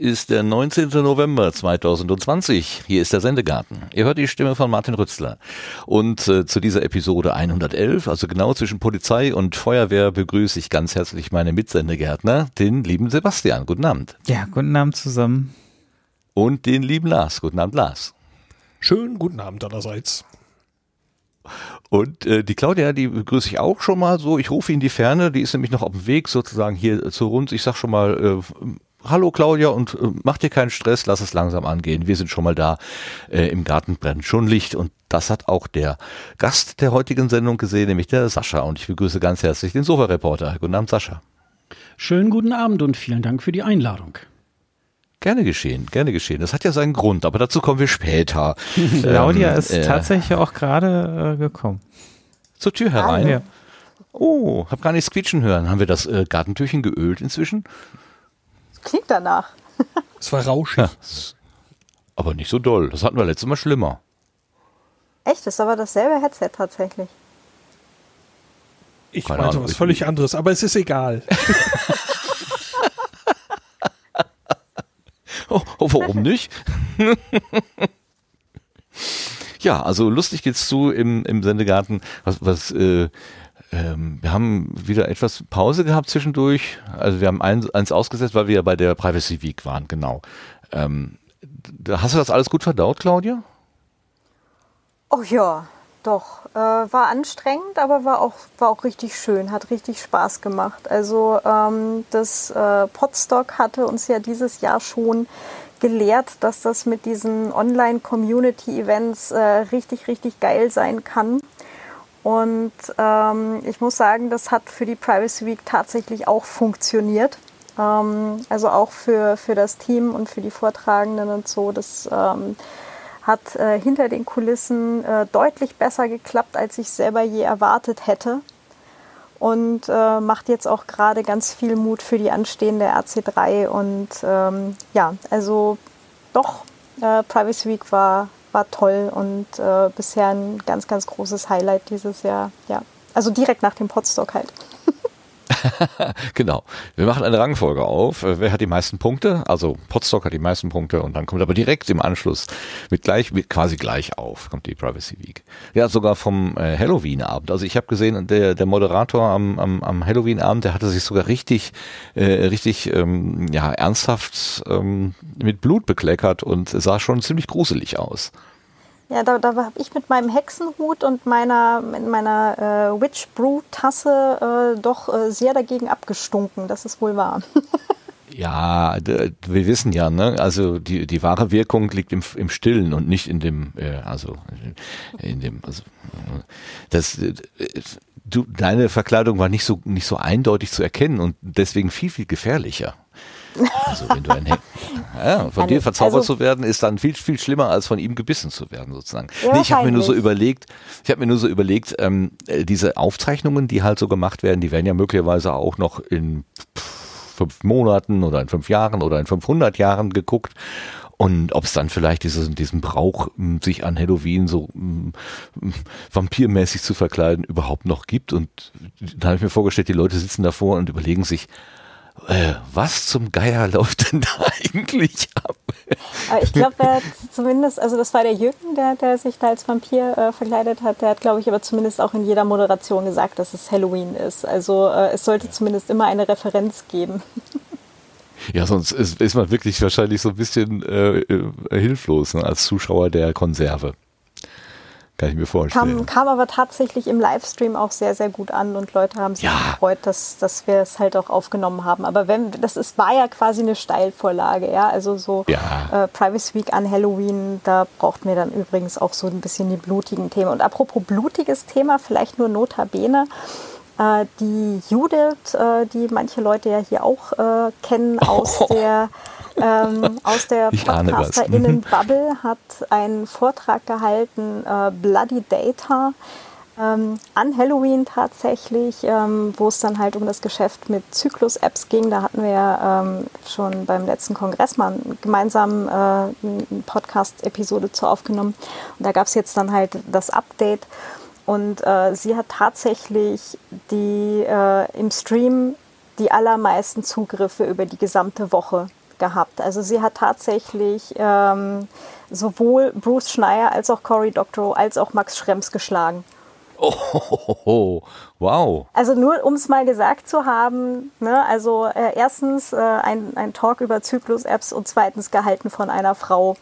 Ist der 19. November 2020. Hier ist der Sendegarten. Ihr hört die Stimme von Martin Rützler. Und äh, zu dieser Episode 111, also genau zwischen Polizei und Feuerwehr, begrüße ich ganz herzlich meine Mitsendegärtner, den lieben Sebastian. Guten Abend. Ja, guten Abend zusammen. Und den lieben Lars. Guten Abend, Lars. Schönen guten Abend allerseits. Und äh, die Claudia, die begrüße ich auch schon mal so. Ich rufe in die Ferne, die ist nämlich noch auf dem Weg sozusagen hier zu uns. Ich sag schon mal, äh, hallo Claudia und äh, mach dir keinen Stress, lass es langsam angehen. Wir sind schon mal da. Äh, Im Garten brennt schon Licht und das hat auch der Gast der heutigen Sendung gesehen, nämlich der Sascha. Und ich begrüße ganz herzlich den Sofa-Reporter. Guten Abend, Sascha. Schönen guten Abend und vielen Dank für die Einladung. Gerne geschehen, gerne geschehen. Das hat ja seinen Grund, aber dazu kommen wir später. Claudia ähm, ist äh, tatsächlich auch gerade äh, gekommen. Zur Tür herein. Ah, ja. Oh, hab gar nichts quietschen hören. Haben wir das äh, Gartentürchen geölt inzwischen? Klingt danach. Es war rauschig. Ja, aber nicht so doll. Das hatten wir letztes Mal schlimmer. Echt? Das ist aber dasselbe Headset tatsächlich. Ich Keine meinte was völlig anderes, aber es ist egal. oh, oh, warum nicht? ja, also lustig geht's zu im, im Sendegarten. Was, was äh, ähm, wir haben wieder etwas Pause gehabt zwischendurch. Also wir haben eins, eins ausgesetzt, weil wir ja bei der Privacy Week waren, genau. Ähm, hast du das alles gut verdaut, Claudia? Oh ja, doch. Äh, war anstrengend, aber war auch, war auch richtig schön, hat richtig Spaß gemacht. Also ähm, das äh, Podstock hatte uns ja dieses Jahr schon gelehrt, dass das mit diesen Online-Community-Events äh, richtig, richtig geil sein kann. Und ähm, ich muss sagen, das hat für die Privacy Week tatsächlich auch funktioniert. Ähm, also auch für, für das Team und für die Vortragenden und so. Das ähm, hat äh, hinter den Kulissen äh, deutlich besser geklappt, als ich selber je erwartet hätte. Und äh, macht jetzt auch gerade ganz viel Mut für die anstehende RC3. Und ähm, ja, also doch, äh, Privacy Week war, war toll und äh, bisher ein ganz, ganz großes Highlight dieses Jahr. Ja, also direkt nach dem Podstock halt. genau. Wir machen eine Rangfolge auf. Äh, wer hat die meisten Punkte? Also Potstock hat die meisten Punkte und dann kommt aber direkt im Anschluss mit gleich, mit quasi gleich auf, kommt die Privacy Week. Ja, sogar vom äh, Halloween-Abend. Also ich habe gesehen, der, der Moderator am, am, am Halloween-Abend, der hatte sich sogar richtig, äh, richtig ähm, ja, ernsthaft ähm, mit Blut bekleckert und sah schon ziemlich gruselig aus. Ja, da, da habe ich mit meinem Hexenhut und meiner, meiner äh, Witch Brew Tasse äh, doch äh, sehr dagegen abgestunken. Das ist wohl wahr. Ja, wir wissen ja, ne? Also die, die wahre Wirkung liegt im, im Stillen und nicht in dem, äh, also in dem, also das, äh, du, deine Verkleidung war nicht so nicht so eindeutig zu erkennen und deswegen viel viel gefährlicher. Also wenn du ein Heck, ja, von dir verzaubert also, zu werden, ist dann viel, viel schlimmer, als von ihm gebissen zu werden, sozusagen. Ja, nee, ich habe mir nur so überlegt, ich habe mir nur so überlegt, ähm, äh, diese Aufzeichnungen, die halt so gemacht werden, die werden ja möglicherweise auch noch in fünf Monaten oder in fünf Jahren oder in 500 Jahren geguckt. Und ob es dann vielleicht diesen, diesen Brauch, sich an Halloween so vampirmäßig zu verkleiden, überhaupt noch gibt. Und da habe ich mir vorgestellt, die Leute sitzen davor und überlegen sich, äh, was zum Geier läuft denn da eigentlich ab? Aber ich glaube, er hat zumindest, also das war der Jürgen, der, der sich da als Vampir äh, verkleidet hat, der hat, glaube ich, aber zumindest auch in jeder Moderation gesagt, dass es Halloween ist. Also äh, es sollte zumindest immer eine Referenz geben. Ja, sonst ist, ist man wirklich wahrscheinlich so ein bisschen äh, äh hilflos ne, als Zuschauer der Konserve. Kann ich mir vorstellen. Kam, kam aber tatsächlich im Livestream auch sehr, sehr gut an und Leute haben sich ja. gefreut, dass, dass wir es halt auch aufgenommen haben. Aber wenn, das ist, war ja quasi eine Steilvorlage, ja. Also so ja. äh, Privacy Week an Halloween, da braucht mir dann übrigens auch so ein bisschen die blutigen Themen. Und apropos blutiges Thema, vielleicht nur notabene. Äh, die Judith, äh, die manche Leute ja hier auch äh, kennen aus oh. der ähm, aus der PodcasterInnen-Bubble hat einen Vortrag gehalten, äh, Bloody Data, ähm, an Halloween tatsächlich, ähm, wo es dann halt um das Geschäft mit Zyklus-Apps ging. Da hatten wir ja ähm, schon beim letzten Kongress mal gemeinsam äh, eine Podcast-Episode zu aufgenommen. Und da gab es jetzt dann halt das Update. Und äh, sie hat tatsächlich die äh, im Stream die allermeisten Zugriffe über die gesamte Woche gehabt. Also sie hat tatsächlich ähm, sowohl Bruce Schneier als auch Cory Doctorow als auch Max Schrems geschlagen. Oh, wow. Also nur um es mal gesagt zu haben, ne, also äh, erstens äh, ein, ein Talk über Zyklus-Apps und zweitens gehalten von einer Frau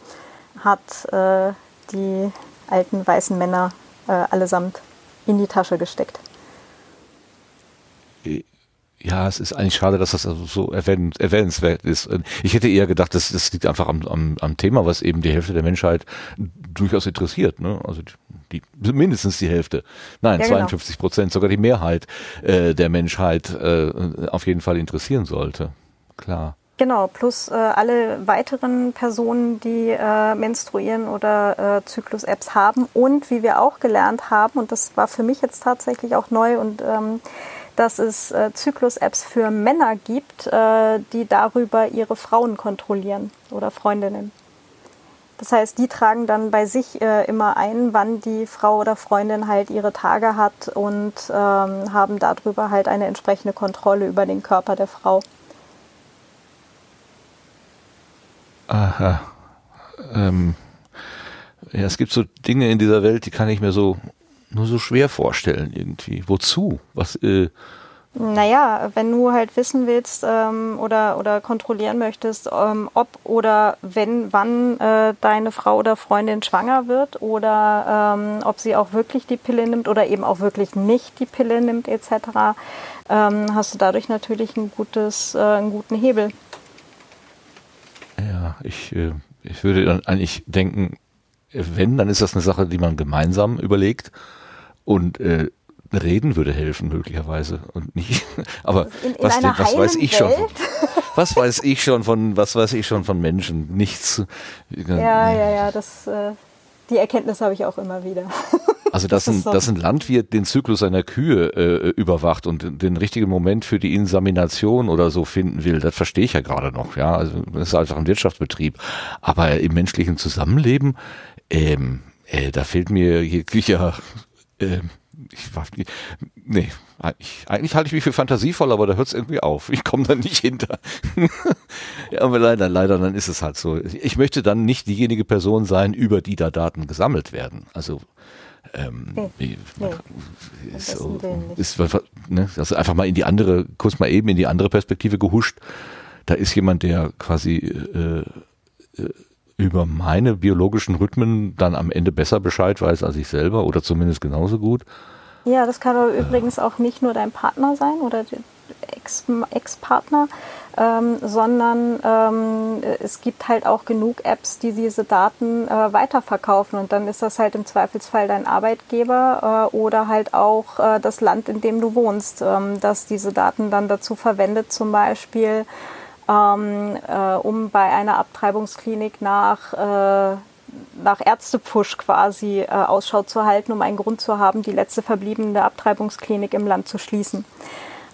hat äh, die alten weißen Männer äh, allesamt in die Tasche gesteckt. Ja, es ist eigentlich schade, dass das also so erwähn, erwähnenswert ist. Ich hätte eher gedacht, das, das liegt einfach am, am, am Thema, was eben die Hälfte der Menschheit durchaus interessiert. Ne? Also die, die, mindestens die Hälfte. Nein, ja, 52 genau. Prozent, sogar die Mehrheit äh, der Menschheit äh, auf jeden Fall interessieren sollte. Klar. Genau, plus äh, alle weiteren Personen, die äh, menstruieren oder äh, Zyklus-Apps haben. Und wie wir auch gelernt haben, und das war für mich jetzt tatsächlich auch neu, und ähm, dass es äh, Zyklus-Apps für Männer gibt, äh, die darüber ihre Frauen kontrollieren oder Freundinnen. Das heißt, die tragen dann bei sich äh, immer ein, wann die Frau oder Freundin halt ihre Tage hat und ähm, haben darüber halt eine entsprechende Kontrolle über den Körper der Frau. Aha. Ähm, ja, es gibt so Dinge in dieser Welt, die kann ich mir so nur so schwer vorstellen irgendwie. Wozu? Was? Äh naja, wenn du halt wissen willst ähm, oder, oder kontrollieren möchtest, ähm, ob oder wenn, wann äh, deine Frau oder Freundin schwanger wird oder ähm, ob sie auch wirklich die Pille nimmt oder eben auch wirklich nicht die Pille nimmt etc., ähm, hast du dadurch natürlich ein gutes, äh, einen guten Hebel. Ja, ich, äh, ich würde dann eigentlich denken, wenn, dann ist das eine Sache, die man gemeinsam überlegt und äh, reden würde helfen möglicherweise und nicht. Aber in, in was, denn, was weiß ich Welt? schon? was weiß ich schon von was weiß ich schon von Menschen? Nichts. Ja, ja, ja. Das, äh, die Erkenntnis habe ich auch immer wieder. Also dass ein, so. dass ein Landwirt den Zyklus seiner Kühe äh, überwacht und den richtigen Moment für die Insemination oder so finden will, das verstehe ich ja gerade noch. Ja, also das ist einfach ein Wirtschaftsbetrieb. Aber im menschlichen Zusammenleben, ähm, äh, da fehlt mir jeglicher äh, ich war, nee, ich, eigentlich halte ich mich für fantasievoll, aber da hört es irgendwie auf. Ich komme da nicht hinter. ja, aber leider, leider, dann ist es halt so. Ich möchte dann nicht diejenige Person sein, über die da Daten gesammelt werden. Also ähm, nee, nee, ist, so, ist ne, also einfach mal in die andere, kurz mal eben in die andere Perspektive gehuscht. Da ist jemand, der quasi äh, äh, über meine biologischen Rhythmen dann am Ende besser Bescheid weiß als ich selber oder zumindest genauso gut. Ja, das kann aber übrigens auch nicht nur dein Partner sein oder Ex-Partner, ähm, sondern ähm, es gibt halt auch genug Apps, die diese Daten äh, weiterverkaufen und dann ist das halt im Zweifelsfall dein Arbeitgeber äh, oder halt auch äh, das Land, in dem du wohnst, ähm, dass diese Daten dann dazu verwendet, zum Beispiel ähm, äh, um bei einer Abtreibungsklinik nach äh, nach Ärztepfusch quasi äh, Ausschau zu halten, um einen Grund zu haben, die letzte verbliebene Abtreibungsklinik im Land zu schließen.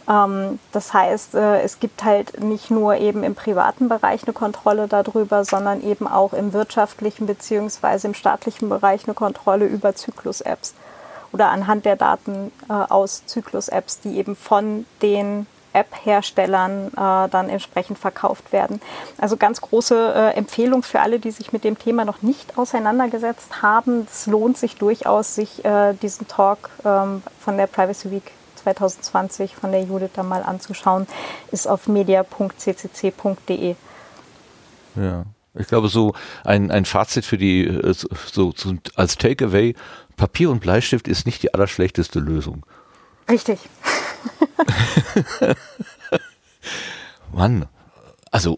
Ähm, das heißt, äh, es gibt halt nicht nur eben im privaten Bereich eine Kontrolle darüber, sondern eben auch im wirtschaftlichen bzw. im staatlichen Bereich eine Kontrolle über Zyklus-Apps oder anhand der Daten äh, aus Zyklus-Apps, die eben von den App-Herstellern äh, dann entsprechend verkauft werden. Also ganz große äh, Empfehlung für alle, die sich mit dem Thema noch nicht auseinandergesetzt haben. Es lohnt sich durchaus, sich äh, diesen Talk ähm, von der Privacy Week 2020 von der Judith da mal anzuschauen. Ist auf media.ccc.de. Ja. Ich glaube, so ein, ein Fazit für die, äh, so, so als Takeaway, Papier und Bleistift ist nicht die allerschlechteste Lösung. Richtig. Mann, also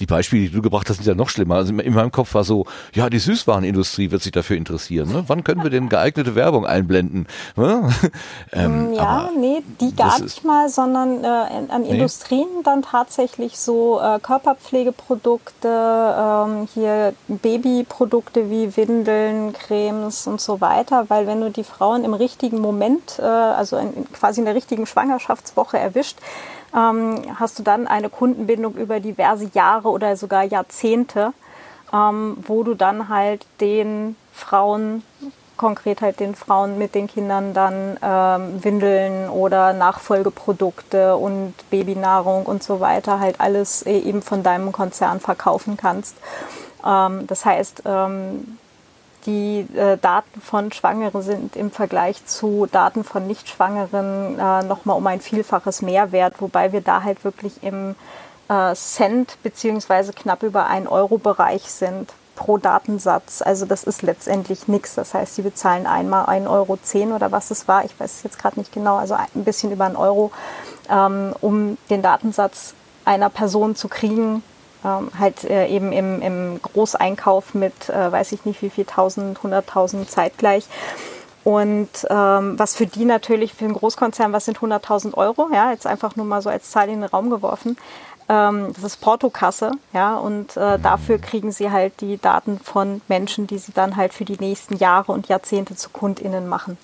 die Beispiele, die du gebracht hast, sind ja noch schlimmer. Also in meinem Kopf war so, ja, die Süßwarenindustrie wird sich dafür interessieren. Ne? Wann können wir denn geeignete Werbung einblenden? Ne? ähm, ja, nee, die gar nicht mal, sondern äh, an nee. Industrien dann tatsächlich so äh, Körperpflegeprodukte, ähm, hier Babyprodukte wie Windeln, Cremes und so weiter, weil wenn du die Frauen im richtigen Moment, äh, also in, quasi in der richtigen Schwangerschaftswoche erwischt, ähm, hast du dann eine Kundenbindung über diverse Jahre oder sogar Jahrzehnte, ähm, wo du dann halt den Frauen konkret halt den Frauen mit den Kindern dann ähm, Windeln oder Nachfolgeprodukte und Babynahrung und so weiter halt alles äh, eben von deinem Konzern verkaufen kannst. Ähm, das heißt, ähm, die äh, Daten von Schwangeren sind im Vergleich zu Daten von Nichtschwangeren äh, nochmal um ein Vielfaches mehr wert, wobei wir da halt wirklich im äh, Cent beziehungsweise knapp über 1 Euro Bereich sind pro Datensatz. Also das ist letztendlich nichts. Das heißt, sie bezahlen einmal 1,10 Euro oder was es war, ich weiß es jetzt gerade nicht genau, also ein bisschen über einen Euro, ähm, um den Datensatz einer Person zu kriegen, ähm, halt äh, eben im, im Großeinkauf mit, äh, weiß ich nicht wie viel, 1000, 100.000 zeitgleich. Und ähm, was für die natürlich, für einen Großkonzern, was sind 100.000 Euro? Ja, jetzt einfach nur mal so als Zahl in den Raum geworfen. Ähm, das ist Portokasse, ja, und äh, dafür kriegen sie halt die Daten von Menschen, die sie dann halt für die nächsten Jahre und Jahrzehnte zu KundInnen machen.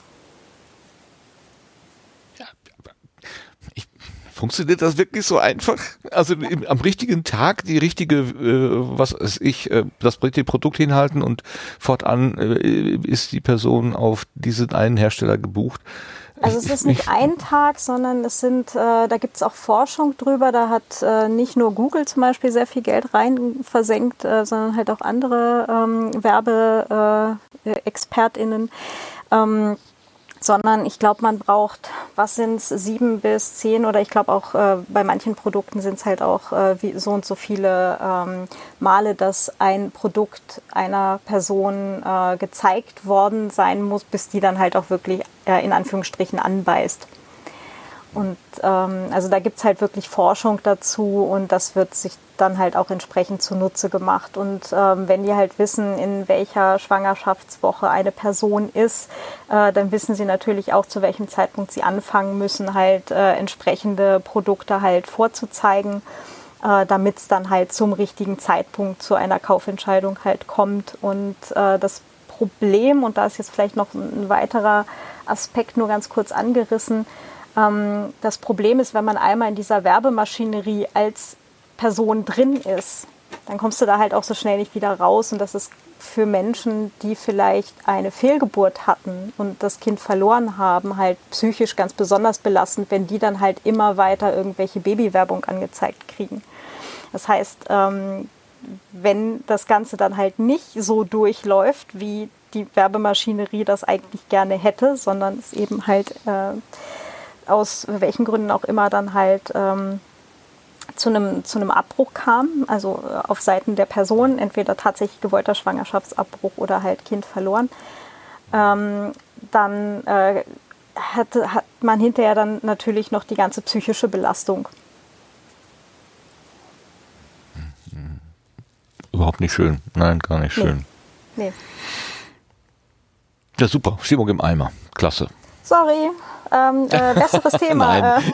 Funktioniert das wirklich so einfach? Also im, am richtigen Tag die richtige, äh, was weiß ich, äh, das richtige Produkt hinhalten und fortan äh, ist die Person auf diesen einen Hersteller gebucht. Also es ist nicht ein Tag, sondern es sind, äh, da gibt es auch Forschung drüber. Da hat äh, nicht nur Google zum Beispiel sehr viel Geld rein versenkt, äh, sondern halt auch andere ähm, Werbeexpertinnen. Ähm, sondern ich glaube, man braucht, was sind es, sieben bis zehn oder ich glaube auch äh, bei manchen Produkten sind es halt auch äh, wie, so und so viele ähm, Male, dass ein Produkt einer Person äh, gezeigt worden sein muss, bis die dann halt auch wirklich äh, in Anführungsstrichen anbeißt. Und ähm, also da gibt es halt wirklich Forschung dazu und das wird sich dann halt auch entsprechend zunutze gemacht. Und ähm, wenn die halt wissen, in welcher Schwangerschaftswoche eine Person ist, äh, dann wissen sie natürlich auch, zu welchem Zeitpunkt sie anfangen müssen, halt äh, entsprechende Produkte halt vorzuzeigen, äh, damit es dann halt zum richtigen Zeitpunkt zu einer Kaufentscheidung halt kommt. Und äh, das Problem, und da ist jetzt vielleicht noch ein weiterer Aspekt nur ganz kurz angerissen, ähm, das Problem ist, wenn man einmal in dieser Werbemaschinerie als Person drin ist, dann kommst du da halt auch so schnell nicht wieder raus. Und das ist für Menschen, die vielleicht eine Fehlgeburt hatten und das Kind verloren haben, halt psychisch ganz besonders belastend, wenn die dann halt immer weiter irgendwelche Babywerbung angezeigt kriegen. Das heißt, ähm, wenn das Ganze dann halt nicht so durchläuft, wie die Werbemaschinerie das eigentlich gerne hätte, sondern es eben halt äh, aus welchen Gründen auch immer dann halt ähm, zu einem, zu einem Abbruch kam, also äh, auf Seiten der Person, entweder tatsächlich gewollter Schwangerschaftsabbruch oder halt Kind verloren, ähm, dann äh, hat, hat man hinterher dann natürlich noch die ganze psychische Belastung. Überhaupt nicht schön. Nein, gar nicht schön. Nee. nee. Ja, super. Stimmung im Eimer. Klasse. Sorry ähm, äh, besseres Thema. Nein.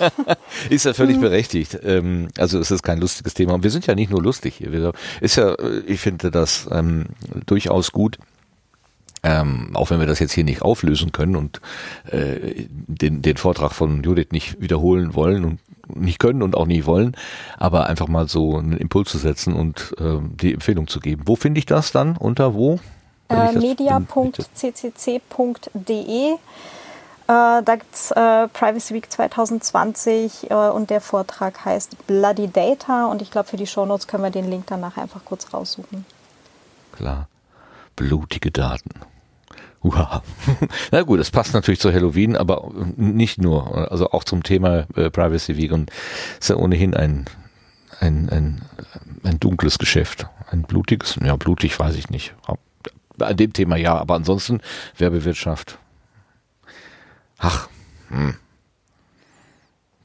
ist ja völlig berechtigt. Ähm, also es ist kein lustiges Thema. Und wir sind ja nicht nur lustig hier. Ist ja, äh, ich finde das ähm, durchaus gut. Ähm, auch wenn wir das jetzt hier nicht auflösen können und äh, den, den Vortrag von Judith nicht wiederholen wollen und nicht können und auch nie wollen, aber einfach mal so einen Impuls zu setzen und äh, die Empfehlung zu geben. Wo finde ich das dann? Unter wo? Äh, media.ccc.de äh, da gibt es äh, Privacy Week 2020 äh, und der Vortrag heißt Bloody Data und ich glaube, für die Shownotes können wir den Link danach einfach kurz raussuchen. Klar. Blutige Daten. Uha. Na gut, das passt natürlich zu Halloween, aber nicht nur, also auch zum Thema äh, Privacy Week und ist ja ohnehin ein, ein, ein, ein dunkles Geschäft. Ein blutiges, ja, blutig weiß ich nicht. An dem Thema ja, aber ansonsten Werbewirtschaft Ach, hm.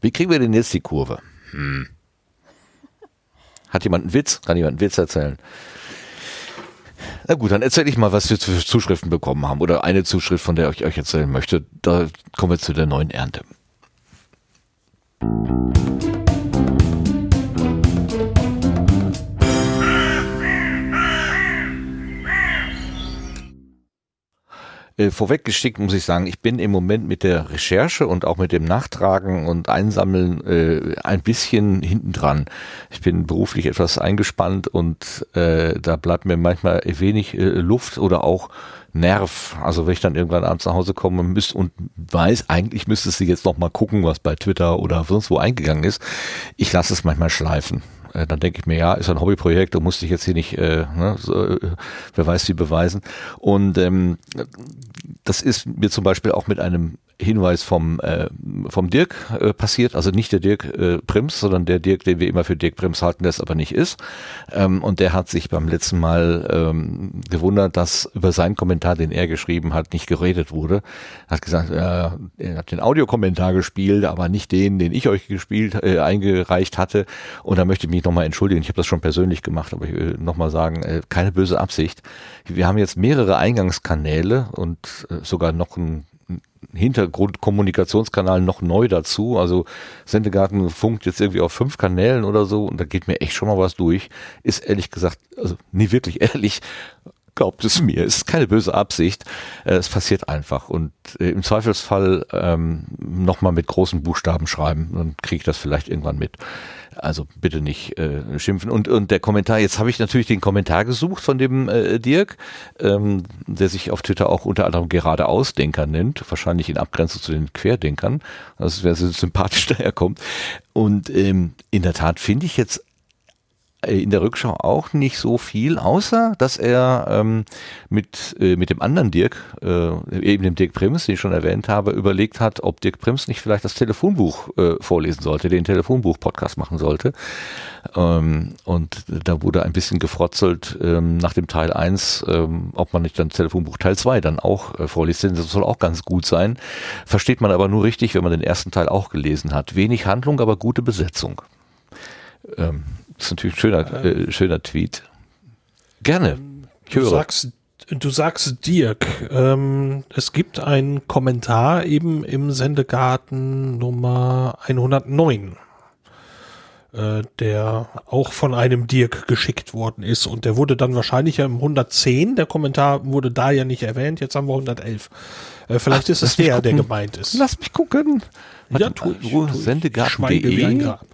Wie kriegen wir denn jetzt die Kurve? Hm. Hat jemand einen Witz? Kann jemand einen Witz erzählen? Na gut, dann erzähle ich mal, was wir für Zuschriften bekommen haben. Oder eine Zuschrift, von der ich euch erzählen möchte. Da kommen wir zu der neuen Ernte. Äh, vorweggeschickt muss ich sagen, ich bin im Moment mit der Recherche und auch mit dem Nachtragen und Einsammeln äh, ein bisschen hintendran. Ich bin beruflich etwas eingespannt und äh, da bleibt mir manchmal wenig äh, Luft oder auch Nerv. Also wenn ich dann irgendwann abends nach Hause komme müsst und weiß, eigentlich müsstest du jetzt noch mal gucken, was bei Twitter oder sonst wo eingegangen ist. Ich lasse es manchmal schleifen. Äh, dann denke ich mir, ja, ist ein Hobbyprojekt, du musst dich jetzt hier nicht, äh, ne, so, äh, wer weiß wie beweisen. Und ähm, das ist mir zum Beispiel auch mit einem Hinweis vom, äh, vom Dirk äh, passiert, also nicht der Dirk äh, Prims, sondern der Dirk, den wir immer für Dirk Prims halten, der es aber nicht ist. Ähm, und der hat sich beim letzten Mal ähm, gewundert, dass über seinen Kommentar, den er geschrieben hat, nicht geredet wurde. Er hat gesagt, äh, er hat den Audiokommentar gespielt, aber nicht den, den ich euch gespielt, äh, eingereicht hatte. Und da möchte ich mich nochmal entschuldigen. Ich habe das schon persönlich gemacht, aber ich will nochmal sagen, äh, keine böse Absicht. Wir haben jetzt mehrere Eingangskanäle und äh, sogar noch ein Hintergrundkommunikationskanal noch neu dazu. Also Sendegarten funkt jetzt irgendwie auf fünf Kanälen oder so und da geht mir echt schon mal was durch. Ist ehrlich gesagt, also nie wirklich ehrlich, glaubt es mir, ist keine böse Absicht. Äh, es passiert einfach und äh, im Zweifelsfall ähm, nochmal mit großen Buchstaben schreiben, dann kriege ich das vielleicht irgendwann mit. Also bitte nicht äh, schimpfen. Und, und der Kommentar, jetzt habe ich natürlich den Kommentar gesucht von dem äh, Dirk, ähm, der sich auf Twitter auch unter anderem gerade Ausdenker nennt, wahrscheinlich in Abgrenzung zu den Querdenkern. Also wer so sympathisch daherkommt. Und ähm, in der Tat finde ich jetzt in der Rückschau auch nicht so viel, außer dass er ähm, mit, äh, mit dem anderen Dirk, äh, eben dem Dirk Prims, den ich schon erwähnt habe, überlegt hat, ob Dirk Prims nicht vielleicht das Telefonbuch äh, vorlesen sollte, den Telefonbuch-Podcast machen sollte. Ähm, und da wurde ein bisschen gefrotzelt ähm, nach dem Teil 1, ähm, ob man nicht dann Telefonbuch Teil 2 dann auch äh, vorliest, denn das soll auch ganz gut sein. Versteht man aber nur richtig, wenn man den ersten Teil auch gelesen hat. Wenig Handlung, aber gute Besetzung. Das ist natürlich ein schöner, äh, schöner Tweet. Gerne. Ich Du höre. sagst, du sagst Dirk, ähm, es gibt einen Kommentar eben im Sendegarten Nummer 109, äh, der auch von einem Dirk geschickt worden ist und der wurde dann wahrscheinlich ja im 110, der Kommentar wurde da ja nicht erwähnt, jetzt haben wir 111. Äh, vielleicht ist es der, der gucken. gemeint ist. Lass mich gucken. ja, Warte, tu ich, tu ich. Sendegarten.de. Schweige wie ein Grab.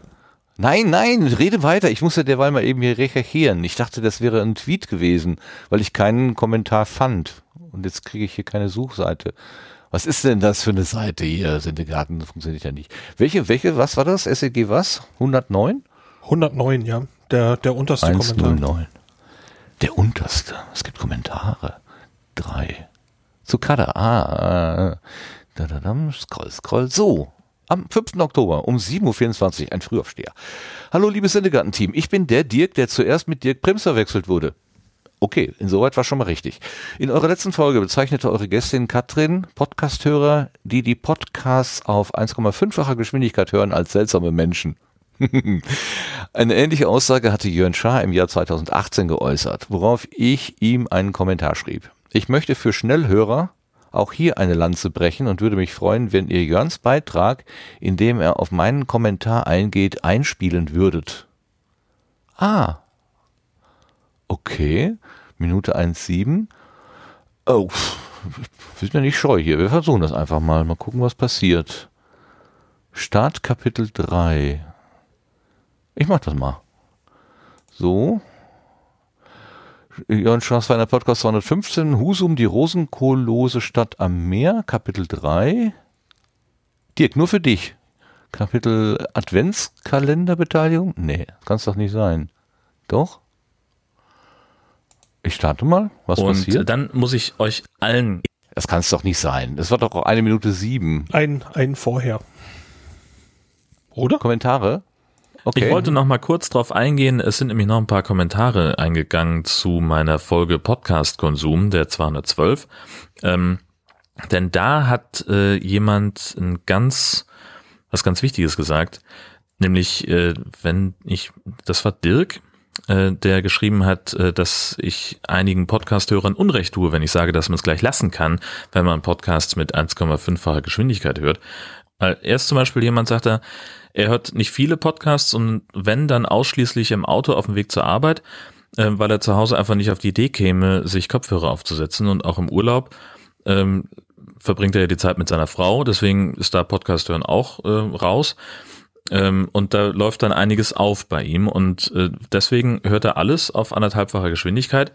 Nein, nein, rede weiter. Ich muss ja derweil mal eben hier recherchieren. Ich dachte, das wäre ein Tweet gewesen, weil ich keinen Kommentar fand. Und jetzt kriege ich hier keine Suchseite. Was ist denn das für eine Seite hier? Sendegarten funktioniert ja nicht. Welche, welche, was war das? SEG was? 109? 109, ja, der, der unterste Kommentar. 109. Der unterste. Es gibt Kommentare. Drei. Zukada. Ah. äh, Da, da, da, scroll, scroll. So. Am 5. Oktober um 7.24 Uhr, ein Frühaufsteher. Hallo, liebes Sendegarten-Team. Ich bin der Dirk, der zuerst mit Dirk Prims verwechselt wurde. Okay, insoweit war schon mal richtig. In eurer letzten Folge bezeichnete eure Gästin Katrin Podcasthörer, die die Podcasts auf 1,5-facher Geschwindigkeit hören, als seltsame Menschen. Eine ähnliche Aussage hatte Jörn Schaar im Jahr 2018 geäußert, worauf ich ihm einen Kommentar schrieb. Ich möchte für Schnellhörer auch hier eine Lanze brechen und würde mich freuen, wenn ihr Jörns Beitrag, in dem er auf meinen Kommentar eingeht, einspielen würdet. Ah. Okay. Minute 1,7. Oh, wir sind ja nicht scheu hier. Wir versuchen das einfach mal. Mal gucken, was passiert. Start Kapitel 3. Ich mach das mal. So. Jörn Schwarzweiner Podcast 215. Husum, die rosenkohllose Stadt am Meer. Kapitel 3. Dirk, nur für dich. Kapitel Adventskalenderbeteiligung? Nee, kann's doch nicht sein. Doch? Ich starte mal. Was Und passiert? dann muss ich euch allen Das kann es doch nicht sein. Das war doch auch eine Minute sieben. Ein, ein vorher. Oder? Kommentare? Okay. Ich wollte noch mal kurz drauf eingehen. Es sind nämlich noch ein paar Kommentare eingegangen zu meiner Folge Podcast-Konsum, der 212. Ähm, denn da hat äh, jemand ein ganz, was ganz Wichtiges gesagt. Nämlich, äh, wenn ich, das war Dirk, äh, der geschrieben hat, äh, dass ich einigen Podcast-Hörern Unrecht tue, wenn ich sage, dass man es gleich lassen kann, wenn man Podcasts mit 1,5-facher Geschwindigkeit hört. Weil erst zum Beispiel jemand sagte, er hört nicht viele Podcasts und wenn dann ausschließlich im Auto auf dem Weg zur Arbeit, äh, weil er zu Hause einfach nicht auf die Idee käme, sich Kopfhörer aufzusetzen und auch im Urlaub ähm, verbringt er ja die Zeit mit seiner Frau, deswegen ist da Podcast hören auch äh, raus. Ähm, und da läuft dann einiges auf bei ihm und äh, deswegen hört er alles auf anderthalbfacher Geschwindigkeit.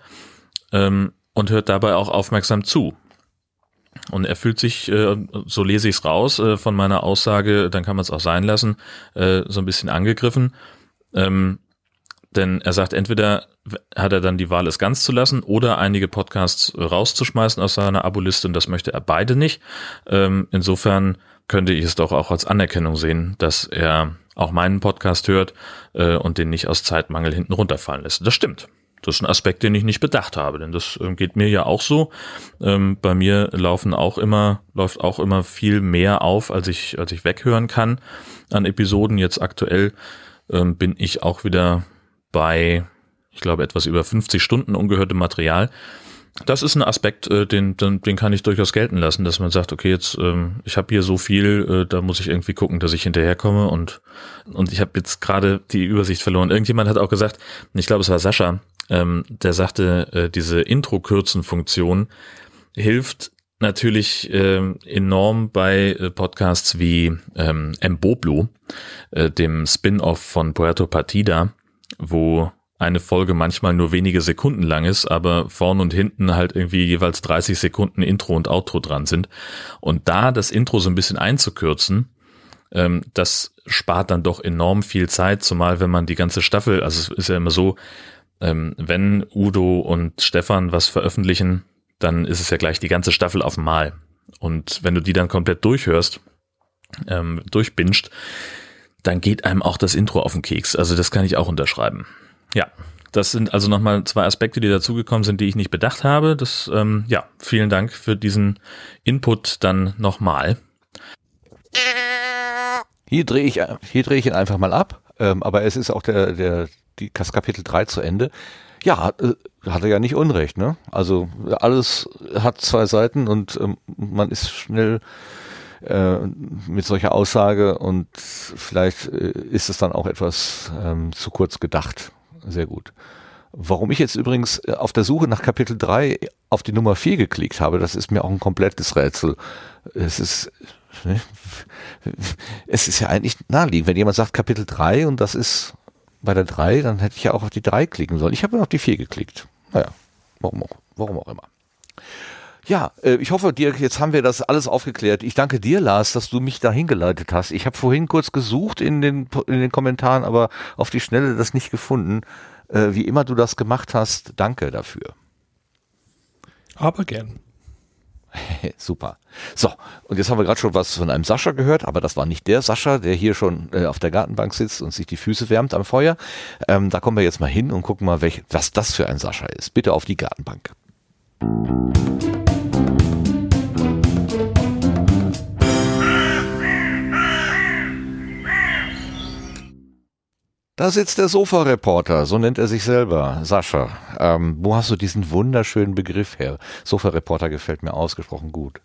Ähm, und hört dabei auch aufmerksam zu. Und er fühlt sich, äh, so lese ich es raus äh, von meiner Aussage, dann kann man es auch sein lassen, äh, so ein bisschen angegriffen. Ähm, denn er sagt, entweder hat er dann die Wahl, es ganz zu lassen oder einige Podcasts rauszuschmeißen aus seiner Aboliste und das möchte er beide nicht. Ähm, insofern könnte ich es doch auch als Anerkennung sehen, dass er auch meinen Podcast hört und den nicht aus Zeitmangel hinten runterfallen lässt. Das stimmt. Das ist ein Aspekt, den ich nicht bedacht habe, denn das ähm, geht mir ja auch so. Ähm, bei mir laufen auch immer, läuft auch immer viel mehr auf, als ich, als ich weghören kann an Episoden. Jetzt aktuell ähm, bin ich auch wieder bei, ich glaube, etwas über 50 Stunden ungehörtem Material. Das ist ein Aspekt, äh, den, den, den kann ich durchaus gelten lassen, dass man sagt, okay, jetzt ähm, ich habe hier so viel, äh, da muss ich irgendwie gucken, dass ich hinterherkomme und und ich habe jetzt gerade die Übersicht verloren. Irgendjemand hat auch gesagt, ich glaube, es war Sascha, ähm, der sagte, äh, diese Intro-Kürzen-Funktion hilft natürlich äh, enorm bei äh, Podcasts wie ähm, Mboblu, äh, dem Spin-off von Puerto Partida, wo eine Folge manchmal nur wenige Sekunden lang ist, aber vorn und hinten halt irgendwie jeweils 30 Sekunden Intro und Outro dran sind. Und da das Intro so ein bisschen einzukürzen, ähm, das spart dann doch enorm viel Zeit, zumal wenn man die ganze Staffel, also es ist ja immer so, ähm, wenn Udo und Stefan was veröffentlichen, dann ist es ja gleich die ganze Staffel auf Mal. Und wenn du die dann komplett durchhörst, ähm, durchbinscht, dann geht einem auch das Intro auf den Keks. Also das kann ich auch unterschreiben. Ja, das sind also nochmal zwei Aspekte, die dazugekommen sind, die ich nicht bedacht habe. Das, ähm, ja, vielen Dank für diesen Input dann nochmal. Hier drehe ich, hier ich ihn einfach mal ab. Ähm, aber es ist auch der, der, die, das Kapitel 3 zu Ende. Ja, äh, hat er ja nicht Unrecht, ne? Also alles hat zwei Seiten und ähm, man ist schnell äh, mit solcher Aussage und vielleicht äh, ist es dann auch etwas ähm, zu kurz gedacht. Sehr gut. Warum ich jetzt übrigens äh, auf der Suche nach Kapitel 3 auf die Nummer 4 geklickt habe, das ist mir auch ein komplettes Rätsel. Es ist, ne? es ist ja eigentlich naheliegend. Wenn jemand sagt Kapitel 3 und das ist bei der 3, dann hätte ich ja auch auf die 3 klicken sollen. Ich habe nur auf die 4 geklickt. Naja, warum auch, warum auch immer. Ja, äh, ich hoffe, Dirk, jetzt haben wir das alles aufgeklärt. Ich danke dir, Lars, dass du mich da hingeleitet hast. Ich habe vorhin kurz gesucht in den, in den Kommentaren, aber auf die Schnelle das nicht gefunden. Äh, wie immer du das gemacht hast, danke dafür. Aber gern. Super. So, und jetzt haben wir gerade schon was von einem Sascha gehört, aber das war nicht der Sascha, der hier schon äh, auf der Gartenbank sitzt und sich die Füße wärmt am Feuer. Ähm, da kommen wir jetzt mal hin und gucken mal, welch, was das für ein Sascha ist. Bitte auf die Gartenbank. Da sitzt der Sofa-Reporter, so nennt er sich selber, Sascha. Ähm, wo hast du diesen wunderschönen Begriff her? Sofa-Reporter gefällt mir ausgesprochen gut.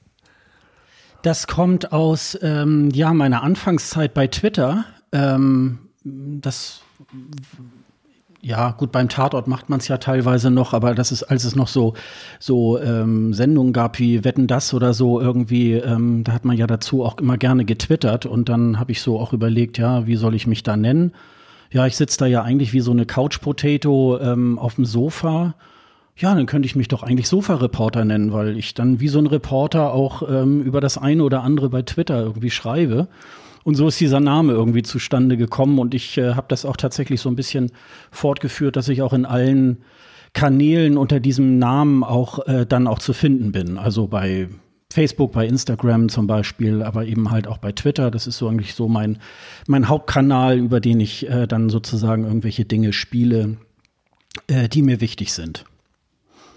Das kommt aus ähm, ja meiner Anfangszeit bei Twitter. Ähm, das ja, gut, beim Tatort macht man es ja teilweise noch, aber das ist, als es noch so, so ähm, Sendungen gab wie Wetten das oder so irgendwie, ähm, da hat man ja dazu auch immer gerne getwittert und dann habe ich so auch überlegt, ja, wie soll ich mich da nennen? Ja, ich sitze da ja eigentlich wie so eine Couch Potato ähm, auf dem Sofa. Ja, dann könnte ich mich doch eigentlich Sofa-Reporter nennen, weil ich dann wie so ein Reporter auch ähm, über das eine oder andere bei Twitter irgendwie schreibe. Und so ist dieser Name irgendwie zustande gekommen und ich äh, habe das auch tatsächlich so ein bisschen fortgeführt, dass ich auch in allen Kanälen unter diesem Namen auch äh, dann auch zu finden bin. Also bei Facebook, bei Instagram zum Beispiel, aber eben halt auch bei Twitter. Das ist so eigentlich so mein, mein Hauptkanal, über den ich äh, dann sozusagen irgendwelche Dinge spiele, äh, die mir wichtig sind.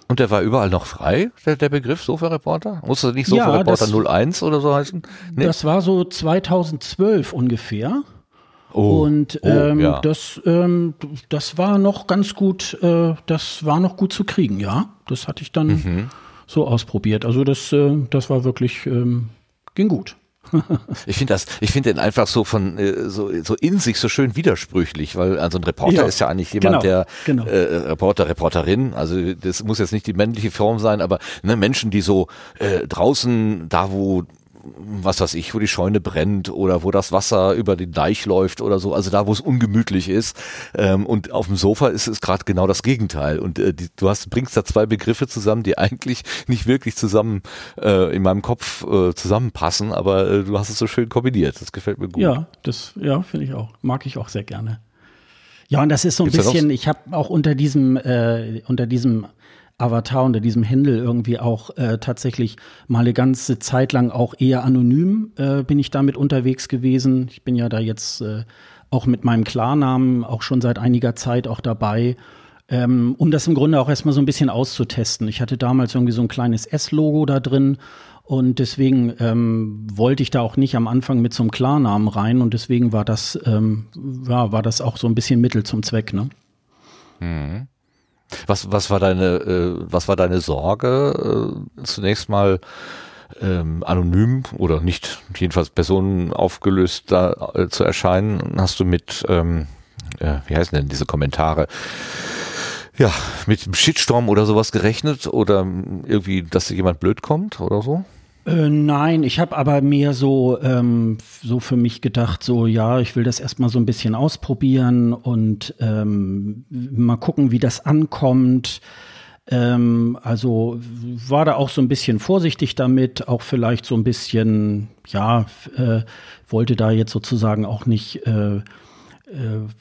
Und der war überall noch frei, der, der Begriff Sofa-Reporter? Musste nicht Sofa-Reporter ja, 01 oder so heißen? Nee? Das war so 2012 ungefähr. Oh, und ähm, oh, ja. das, ähm, das war noch ganz gut, äh, das war noch gut zu kriegen, ja. Das hatte ich dann mhm so ausprobiert. Also das, äh, das war wirklich, ähm, ging gut. ich finde das, ich finde den einfach so von äh, so, so in sich so schön widersprüchlich, weil also ein Reporter ja, ist ja eigentlich jemand, genau, der genau. Äh, Reporter, Reporterin, also das muss jetzt nicht die männliche Form sein, aber ne, Menschen, die so äh, draußen, da wo was weiß ich, wo die Scheune brennt oder wo das Wasser über den Deich läuft oder so, also da, wo es ungemütlich ist. Ähm, und auf dem Sofa ist es gerade genau das Gegenteil. Und äh, die, du hast, bringst da zwei Begriffe zusammen, die eigentlich nicht wirklich zusammen äh, in meinem Kopf äh, zusammenpassen, aber äh, du hast es so schön kombiniert. Das gefällt mir gut. Ja, das ja, finde ich auch. Mag ich auch sehr gerne. Ja, und das ist so ein Gibt's bisschen, ich habe auch unter diesem, äh, unter diesem Avatar unter diesem Händel irgendwie auch äh, tatsächlich mal eine ganze Zeit lang auch eher anonym äh, bin ich damit unterwegs gewesen. Ich bin ja da jetzt äh, auch mit meinem Klarnamen auch schon seit einiger Zeit auch dabei, ähm, um das im Grunde auch erstmal so ein bisschen auszutesten. Ich hatte damals irgendwie so ein kleines S-Logo da drin und deswegen ähm, wollte ich da auch nicht am Anfang mit so einem Klarnamen rein und deswegen war das, ähm, ja, war das auch so ein bisschen Mittel zum Zweck, ne? Mhm. Was, was war deine, äh, was war deine Sorge? Äh, zunächst mal ähm, anonym oder nicht, jedenfalls Personen aufgelöst da äh, zu erscheinen. Hast du mit, ähm, äh, wie heißen denn diese Kommentare? Ja, mit Shitstorm oder sowas gerechnet oder irgendwie, dass jemand blöd kommt oder so? Äh, nein, ich habe aber mehr so, ähm, so für mich gedacht, so ja, ich will das erstmal so ein bisschen ausprobieren und ähm, mal gucken, wie das ankommt. Ähm, also war da auch so ein bisschen vorsichtig damit, auch vielleicht so ein bisschen, ja, äh, wollte da jetzt sozusagen auch nicht äh, äh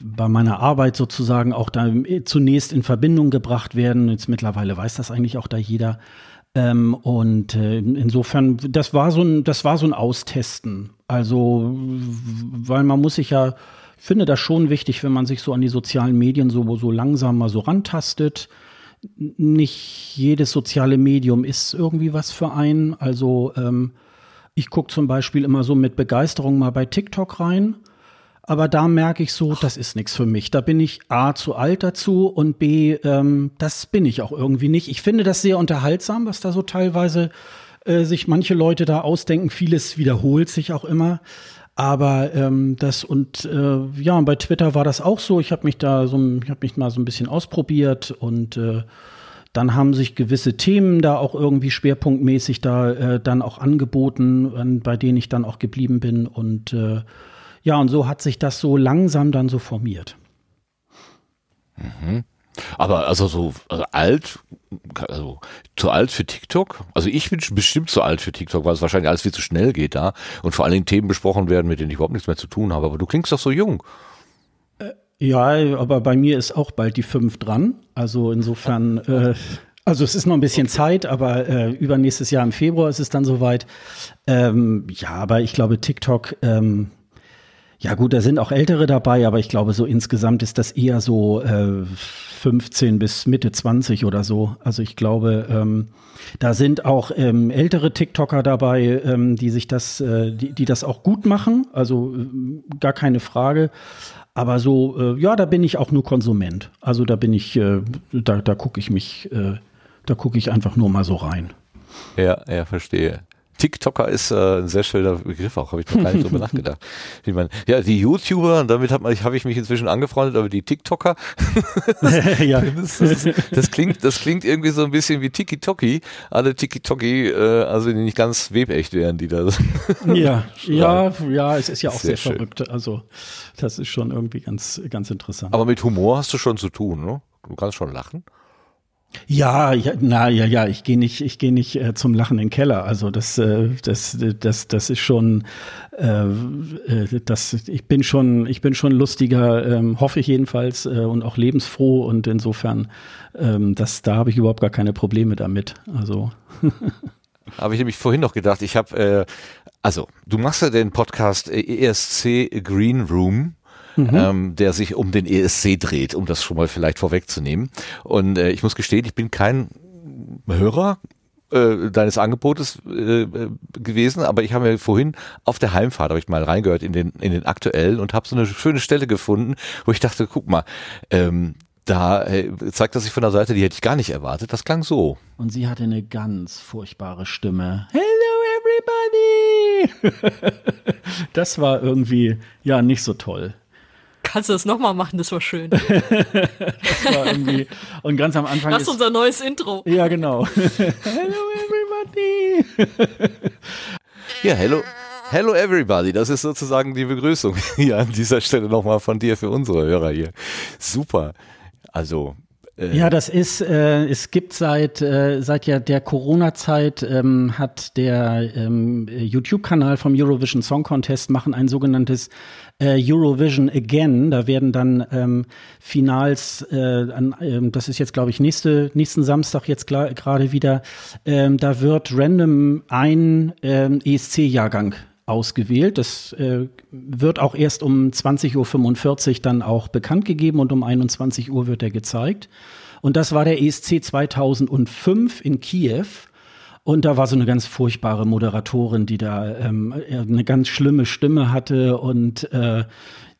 bei meiner Arbeit sozusagen auch da zunächst in Verbindung gebracht werden. Jetzt mittlerweile weiß das eigentlich auch da jeder. Ähm, und äh, insofern, das war so ein, das war so ein Austesten. Also, weil man muss sich ja, ich finde das schon wichtig, wenn man sich so an die sozialen Medien so, so langsam mal so rantastet. Nicht jedes soziale Medium ist irgendwie was für einen. Also, ähm, ich gucke zum Beispiel immer so mit Begeisterung mal bei TikTok rein aber da merke ich so, das ist nichts für mich. Da bin ich A zu alt dazu und B, ähm, das bin ich auch irgendwie nicht. Ich finde das sehr unterhaltsam, was da so teilweise äh, sich manche Leute da ausdenken. Vieles wiederholt sich auch immer. Aber ähm, das und äh, ja, und bei Twitter war das auch so. Ich habe mich da so, ich habe mich mal so ein bisschen ausprobiert und äh, dann haben sich gewisse Themen da auch irgendwie schwerpunktmäßig da äh, dann auch angeboten, bei denen ich dann auch geblieben bin und äh, ja, und so hat sich das so langsam dann so formiert. Mhm. Aber also so also alt, also zu alt für TikTok? Also ich bin bestimmt zu alt für TikTok, weil es wahrscheinlich alles viel zu schnell geht da und vor allen Dingen Themen besprochen werden, mit denen ich überhaupt nichts mehr zu tun habe. Aber du klingst doch so jung. Äh, ja, aber bei mir ist auch bald die fünf dran. Also insofern, äh, also es ist noch ein bisschen okay. Zeit, aber äh, übernächstes Jahr im Februar ist es dann soweit. Ähm, ja, aber ich glaube, TikTok, ähm, ja gut, da sind auch Ältere dabei, aber ich glaube, so insgesamt ist das eher so äh, 15 bis Mitte 20 oder so. Also ich glaube, ähm, da sind auch ähm, ältere TikToker dabei, ähm, die sich das, äh, die, die das auch gut machen. Also äh, gar keine Frage. Aber so, äh, ja, da bin ich auch nur Konsument. Also da bin ich, äh, da, da gucke ich mich, äh, da gucke ich einfach nur mal so rein. Ja, ja, verstehe. TikToker ist äh, ein sehr schöner Begriff, auch habe ich noch gar nicht drüber nachgedacht. Wie man, ja, die YouTuber, und damit habe hab ich mich inzwischen angefreundet, aber die TikToker, ja. das, das, das, klingt, das klingt irgendwie so ein bisschen wie Tiki-Toki. Alle Tiki-Toki, äh, also die nicht ganz webecht wären, die da. ja, ja, ja, es ist ja auch sehr, sehr verrückt. Also das ist schon irgendwie ganz, ganz interessant. Aber mit Humor hast du schon zu tun, ne? Du kannst schon lachen. Ja, ja, na ja, ja, ich gehe nicht, ich gehe nicht äh, zum Lachen in den Keller. Also das, äh, das, das, das ist schon, äh, äh, das, ich bin schon, ich bin schon lustiger, ähm, hoffe ich jedenfalls äh, und auch lebensfroh und insofern, ähm, das, da habe ich überhaupt gar keine Probleme damit. Also habe ich nämlich vorhin noch gedacht. Ich habe, äh, also du machst ja den Podcast ESC Green Room mhm. ähm, der sich um den ESC dreht, um das schon mal vielleicht vorwegzunehmen. Und äh, ich muss gestehen, ich bin kein Hörer äh, deines Angebotes äh, gewesen, aber ich habe mir vorhin auf der Heimfahrt habe ich mal reingehört in den in den aktuellen und habe so eine schöne Stelle gefunden, wo ich dachte, guck mal, ähm, da äh, zeigt das sich von der Seite, die hätte ich gar nicht erwartet. Das klang so. Und sie hatte eine ganz furchtbare Stimme. Hello everybody. das war irgendwie ja nicht so toll. Kannst du das nochmal machen? Das war schön. das war irgendwie, und ganz am Anfang. Das ist unser neues Intro. Ja, genau. Hello, everybody. Ja, hello. Hello everybody, das ist sozusagen die Begrüßung hier an dieser Stelle nochmal von dir für unsere Hörer hier. Super. Also ja, das ist, äh, es gibt seit, äh, seit ja der Corona-Zeit ähm, hat der ähm, YouTube-Kanal vom Eurovision Song Contest machen ein sogenanntes äh, Eurovision Again. Da werden dann ähm, Finals, äh, an, äh, das ist jetzt glaube ich nächste, nächsten Samstag jetzt gerade wieder, ähm, da wird random ein ähm, ESC-Jahrgang ausgewählt. Das äh, wird auch erst um 20.45 Uhr dann auch bekannt gegeben und um 21 Uhr wird er gezeigt. Und das war der ESC 2005 in Kiew. Und da war so eine ganz furchtbare Moderatorin, die da ähm, eine ganz schlimme Stimme hatte und äh,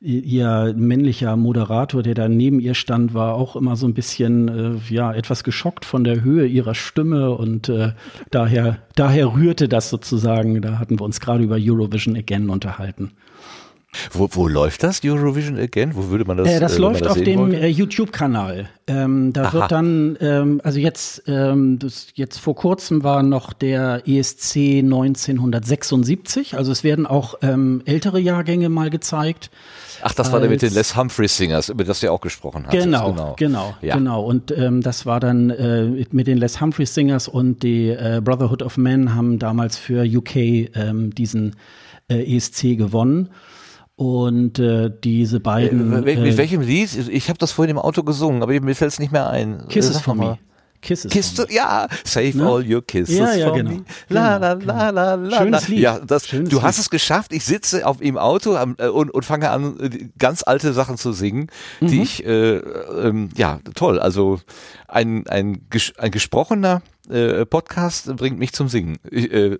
ihr männlicher Moderator, der da neben ihr stand, war auch immer so ein bisschen, äh, ja, etwas geschockt von der Höhe ihrer Stimme und äh, daher, daher rührte das sozusagen. Da hatten wir uns gerade über Eurovision Again unterhalten. Wo, wo läuft das, Eurovision Again? Wo würde man das äh, Das äh, läuft das auf dem äh, YouTube-Kanal. Ähm, da Aha. wird dann, ähm, also jetzt, ähm, das, jetzt vor kurzem war noch der ESC 1976. Also es werden auch ähm, ältere Jahrgänge mal gezeigt. Ach, das war der mit den Les Humphrey Singers, über das du auch gesprochen hast. Genau, genau, genau. Ja. genau. Und ähm, das war dann äh, mit den Les Humphrey Singers und die äh, Brotherhood of Men haben damals für UK ähm, diesen äh, ESC gewonnen. Und äh, diese beiden. Äh, mit, äh, welchem Lied? Ich habe das vorhin im Auto gesungen, aber mir fällt es nicht mehr ein. Kisses for Me. Kisses. Kiss to, ja, save ne? all your kisses ja, ja, genau. me. La, la, la, la, la. Schönes Lied. Ja, das, Schönes du hast es geschafft. Ich sitze auf im Auto am, äh, und, und fange an, äh, ganz alte Sachen zu singen, mhm. die ich, äh, ähm, ja, toll. Also ein, ein, ein gesprochener äh, Podcast bringt mich zum Singen. Ich, äh,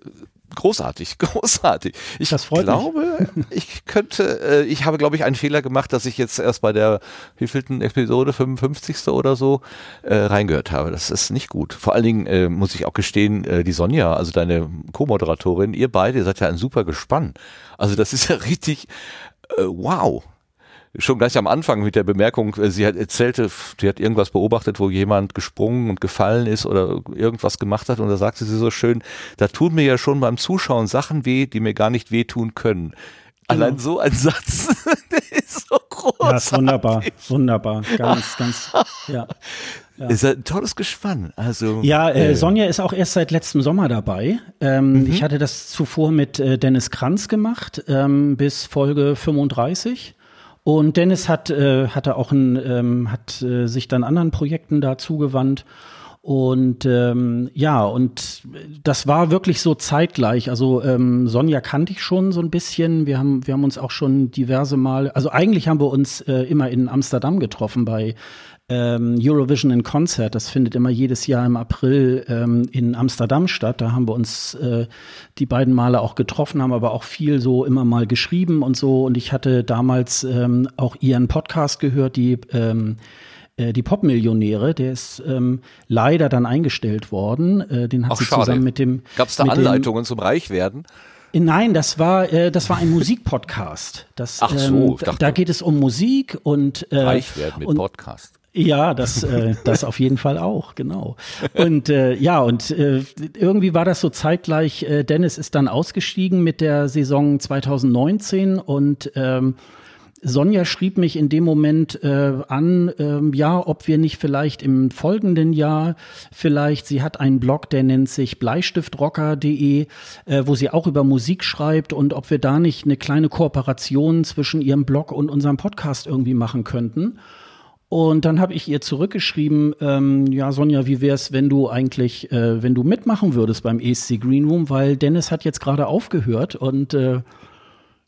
großartig, großartig. Ich glaube, mich. ich könnte, äh, ich habe, glaube ich, einen Fehler gemacht, dass ich jetzt erst bei der wievielten Episode, 55. oder so, äh, reingehört habe. Das ist nicht gut. Vor allen Dingen äh, muss ich auch gestehen, äh, die Sonja, also deine Co-Moderatorin, ihr beide seid ja ein super Gespann. Also das ist ja richtig, äh, wow schon gleich am Anfang mit der Bemerkung, äh, sie hat erzählte, sie hat irgendwas beobachtet, wo jemand gesprungen und gefallen ist oder irgendwas gemacht hat und da sagte sie so schön, da tun mir ja schon beim Zuschauen Sachen weh, die mir gar nicht wehtun können. Genau. Allein so ein Satz, der ist so groß. Ja, ist wunderbar, wunderbar, ganz, ganz, ja. Ja. Ist ein tolles Gespann. Also ja, äh, äh, Sonja ist auch erst seit letztem Sommer dabei. Ähm, mhm. Ich hatte das zuvor mit äh, Dennis Kranz gemacht ähm, bis Folge 35. Und Dennis hat, äh, hatte auch ein, ähm, hat äh, sich dann anderen Projekten da zugewandt. Und ähm, ja, und das war wirklich so zeitgleich. Also ähm, Sonja kannte ich schon so ein bisschen. Wir haben, wir haben uns auch schon diverse Mal, also eigentlich haben wir uns äh, immer in Amsterdam getroffen bei Eurovision in Concert. Das findet immer jedes Jahr im April ähm, in Amsterdam statt. Da haben wir uns äh, die beiden Male auch getroffen, haben aber auch viel so immer mal geschrieben und so. Und ich hatte damals ähm, auch ihren Podcast gehört, die ähm, äh, die Popmillionäre, der ist ähm, leider dann eingestellt worden. Äh, den hat Ach, sie schade. zusammen mit dem. Gab es da Anleitungen zum Reichwerden? Nein, das war äh, das war ein Musikpodcast. Das, Ach so, ähm, da geht es um Musik und äh, reich werden mit und, Podcast. Ja, das, äh, das auf jeden Fall auch, genau. Und äh, ja, und äh, irgendwie war das so zeitgleich. Äh, Dennis ist dann ausgestiegen mit der Saison 2019 und ähm, Sonja schrieb mich in dem Moment äh, an, ähm, ja, ob wir nicht vielleicht im folgenden Jahr vielleicht, sie hat einen Blog, der nennt sich bleistiftrocker.de, äh, wo sie auch über Musik schreibt und ob wir da nicht eine kleine Kooperation zwischen ihrem Blog und unserem Podcast irgendwie machen könnten. Und dann habe ich ihr zurückgeschrieben, ähm, ja Sonja, wie wär's, wenn du eigentlich, äh, wenn du mitmachen würdest beim ESC Green Room, weil Dennis hat jetzt gerade aufgehört und äh,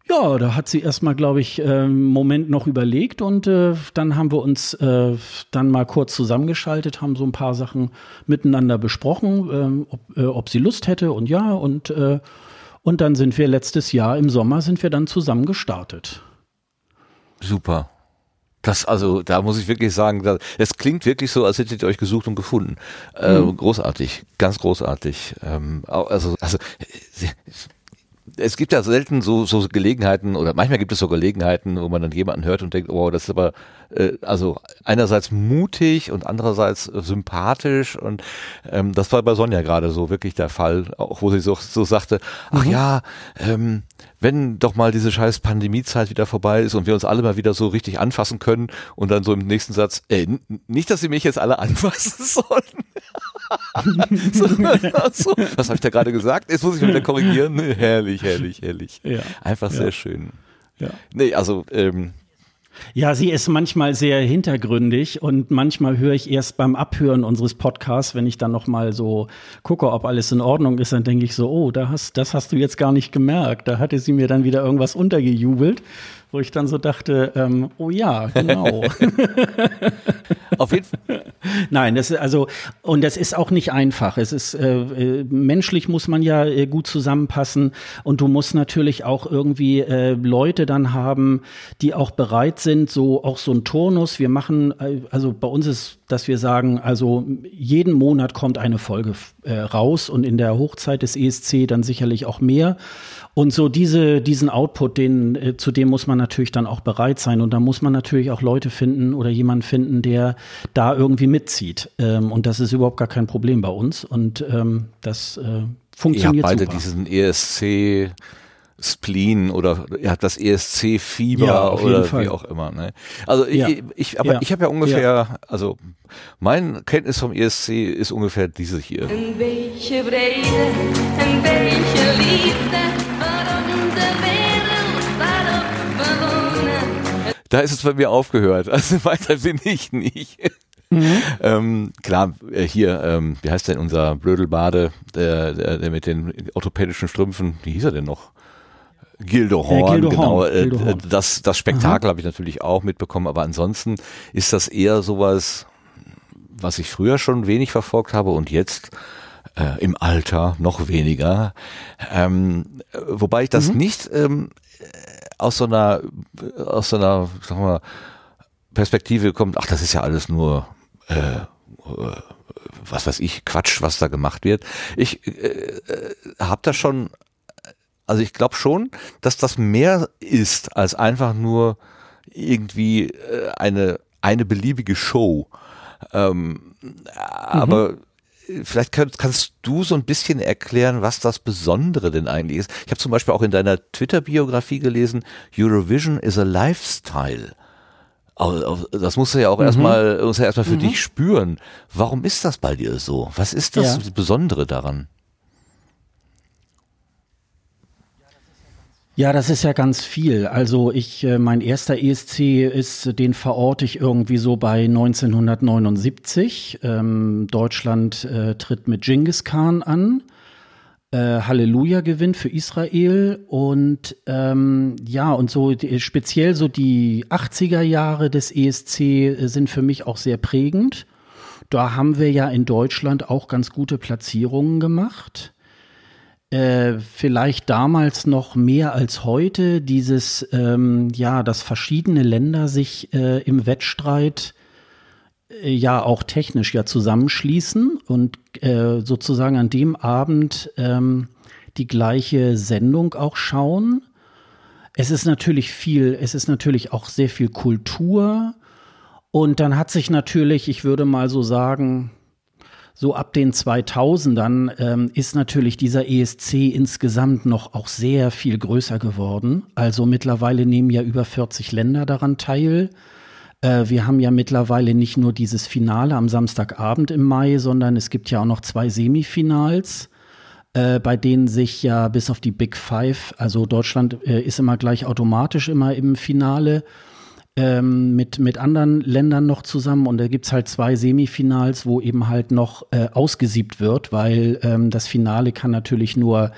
ja, da hat sie erstmal, glaube ich, äh, einen Moment noch überlegt und äh, dann haben wir uns äh, dann mal kurz zusammengeschaltet, haben so ein paar Sachen miteinander besprochen, ähm, ob, äh, ob sie Lust hätte und ja und äh, und dann sind wir letztes Jahr im Sommer sind wir dann zusammen gestartet. Super. Das, also, da muss ich wirklich sagen, es klingt wirklich so, als hättet ihr euch gesucht und gefunden. Äh, mhm. Großartig, ganz großartig. Ähm, also, also es gibt ja selten so, so Gelegenheiten oder manchmal gibt es so Gelegenheiten, wo man dann jemanden hört und denkt, oh, das ist aber äh, also einerseits mutig und andererseits äh, sympathisch und ähm, das war bei Sonja gerade so wirklich der Fall, auch wo sie so, so sagte, ach mhm. ja, ähm, wenn doch mal diese scheiß Pandemiezeit wieder vorbei ist und wir uns alle mal wieder so richtig anfassen können und dann so im nächsten Satz, ey, nicht, dass sie mich jetzt alle anfassen sollen. So, so, was habe ich da gerade gesagt? Jetzt muss ich wieder korrigieren. Herrlich, herrlich, herrlich. Ja. Einfach ja. sehr schön. Ja. Nee, also ähm, ja, sie ist manchmal sehr hintergründig und manchmal höre ich erst beim Abhören unseres Podcasts, wenn ich dann noch mal so gucke, ob alles in Ordnung ist, dann denke ich so, oh, da hast, das hast du jetzt gar nicht gemerkt. Da hatte sie mir dann wieder irgendwas untergejubelt wo ich dann so dachte, ähm, oh ja, genau. Auf jeden Fall. Nein, das ist also und das ist auch nicht einfach. Es ist äh, äh, menschlich muss man ja äh, gut zusammenpassen und du musst natürlich auch irgendwie äh, Leute dann haben, die auch bereit sind, so auch so ein Turnus. Wir machen äh, also bei uns ist, dass wir sagen, also jeden Monat kommt eine Folge äh, raus und in der Hochzeit des ESC dann sicherlich auch mehr. Und so diese, diesen Output, den, äh, zu dem muss man natürlich dann auch bereit sein. Und da muss man natürlich auch Leute finden oder jemanden finden, der da irgendwie mitzieht. Ähm, und das ist überhaupt gar kein Problem bei uns. Und ähm, das äh, funktioniert Ihr habt beide super. diesen ESC Spleen oder er hat das ESC-Fieber ja, oder wie auch immer. Ne? Also ja. ich, ich, aber ja. ich habe ja ungefähr, also mein Kenntnis vom ESC ist ungefähr diese hier. Ein welche Brede, ein welche Liebe. da ist es bei mir aufgehört. Also weiter bin ich nicht. Mhm. ähm, klar, äh, hier, ähm, wie heißt denn unser Blödelbade, der, der, der mit den orthopädischen Strümpfen, wie hieß er denn noch? Gildo Horn, äh, Gildo genau. Horn. Äh, Gildo Horn. Das, das Spektakel habe ich natürlich auch mitbekommen, aber ansonsten ist das eher sowas, was ich früher schon wenig verfolgt habe und jetzt äh, im Alter noch weniger. Ähm, wobei ich das mhm. nicht ähm, aus so einer, aus so einer, sag mal, Perspektive kommt, ach, das ist ja alles nur, äh, was weiß ich, Quatsch, was da gemacht wird. Ich äh, äh, habe da schon, also ich glaube schon, dass das mehr ist als einfach nur irgendwie äh, eine eine beliebige Show. Ähm, mhm. Aber vielleicht kannst, kannst du so ein bisschen erklären, was das Besondere denn eigentlich ist. Ich habe zum Beispiel auch in deiner Twitter-Biografie gelesen, Eurovision is a Lifestyle. Das musst du ja auch mhm. erstmal, musst ja erstmal für mhm. dich spüren. Warum ist das bei dir so? Was ist das ja. Besondere daran? Ja, das ist ja ganz viel. Also ich, äh, mein erster ESC ist, den verorte ich irgendwie so bei 1979. Ähm, Deutschland äh, tritt mit Genghis Khan an. Äh, Halleluja gewinnt für Israel und ähm, ja und so speziell so die 80er Jahre des ESC äh, sind für mich auch sehr prägend. Da haben wir ja in Deutschland auch ganz gute Platzierungen gemacht. Äh, vielleicht damals noch mehr als heute dieses, ähm, ja, dass verschiedene Länder sich äh, im Wettstreit äh, ja auch technisch ja zusammenschließen und äh, sozusagen an dem Abend ähm, die gleiche Sendung auch schauen. Es ist natürlich viel, es ist natürlich auch sehr viel Kultur. Und dann hat sich natürlich, ich würde mal so sagen, so ab den 2000ern ähm, ist natürlich dieser ESC insgesamt noch auch sehr viel größer geworden. Also mittlerweile nehmen ja über 40 Länder daran teil. Äh, wir haben ja mittlerweile nicht nur dieses Finale am Samstagabend im Mai, sondern es gibt ja auch noch zwei Semifinals. Äh, bei denen sich ja bis auf die Big Five, also Deutschland äh, ist immer gleich automatisch immer im Finale ähm, mit, mit anderen Ländern noch zusammen. Und da gibt's halt zwei Semifinals, wo eben halt noch äh, ausgesiebt wird, weil ähm, das Finale kann natürlich nur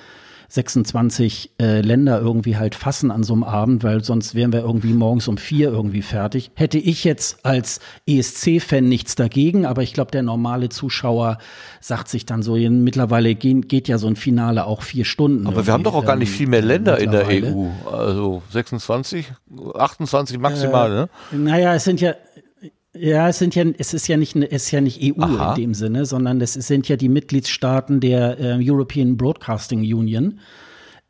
26 äh, Länder irgendwie halt fassen an so einem Abend, weil sonst wären wir irgendwie morgens um vier irgendwie fertig. Hätte ich jetzt als ESC-Fan nichts dagegen, aber ich glaube, der normale Zuschauer sagt sich dann so, mittlerweile gehen, geht ja so ein Finale auch vier Stunden. Aber wir haben doch auch gar nicht viel mehr Länder in der EU. Also 26, 28 maximal, äh, ne? Naja, es sind ja, ja, es sind ja, es ist ja nicht, es ist ja nicht EU Aha. in dem Sinne, sondern es sind ja die Mitgliedstaaten der äh, European Broadcasting Union.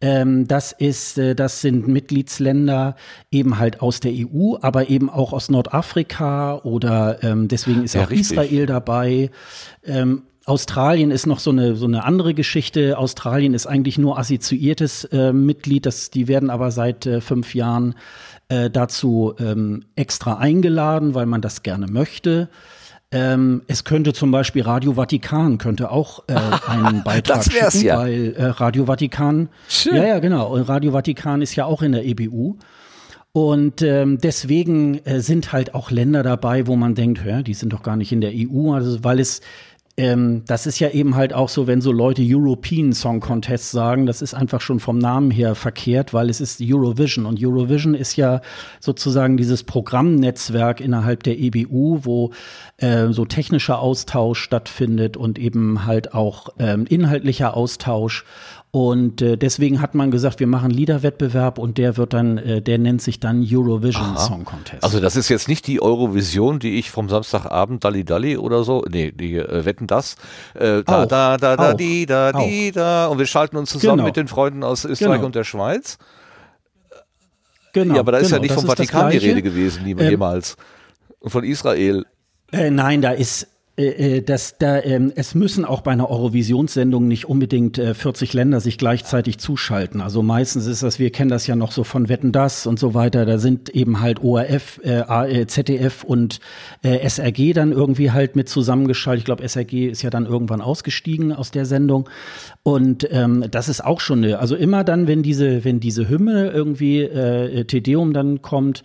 Ähm, das ist, äh, das sind Mitgliedsländer eben halt aus der EU, aber eben auch aus Nordafrika oder ähm, deswegen ist Ja, auch richtig. Israel dabei. Ähm, Australien ist noch so eine, so eine andere Geschichte. Australien ist eigentlich nur assoziiertes äh, Mitglied. Das, die werden aber seit äh, fünf Jahren äh, dazu ähm, extra eingeladen, weil man das gerne möchte. Ähm, es könnte zum Beispiel Radio Vatikan könnte auch äh, einen Beitrag Das wär's schicken, ja. weil äh, Radio Vatikan, Schön. ja ja genau, Und Radio Vatikan ist ja auch in der EBU. Und ähm, deswegen äh, sind halt auch Länder dabei, wo man denkt, hä, die sind doch gar nicht in der EU, also weil es ähm, das ist ja eben halt auch so, wenn so Leute European Song Contest sagen, das ist einfach schon vom Namen her verkehrt, weil es ist Eurovision und Eurovision ist ja sozusagen dieses Programmnetzwerk innerhalb der EBU, wo äh, so technischer Austausch stattfindet und eben halt auch ähm, inhaltlicher Austausch. Und äh, deswegen hat man gesagt, wir machen Liederwettbewerb und der wird dann, äh, der nennt sich dann Eurovision Song Contest. Also das ist jetzt nicht die Eurovision, die ich vom Samstagabend Dalli Dalli oder so, nee, die äh, wetten das. Äh, da, Auch, da, da, da, auch, die, da, die, da. Und wir schalten uns zusammen Genau. mit den Freunden aus Österreich Genau. und der Schweiz. genau, ja, aber da ist ja genau, nicht das vom Vatikan die. Rede gewesen, Ähm, jemals. Und von Israel. Äh, nein, da ist äh, äh, das, da, ähm, es müssen auch bei einer Eurovisionssendung nicht unbedingt äh, 40 Länder sich gleichzeitig zuschalten. Also meistens ist das, wir kennen das ja noch so von Wetten das und so weiter. Da sind eben halt ORF, äh, äh, ZDF und äh, SRG dann irgendwie halt mit zusammengeschaltet. Ich glaube, SRG ist ja dann irgendwann ausgestiegen aus der Sendung. Und ähm, das ist auch schon eine, also immer dann, wenn diese, wenn diese Hymne irgendwie äh, Tedeum dann kommt,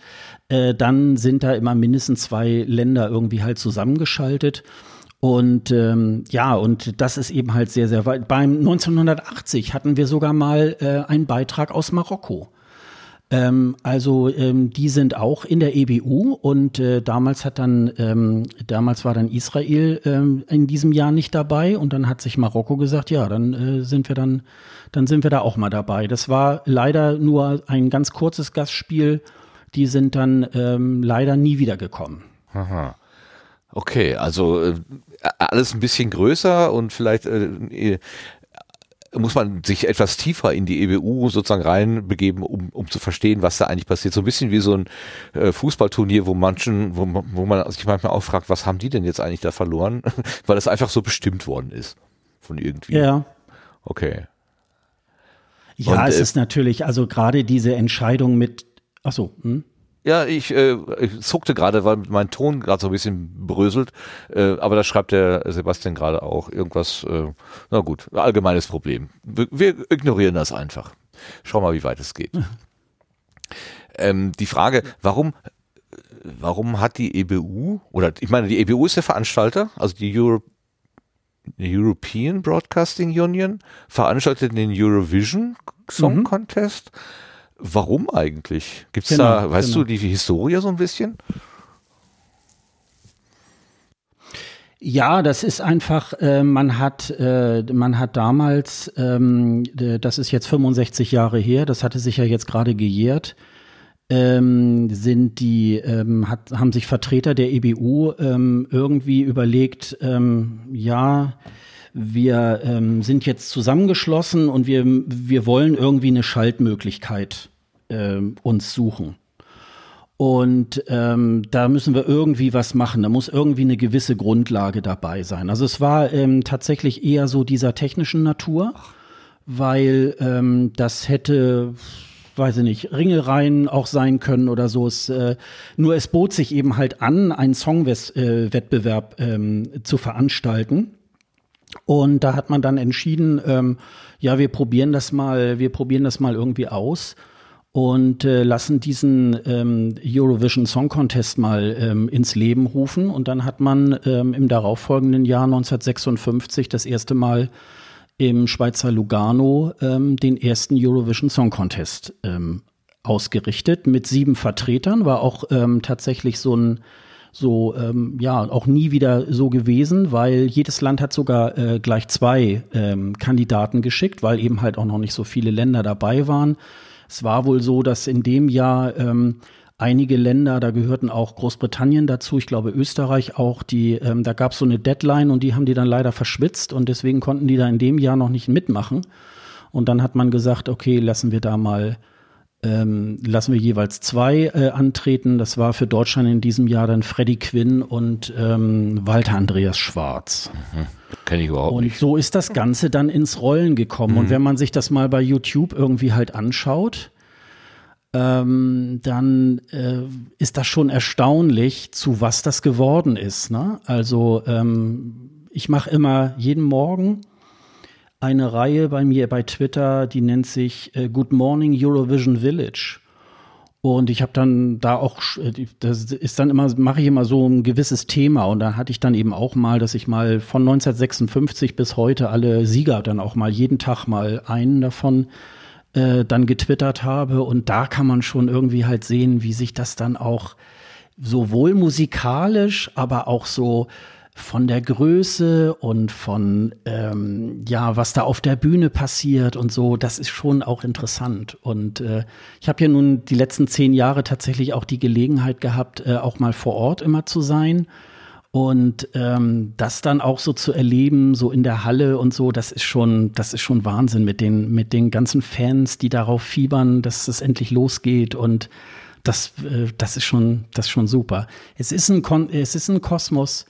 äh, dann sind da immer mindestens zwei Länder irgendwie halt zusammengeschaltet. Und ähm, ja, und das ist eben halt sehr, sehr weit. Beim 1980 hatten wir sogar mal äh, einen Beitrag aus Marokko. Ähm, also ähm, die sind auch in der EBU und äh, damals hat dann ähm, damals war dann Israel ähm, in diesem Jahr nicht dabei und dann hat sich Marokko gesagt, ja, dann äh, sind wir dann dann sind wir da auch mal dabei. Das war leider nur ein ganz kurzes Gastspiel. Die sind dann ähm, leider nie wiedergekommen. Aha. Okay, also äh, alles ein bisschen größer und vielleicht äh, äh, muss man sich etwas tiefer in die EBU sozusagen reinbegeben, um, um zu verstehen, was da eigentlich passiert. So ein bisschen wie so ein äh, Fußballturnier, wo manchen, wo, man- wo man sich manchmal auch fragt, was haben die denn jetzt eigentlich da verloren? Weil es einfach so bestimmt worden ist. Von irgendwie. Ja. Okay. Ja, Und, es äh, ist natürlich, also gerade diese Entscheidung mit, ach so, hm? Ja, ich, äh, ich zuckte gerade, weil mein Ton gerade so ein bisschen bröselt. Äh, aber da schreibt der Sebastian gerade auch irgendwas. Äh, na gut, allgemeines Problem. Wir, wir ignorieren das einfach. Schau mal, wie weit es geht. ähm, die Frage, warum, warum hat die EBU oder ich meine, die EBU ist der Veranstalter, also die Euro, European Broadcasting Union veranstaltet den Eurovision Song Mhm. Contest. Warum eigentlich? Gibt's Genau, da, weißt genau. du, die Historie so ein bisschen? Ja, das ist einfach, äh, man hat, äh, man hat damals, ähm, äh, das ist jetzt 65 Jahre her, das hatte sich ja jetzt gerade gejährt, ähm, sind die, ähm, hat, haben sich Vertreter der EBU ähm, irgendwie überlegt, ähm, ja, wir ähm, sind jetzt zusammengeschlossen und wir, wir wollen irgendwie eine Schaltmöglichkeit ähm, uns suchen. Und ähm, da müssen wir irgendwie was machen. Da muss irgendwie eine gewisse Grundlage dabei sein. Also es war ähm, tatsächlich eher so dieser technischen Natur, weil ähm, das hätte, weiß ich nicht, Ringelreihen auch sein können oder so. Es, äh, nur es bot sich eben halt an, einen Songwettbewerb ähm, zu veranstalten. Und da hat man dann entschieden, ähm, ja, wir probieren das mal, wir probieren das mal irgendwie aus und äh, lassen diesen ähm, Eurovision Song Contest mal ähm, ins Leben rufen. Und dann hat man ähm, im darauffolgenden Jahr 1956 das erste Mal im Schweizer Lugano ähm, den ersten Eurovision Song Contest ähm, ausgerichtet mit sieben Vertretern. War auch ähm, tatsächlich so ein so ähm, ja auch nie wieder so gewesen, weil jedes Land hat sogar äh, gleich zwei ähm, Kandidaten geschickt, weil eben halt auch noch nicht so viele Länder dabei waren. Es war wohl so, dass in dem Jahr ähm, einige Länder, da gehörten auch Großbritannien dazu, ich glaube Österreich auch, die ähm, da gab es so eine Deadline und die haben die dann leider verschwitzt und deswegen konnten die da in dem Jahr noch nicht mitmachen. Und dann hat man gesagt, okay, lassen wir da mal, ähm, lassen wir jeweils zwei äh, antreten. Das war für Deutschland in diesem Jahr dann Freddy Quinn und ähm, Walter Andreas Schwarz. Mhm. Kenne ich überhaupt und nicht. so ist das Ganze dann ins Rollen gekommen. Und wenn man sich das mal bei YouTube irgendwie halt anschaut, ähm, dann äh, ist das schon erstaunlich, zu was das geworden ist. Ne? Also ähm, ich mache immer jeden Morgen eine Reihe bei mir bei Twitter, die nennt sich äh, Good Morning Eurovision Village. Und ich habe dann da auch, äh, das ist dann immer, mache ich immer so ein gewisses Thema. Und da hatte ich dann eben auch mal, dass ich mal von 1956 bis heute alle Sieger dann auch mal jeden Tag mal einen davon äh, dann getwittert habe. Und da kann man schon irgendwie halt sehen, wie sich das dann auch sowohl musikalisch, aber auch so von der Größe und von ähm, ja, was da auf der Bühne passiert und so, das ist schon auch interessant. Und äh, ich habe ja nun die letzten zehn Jahre tatsächlich auch die Gelegenheit gehabt, äh, auch mal vor Ort immer zu sein. Und ähm, das dann auch so zu erleben, so in der Halle und so, das ist schon, das ist schon Wahnsinn mit den, mit den ganzen Fans, die darauf fiebern, dass es endlich losgeht und das, äh, das ist schon, das ist schon super. Es ist ein, Kon es ist ein Kosmos,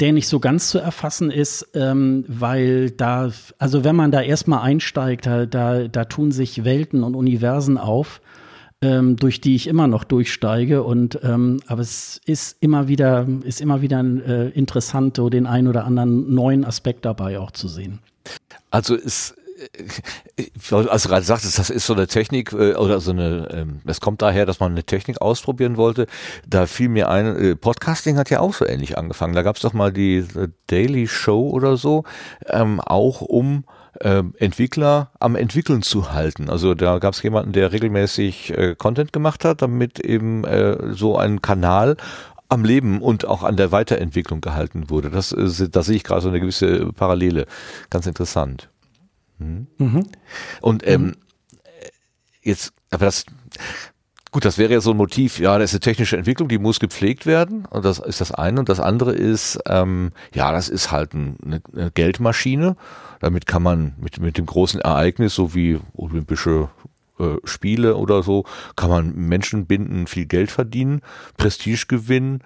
der nicht so ganz zu erfassen ist, ähm, weil da, also wenn man da erstmal einsteigt, da, da, tun sich Welten und Universen auf, ähm, durch die ich immer noch durchsteige. Und ähm, aber es ist immer wieder, ist immer wieder äh, interessant, so den einen oder anderen neuen Aspekt dabei auch zu sehen. Also also gerade sagtest, das ist so eine Technik äh, oder so eine, ähm, es kommt daher, dass man eine Technik ausprobieren wollte. Da fiel mir ein, äh, Podcasting hat ja auch so ähnlich angefangen. Da gab es doch mal die äh, Daily Show oder so, ähm, auch um ähm, Entwickler am Entwickeln zu halten. Also da gab es jemanden, der regelmäßig äh, Content gemacht hat, damit eben äh, so ein Kanal am Leben und auch an der Weiterentwicklung gehalten wurde. Das, äh, da sehe ich gerade so eine gewisse Parallele. Ganz interessant. Mhm. Und ähm, mhm. jetzt, aber das, gut, das wäre ja so ein Motiv, ja, das ist eine technische Entwicklung, die muss gepflegt werden. Und das ist das eine. Und das andere ist, ähm, ja, das ist halt eine, eine Geldmaschine. Damit kann man mit, mit dem großen Ereignis, so wie Olympische äh, Spiele oder so, kann man Menschen binden, viel Geld verdienen, Prestige gewinnen.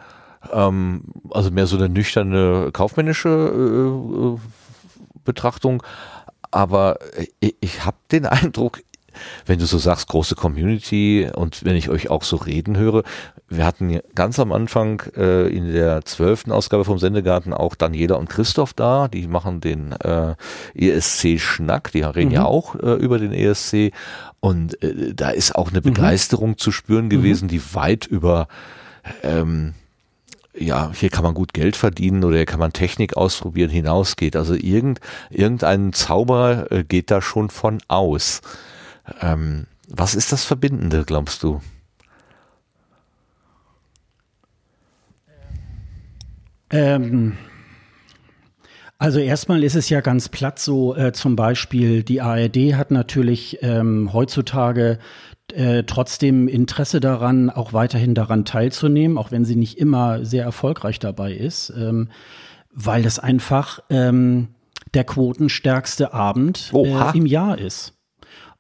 Ähm, also mehr so eine nüchterne kaufmännische äh, äh Betrachtung aber ich, ich habe den Eindruck, wenn du so sagst, große Community und wenn ich euch auch so reden höre, wir hatten ganz am Anfang äh, in der zwölften Ausgabe vom Sendegarten auch Daniela und Christoph da, die machen den äh, ESC-Schnack, die reden mhm. ja auch äh, über den ESC und äh, da ist auch eine mhm. Begeisterung mhm. zu spüren gewesen, mhm. die weit über ähm, ja, hier kann man gut Geld verdienen oder hier kann man Technik ausprobieren, hinausgeht. Also irgend, irgendein Zauber äh, geht da schon von aus. Ähm, was ist das Verbindende, glaubst du? Ähm, also erstmal ist es ja ganz platt so, äh, zum Beispiel die ARD hat natürlich ähm, heutzutage äh, trotzdem Interesse daran, auch weiterhin daran teilzunehmen, auch wenn sie nicht immer sehr erfolgreich dabei ist, ähm, weil das einfach ähm, der quotenstärkste Abend äh, im Jahr ist.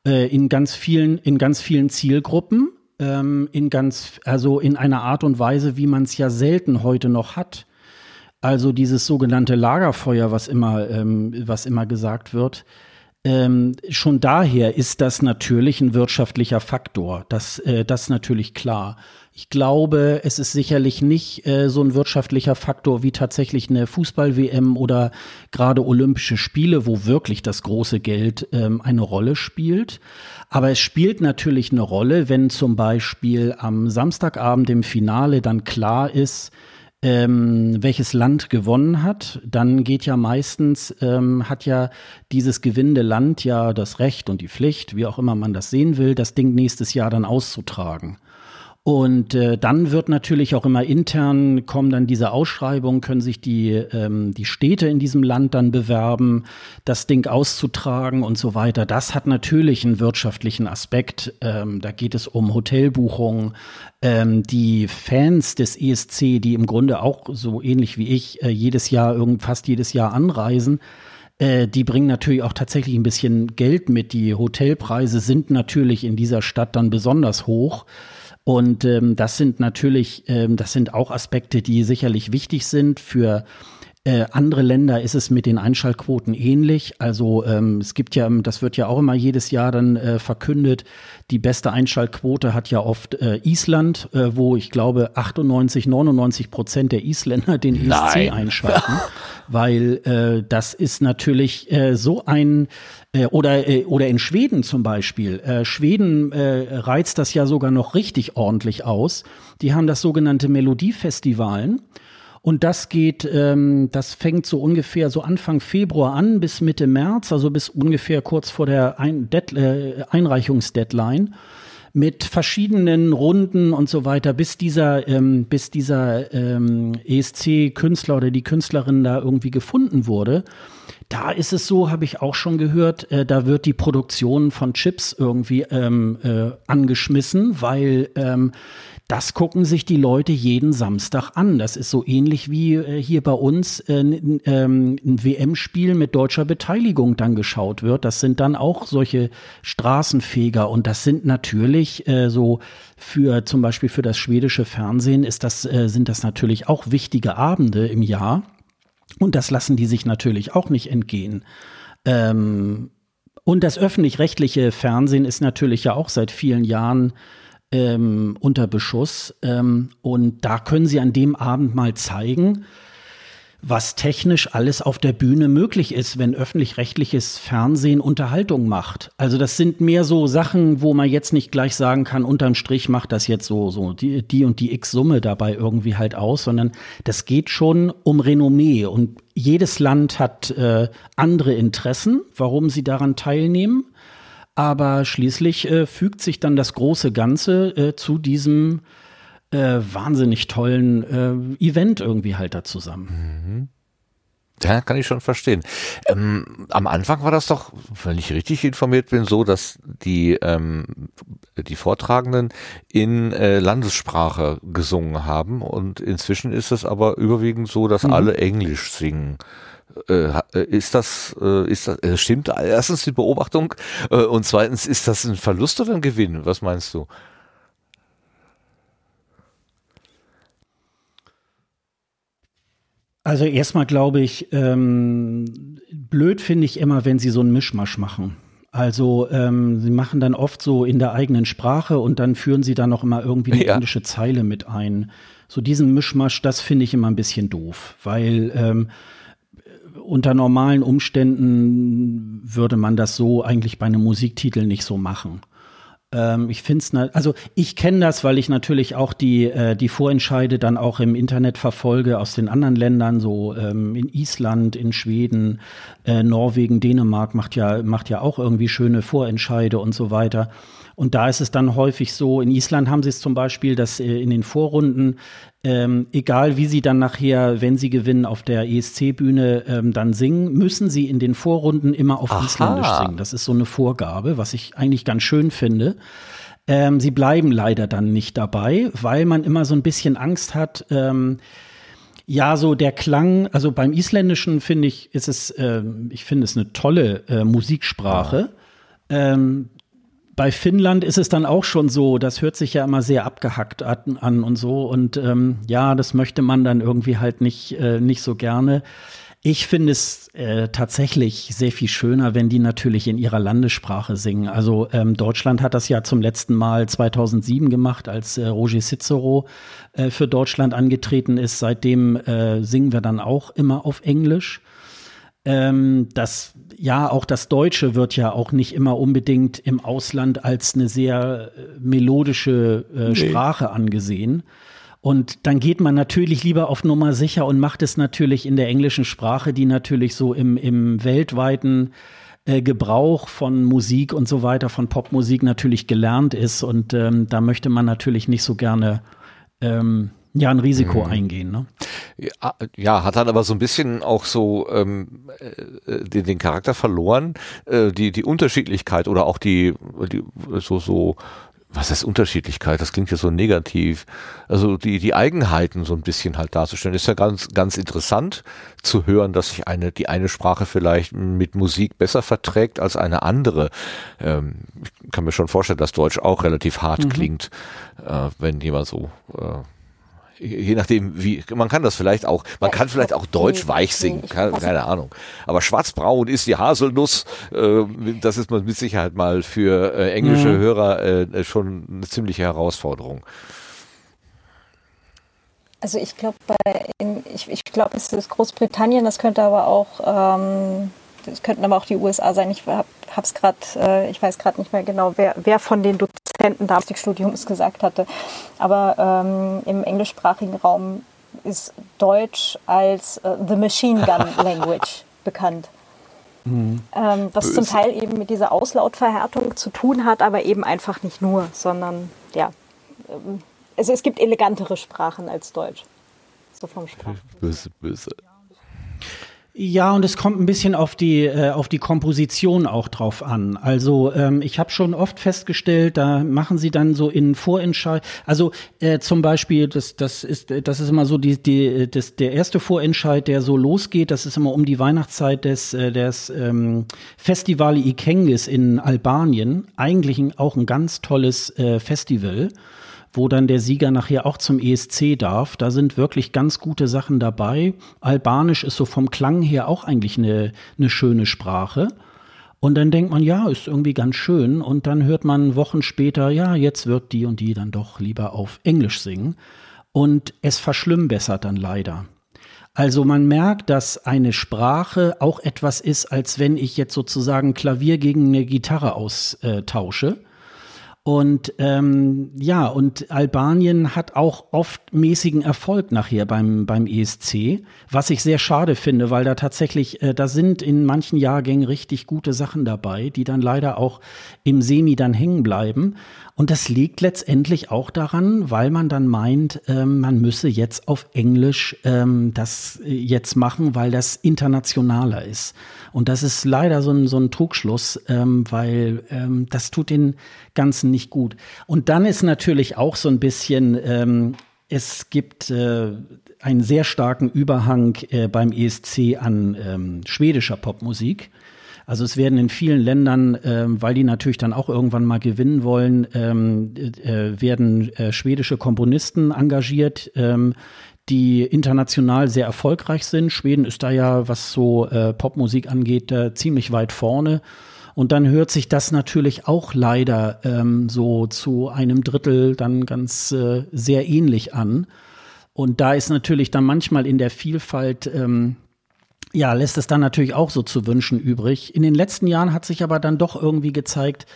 Äh, in ganz vielen, in ganz vielen Zielgruppen, ähm, in ganz, also in einer Art und Weise, wie man es ja selten heute noch hat. Also dieses sogenannte Lagerfeuer, was immer, ähm, was immer gesagt wird, ähm, schon daher ist das natürlich ein wirtschaftlicher Faktor. Das, äh, das ist natürlich klar. Ich glaube, es ist sicherlich nicht äh, so ein wirtschaftlicher Faktor wie tatsächlich eine Fußball-WM oder gerade Olympische Spiele, wo wirklich das große Geld ähm, eine Rolle spielt. Aber es spielt natürlich eine Rolle, wenn zum Beispiel am Samstagabend im Finale dann klar ist, ähm, welches Land gewonnen hat, dann geht ja meistens, ähm, hat ja dieses gewinnende Land ja das Recht und die Pflicht, wie auch immer man das sehen will, das Ding nächstes Jahr dann auszutragen. Und äh, dann wird natürlich auch immer intern kommen dann diese Ausschreibungen, können sich die, ähm, die Städte in diesem Land dann bewerben, das Ding auszutragen und so weiter. Das hat natürlich einen wirtschaftlichen Aspekt. Ähm, da geht es um Hotelbuchungen. Ähm, die Fans des ESC, die im Grunde auch so ähnlich wie ich äh, jedes Jahr, irgend, fast jedes Jahr anreisen, äh, die bringen natürlich auch tatsächlich ein bisschen Geld mit. Die Hotelpreise sind natürlich in dieser Stadt dann besonders hoch. Und ähm, das sind natürlich, ähm, das sind auch Aspekte, die sicherlich wichtig sind für äh, andere Länder ist es mit den Einschaltquoten ähnlich. Also ähm, es gibt ja, das wird ja auch immer jedes Jahr dann äh, verkündet, die beste Einschaltquote hat ja oft äh, Island, äh, wo ich glaube 98, 99 Prozent der Isländer den ESC Nein. einschalten, weil äh, das ist natürlich äh, so ein äh, oder äh, oder in Schweden zum Beispiel. Äh, Schweden äh, reizt das ja sogar noch richtig ordentlich aus. Die haben das sogenannte Melodiefestivalen. Und das geht, ähm, das fängt so ungefähr so Anfang Februar an bis Mitte März, also bis ungefähr kurz vor der Ein Dead äh, Einreichungsdeadline mit verschiedenen Runden und so weiter, bis dieser, ähm, bis dieser ähm, ESC-Künstler oder die Künstlerin da irgendwie gefunden wurde. Da ist es so, habe ich auch schon gehört, äh, da wird die Produktion von Chips irgendwie ähm, äh, angeschmissen, weil ähm, das gucken sich die Leute jeden Samstag an. Das ist so ähnlich wie äh, hier bei uns äh, ähm, ein WM-Spiel mit deutscher Beteiligung dann geschaut wird. Das sind dann auch solche Straßenfeger und das sind natürlich äh, so für zum Beispiel für das schwedische Fernsehen ist das, sind das natürlich auch wichtige Abende im Jahr. Und das lassen die sich natürlich auch nicht entgehen. Ähm, und das öffentlich-rechtliche Fernsehen ist natürlich ja auch seit vielen Jahren ähm, unter Beschuss. Ähm, und da können Sie an dem Abend mal zeigen, was technisch alles auf der Bühne möglich ist, wenn öffentlich-rechtliches Fernsehen Unterhaltung macht. Also das sind mehr so Sachen, wo man jetzt nicht gleich sagen kann, unterm Strich macht das jetzt so, so die, die und die X-Summe dabei irgendwie halt aus, sondern das geht schon um Renommee und jedes Land hat äh, andere Interessen, warum sie daran teilnehmen. Aber schließlich äh, fügt sich dann das große Ganze äh, zu diesem äh, wahnsinnig tollen äh, Event irgendwie halt da zusammen. Mhm. Ja, kann ich schon verstehen. Ähm, am Anfang war das doch, wenn ich richtig informiert bin, so, dass die, ähm, die Vortragenden in äh, Landessprache gesungen haben und inzwischen ist es aber überwiegend so, dass mhm. alle Englisch singen. Äh, äh, ist das, äh, ist das, stimmt erstens die Beobachtung und zweitens, ist das ein Verlust oder ein Gewinn? Was meinst du? Also erstmal glaube ich, ähm, blöd finde ich immer, wenn sie so einen Mischmasch machen. Also ähm, sie machen dann oft so in der eigenen Sprache und dann führen sie dann noch immer irgendwie eine ja. englische Zeile mit ein. So diesen Mischmasch, das finde ich immer ein bisschen doof, weil ähm, unter normalen Umständen würde man das so eigentlich bei einem Musiktitel nicht so machen. Ähm, ich finde es, also ich kenne das, weil ich natürlich auch die, äh, die Vorentscheide dann auch im Internet verfolge aus den anderen Ländern, so ähm, in Island, in Schweden, äh, Norwegen, Dänemark macht ja, macht ja auch irgendwie schöne Vorentscheide und so weiter. Und da ist es dann häufig so, in Island haben sie es zum Beispiel, dass äh, in den Vorrunden, ähm, egal wie sie dann nachher, wenn sie gewinnen, auf der ESC-Bühne ähm, dann singen, müssen sie in den Vorrunden immer auf Aha. Isländisch singen. Das ist so eine Vorgabe, was ich eigentlich ganz schön finde. Ähm, sie bleiben leider dann nicht dabei, weil man immer so ein bisschen Angst hat, ähm, ja, so der Klang, also beim Isländischen finde ich, ist es, äh, ich finde es eine tolle äh, Musiksprache. Ja. Ähm, bei Finnland ist es dann auch schon so, das hört sich ja immer sehr abgehackt an, und so. Und ähm, ja, das möchte man dann irgendwie halt nicht, äh, nicht so gerne. Ich finde es äh, tatsächlich sehr viel schöner, wenn die natürlich in ihrer Landessprache singen. Also ähm, Deutschland hat das ja zum letzten Mal 2007 gemacht, als äh, Roger Cicero äh, für Deutschland angetreten ist. Seitdem äh, singen wir dann auch immer auf Englisch. Ähm, das ja, auch das Deutsche wird ja auch nicht immer unbedingt im Ausland als eine sehr äh, melodische äh, nee. Sprache angesehen. Und dann geht man natürlich lieber auf Nummer sicher und macht es natürlich in der englischen Sprache, die natürlich so im, im weltweiten äh, Gebrauch von Musik und so weiter, von Popmusik natürlich gelernt ist. Und ähm, da möchte man natürlich nicht so gerne ähm, ja ein Risiko mhm. eingehen. Ne? Ja, ja, hat dann aber so ein bisschen auch so ähm, äh, den, den Charakter verloren, äh, die die Unterschiedlichkeit oder auch die, die so so was heißt Unterschiedlichkeit? Das klingt ja so negativ. Also die, die Eigenheiten so ein bisschen halt darzustellen, ist ja ganz, ganz interessant zu hören, dass sich eine, die eine Sprache vielleicht mit Musik besser verträgt als eine andere. Ähm, ich kann mir schon vorstellen, dass Deutsch auch relativ hart mhm. klingt, äh, wenn jemand so, äh, je nachdem, wie, man kann das vielleicht auch, man kann vielleicht auch Deutsch weich singen, keine, Ahnung. Aber schwarzbraun ist die Haselnuss, äh, das ist mit Sicherheit mal für äh, englische mhm. Hörer äh, schon eine ziemliche Herausforderung. Also ich glaube, ich, ich glaube, es ist Großbritannien, das könnte aber auch, ähm, das könnten aber auch die USA sein. Ich habe es gerade, äh, ich weiß gerade nicht mehr genau, wer, wer von den Dozenten damals des Studiums gesagt hatte. Aber ähm, im englischsprachigen Raum ist Deutsch als äh, The Machine Gun Language bekannt. Mhm. Ähm, was Böse. zum Teil eben mit dieser Auslautverhärtung zu tun hat, aber eben einfach nicht nur, sondern ja, ähm, also es gibt elegantere Sprachen als Deutsch. So vom Sprach. Böse, böse. Ja, und es kommt ein bisschen auf die äh, auf die Komposition auch drauf an. Also ähm, ich habe schon oft festgestellt, da machen sie dann so in Vorentscheid, also äh, zum Beispiel, das das ist das ist immer so die die das der erste Vorentscheid, der so losgeht, das ist immer um die Weihnachtszeit des äh, des ähm, Festival Ikengis in Albanien. Eigentlich auch ein ganz tolles äh, Festival wo dann der Sieger nachher auch zum ESC darf. Da sind wirklich ganz gute Sachen dabei. Albanisch ist so vom Klang her auch eigentlich eine, eine schöne Sprache. Und dann denkt man, ja, ist irgendwie ganz schön. Und dann hört man Wochen später, ja, jetzt wird die und die dann doch lieber auf Englisch singen. Und es verschlimmbessert dann leider. Also man merkt, dass eine Sprache auch etwas ist, als wenn ich jetzt sozusagen Klavier gegen eine Gitarre austausche. Und ähm, ja, und Albanien hat auch oft mäßigen Erfolg nachher beim, beim ESC, was ich sehr schade finde, weil da tatsächlich, äh, da sind in manchen Jahrgängen richtig gute Sachen dabei, die dann leider auch im Semi dann hängen bleiben. Und das liegt letztendlich auch daran, weil man dann meint, ähm, man müsse jetzt auf Englisch ähm, das äh, jetzt machen, weil das internationaler ist. Und das ist leider so ein, so ein Trugschluss, ähm, weil das tut den Ganzen nicht gut. Und dann ist natürlich auch so ein bisschen, es gibt äh, einen sehr starken Überhang äh, beim ESC an ähm, schwedischer Popmusik. Also es werden in vielen Ländern, ähm, weil die natürlich dann auch irgendwann mal gewinnen wollen, ähm, äh, werden äh, schwedische Komponisten engagiert, ähm, die international sehr erfolgreich sind. Schweden ist da ja, was so äh, Popmusik angeht, äh, ziemlich weit vorne. Und dann hört sich das natürlich auch leider ähm, so zu einem Drittel dann ganz äh, sehr ähnlich an. Und da ist natürlich dann manchmal in der Vielfalt ähm, ja, lässt es dann natürlich auch so zu wünschen übrig. In den letzten Jahren hat sich aber dann doch irgendwie gezeigt,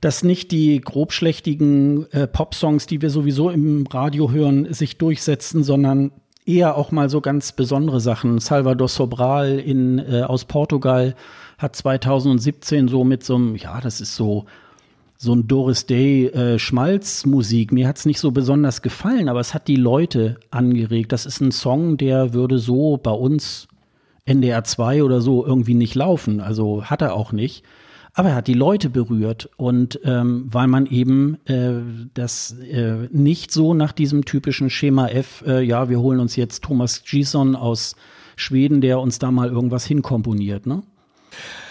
dass nicht die grobschlächtigen äh, Popsongs, die wir sowieso im Radio hören, sich durchsetzen, sondern eher auch mal so ganz besondere Sachen. Salvador Sobral in, äh, aus Portugal hat 2017 so mit so einem, ja, das ist so so ein Doris Day äh, Schmalzmusik. Mir hat's nicht so besonders gefallen, aber es hat die Leute angeregt. Das ist ein Song, der würde so bei uns NDR 2 oder so irgendwie nicht laufen. Also hat er auch nicht. Aber er hat die Leute berührt und ähm, weil man eben äh, das äh, nicht so nach diesem typischen Schema F, äh, ja, wir holen uns jetzt Thomas Gison aus Schweden, der uns da mal irgendwas hinkomponiert, ne?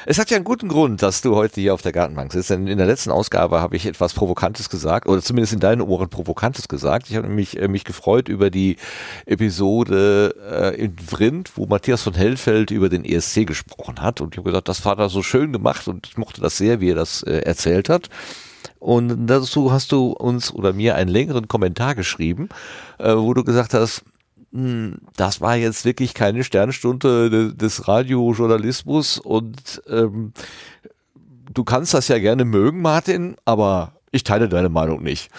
Es hat ja einen guten Grund, dass du heute hier auf der Gartenbank sitzt, denn in der letzten Ausgabe habe ich etwas Provokantes gesagt, oder zumindest in deinen Ohren Provokantes gesagt. Ich habe nämlich äh, mich gefreut über die Episode äh, in Vrindt, wo Matthias von Hellfeld über den ESC gesprochen hat. Und ich habe gesagt, das war da so schön gemacht und ich mochte das sehr, wie er das äh, erzählt hat. Und dazu hast du uns oder mir einen längeren Kommentar geschrieben, äh, wo du gesagt hast, das war jetzt wirklich keine Sternstunde des Radiojournalismus und ähm, du kannst das ja gerne mögen, Martin, aber ich teile deine Meinung nicht.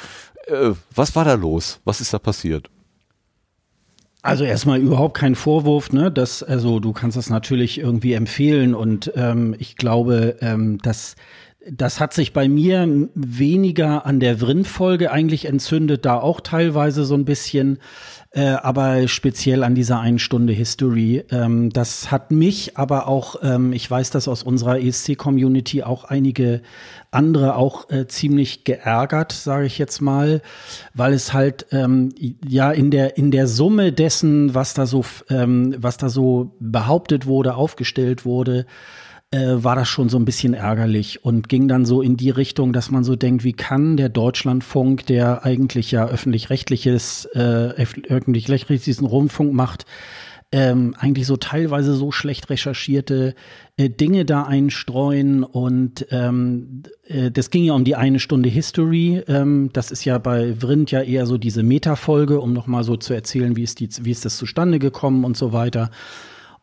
Äh, was war da los? Was ist da passiert? Also erstmal überhaupt kein Vorwurf, ne? Das, also du kannst das natürlich irgendwie empfehlen und ähm, ich glaube, ähm, dass das hat sich bei mir weniger an der Vrind-Folge eigentlich entzündet, da auch teilweise so ein bisschen, äh, aber speziell an dieser einen Stunde History. Ähm, das hat mich aber auch, ähm, ich weiß das aus unserer ESC-Community auch einige andere auch äh, ziemlich geärgert, sage ich jetzt mal, weil es halt ähm, ja in der in der Summe dessen, was da so ähm, was da so behauptet wurde, aufgestellt wurde, äh, war das schon so ein bisschen ärgerlich und ging dann so in die Richtung, dass man so denkt, wie kann der Deutschlandfunk, der eigentlich ja öffentlich-rechtliches, äh, öffentlich-rechtlichen Rundfunk macht, ähm, eigentlich so teilweise so schlecht recherchierte äh, Dinge da einstreuen und ähm, äh, das ging ja um die eine Stunde History. Ähm, das ist ja bei Vrind ja eher so diese Metafolge, um nochmal so zu erzählen, wie ist, die, wie ist das zustande gekommen und so weiter.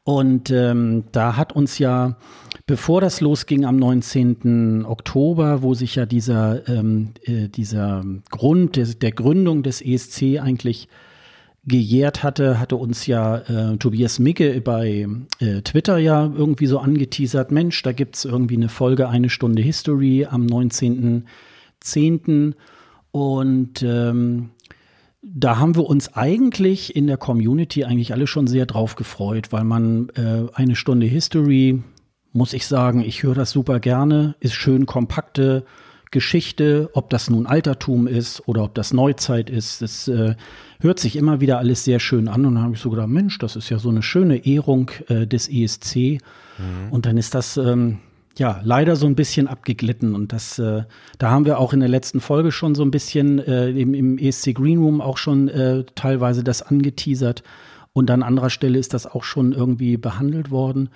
Und ähm, da hat uns ja, bevor das losging am 19. Oktober, wo sich ja dieser, ähm, äh, dieser Grund des, der Gründung des ESC eigentlich gejährt hatte, hatte uns ja äh, Tobias Micke bei äh, Twitter ja irgendwie so angeteasert, Mensch, da gibt's irgendwie eine Folge Eine Stunde History am 19.10. Und ähm, da haben wir uns eigentlich in der Community eigentlich alle schon sehr drauf gefreut, weil man äh, eine Stunde History, muss ich sagen, ich höre das super gerne, ist schön kompakte Geschichte, ob das nun Altertum ist oder ob das Neuzeit ist. Das äh, hört sich immer wieder alles sehr schön an und dann habe ich so gedacht, Mensch, das ist ja so eine schöne Ehrung äh, des ESC. Mhm. Und dann ist das ähm, ja, leider so ein bisschen abgeglitten. Und das, äh, da haben wir auch in der letzten Folge schon so ein bisschen äh, im, im ESC Green Room auch schon äh, teilweise das angeteasert. Und an anderer Stelle ist das auch schon irgendwie behandelt worden.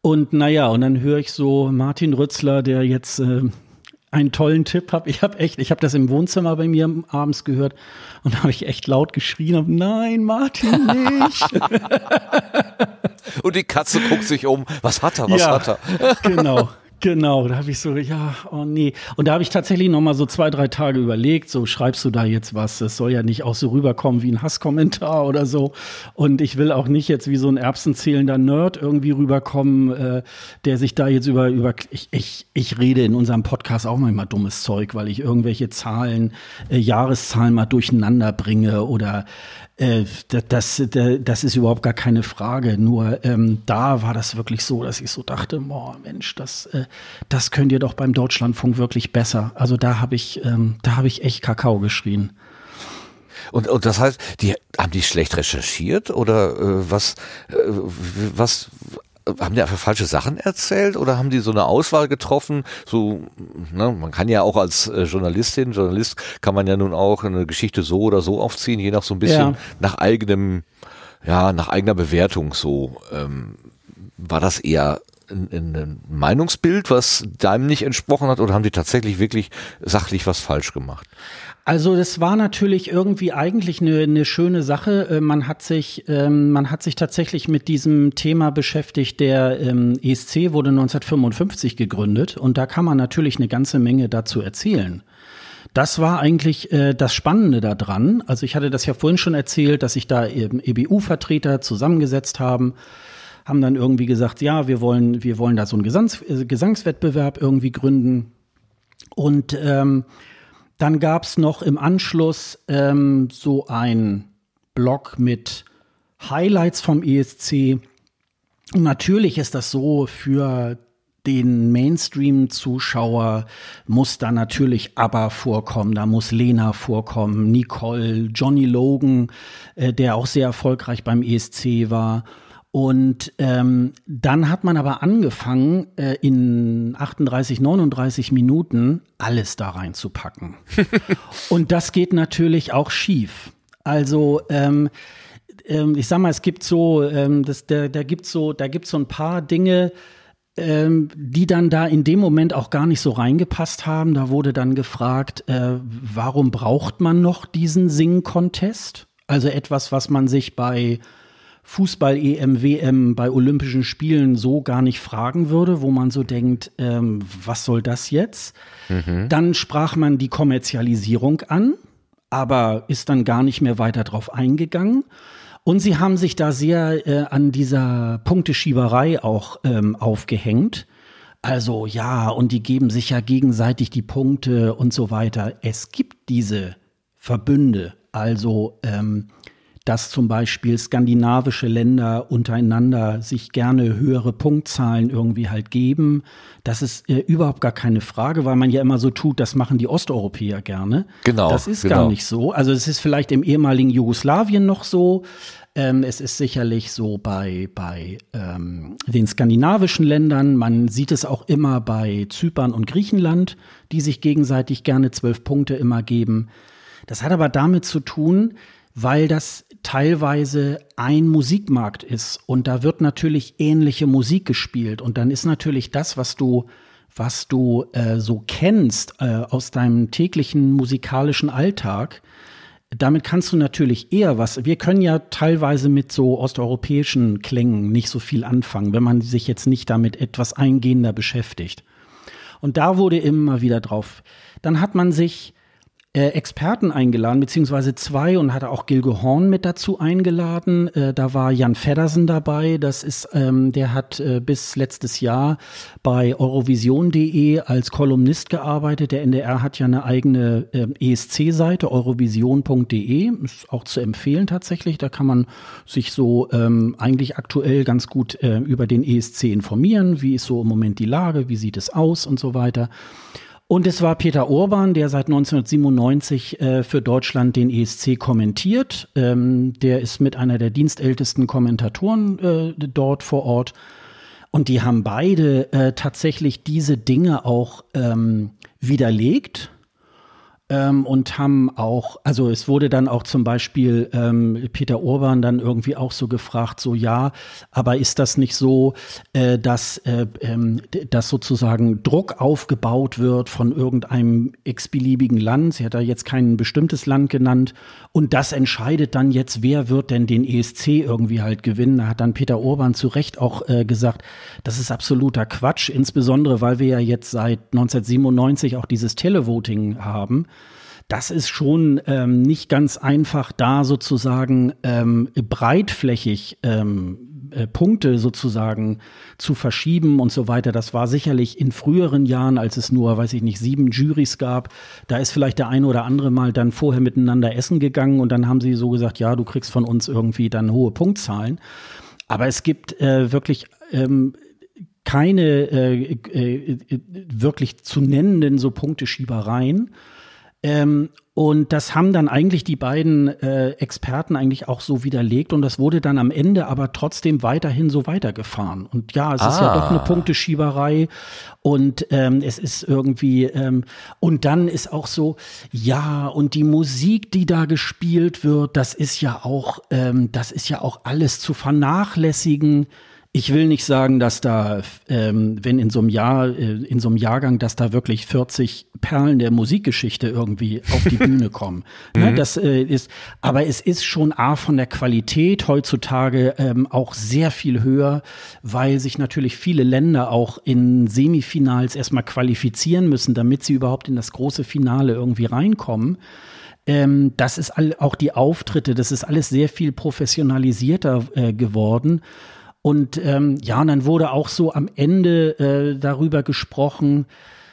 Und naja, und dann höre ich so Martin Rützler, der jetzt äh, einen tollen Tipp hat. Ich habe echt, ich habe das im Wohnzimmer bei mir abends gehört und da habe ich echt laut geschrien, hab, nein, Martin nicht. und die Katze guckt sich um, was hat er, was ja, hat er? genau. Genau, da habe ich so, ja, oh nee. Und da habe ich tatsächlich noch mal so zwei, drei Tage überlegt, so schreibst du da jetzt was? Das soll ja nicht auch so rüberkommen wie ein Hasskommentar oder so. Und ich will auch nicht jetzt wie so ein erbsenzählender Nerd irgendwie rüberkommen, äh, der sich da jetzt über, über ich, ich, ich rede in unserem Podcast auch manchmal dummes Zeug, weil ich irgendwelche Zahlen, äh, Jahreszahlen mal durcheinander bringe oder äh, das, das, das ist überhaupt gar keine Frage. Nur ähm, da war das wirklich so, dass ich so dachte, boah, Mensch, das, äh, das könnt ihr doch beim Deutschlandfunk wirklich besser. Also da habe ich, ähm, da habe ich echt Kakao geschrien. Und, und das heißt, die haben die schlecht recherchiert oder äh, was, äh, was haben die einfach falsche Sachen erzählt oder haben die so eine Auswahl getroffen? So, ne, man kann ja auch als äh, Journalistin, Journalist kann man ja nun auch eine Geschichte so oder so aufziehen, je nach so ein bisschen ja. nach eigenem, ja, nach eigener Bewertung so. Ähm, war das eher ein, ein Meinungsbild, was deinem nicht entsprochen hat, oder haben die tatsächlich wirklich sachlich was falsch gemacht? Also das war natürlich irgendwie eigentlich eine, eine schöne Sache. Äh, man hat sich, ähm, man hat sich tatsächlich mit diesem Thema beschäftigt. Der ähm, ESC wurde 1955 gegründet und da kann man natürlich eine ganze Menge dazu erzählen. Das war eigentlich äh, das Spannende daran. Also ich hatte das ja vorhin schon erzählt, dass sich da eben EBU-Vertreter zusammengesetzt haben, haben dann irgendwie gesagt, ja, wir wollen, wir wollen da so einen Gesangs äh, Gesangswettbewerb irgendwie gründen. Und ähm, dann gab es noch im Anschluss ähm, so ein Blog mit Highlights vom ESC. Und natürlich ist das so für den Mainstream-Zuschauer muss da natürlich ABBA vorkommen, da muss Lena vorkommen, Nicole, Johnny Logan, äh, der auch sehr erfolgreich beim ESC war. Und ähm, dann hat man aber angefangen, äh, in 38, 39 Minuten alles da reinzupacken. Und das geht natürlich auch schief. Also ähm, ähm, ich sag mal, es gibt so, ähm, das, da, da gibt so, da gibt so ein paar Dinge, ähm, die dann da in dem Moment auch gar nicht so reingepasst haben. Da wurde dann gefragt, äh, warum braucht man noch diesen Sing-Contest? Also etwas, was man sich bei Fußball-EM, WM bei Olympischen Spielen so gar nicht fragen würde, wo man so denkt, ähm, was soll das jetzt? Mhm. Dann sprach man die Kommerzialisierung an, aber ist dann gar nicht mehr weiter drauf eingegangen. Und sie haben sich da sehr äh, an dieser Punkteschieberei auch ähm, aufgehängt. Also ja, und die geben sich ja gegenseitig die Punkte und so weiter. Es gibt diese Verbünde, also ähm, dass zum Beispiel skandinavische Länder untereinander sich gerne höhere Punktzahlen irgendwie halt geben. Das ist äh, überhaupt gar keine Frage, weil man ja immer so tut, das machen die Osteuropäer gerne. Genau. Das ist genau. gar nicht so. Also es ist vielleicht im ehemaligen Jugoslawien noch so. Ähm, es ist sicherlich so bei, bei ähm, den skandinavischen Ländern. Man sieht es auch immer bei Zypern und Griechenland, die sich gegenseitig gerne zwölf Punkte immer geben. Das hat aber damit zu tun, weil das teilweise ein Musikmarkt ist und da wird natürlich ähnliche Musik gespielt und dann ist natürlich das, was du was du äh, so kennst äh, aus deinem täglichen musikalischen Alltag, damit kannst du natürlich eher was. Wir können ja teilweise mit so osteuropäischen Klängen nicht so viel anfangen, wenn man sich jetzt nicht damit etwas eingehender beschäftigt. Und da wurde immer wieder drauf. Dann hat man sich äh, Experten eingeladen, beziehungsweise zwei und hatte auch Gilge Horn mit dazu eingeladen. Äh, da war Jan Feddersen dabei. Das ist, ähm, der hat äh, bis letztes Jahr bei Eurovision.de als Kolumnist gearbeitet. Der NDR hat ja eine eigene äh, ESC-Seite, eurovision.de. Ist auch zu empfehlen tatsächlich. Da kann man sich so ähm, eigentlich aktuell ganz gut äh, über den ESC informieren. Wie ist so im Moment die Lage? Wie sieht es aus und so weiter. Und es war Peter Urban, der seit 1997 äh, für Deutschland den ESC kommentiert. Ähm, der ist mit einer der dienstältesten Kommentatoren äh, dort vor Ort. Und die haben beide äh, tatsächlich diese Dinge auch ähm, widerlegt ähm, und haben auch, also es wurde dann auch zum Beispiel ähm, Peter Urban dann irgendwie auch so gefragt, so ja, aber ist das nicht so, äh, dass, äh, ähm, dass sozusagen Druck aufgebaut wird von irgendeinem x-beliebigen Land? Sie hat da jetzt kein bestimmtes Land genannt und das entscheidet dann jetzt, wer wird denn den ESC irgendwie halt gewinnen. Da hat dann Peter Urban zu Recht auch äh, gesagt, das ist absoluter Quatsch, insbesondere weil wir ja jetzt seit 1997 auch dieses Televoting haben das ist schon ähm, nicht ganz einfach, da sozusagen ähm, breitflächig ähm, äh, Punkte sozusagen zu verschieben und so weiter. Das war sicherlich in früheren Jahren, als es nur, weiß ich nicht, sieben Jurys gab. Da ist vielleicht der eine oder andere mal dann vorher miteinander essen gegangen und dann haben sie so gesagt, ja, du kriegst von uns irgendwie dann hohe Punktzahlen. Aber es gibt äh, wirklich ähm, keine äh, äh, wirklich zu nennenden so Punkteschiebereien. Ähm, und das haben dann eigentlich die beiden äh, Experten eigentlich auch so widerlegt und das wurde dann am Ende aber trotzdem weiterhin so weitergefahren. Und ja, es ah. ist ja doch eine ah. Punkteschieberei und ähm, es ist irgendwie ähm, und dann ist auch so, ja, und die Musik, die da gespielt wird, das ist ja auch, ähm, das ist ja auch alles zu vernachlässigen ich will nicht sagen, dass da, ähm, wenn in so einem Jahr, äh, in so einem Jahrgang, dass da wirklich 40 Perlen der Musikgeschichte irgendwie auf die Bühne kommen. ne, mhm. das äh, ist, aber es ist schon A von der Qualität heutzutage ähm, auch sehr viel höher, weil sich natürlich viele Länder auch in Semifinals erstmal qualifizieren müssen, damit sie überhaupt in das große Finale irgendwie reinkommen ähm, das ist all, auch die Auftritte, das ist alles sehr viel professionalisierter äh, geworden. Und ähm, ja, und dann wurde auch so am Ende äh, darüber gesprochen,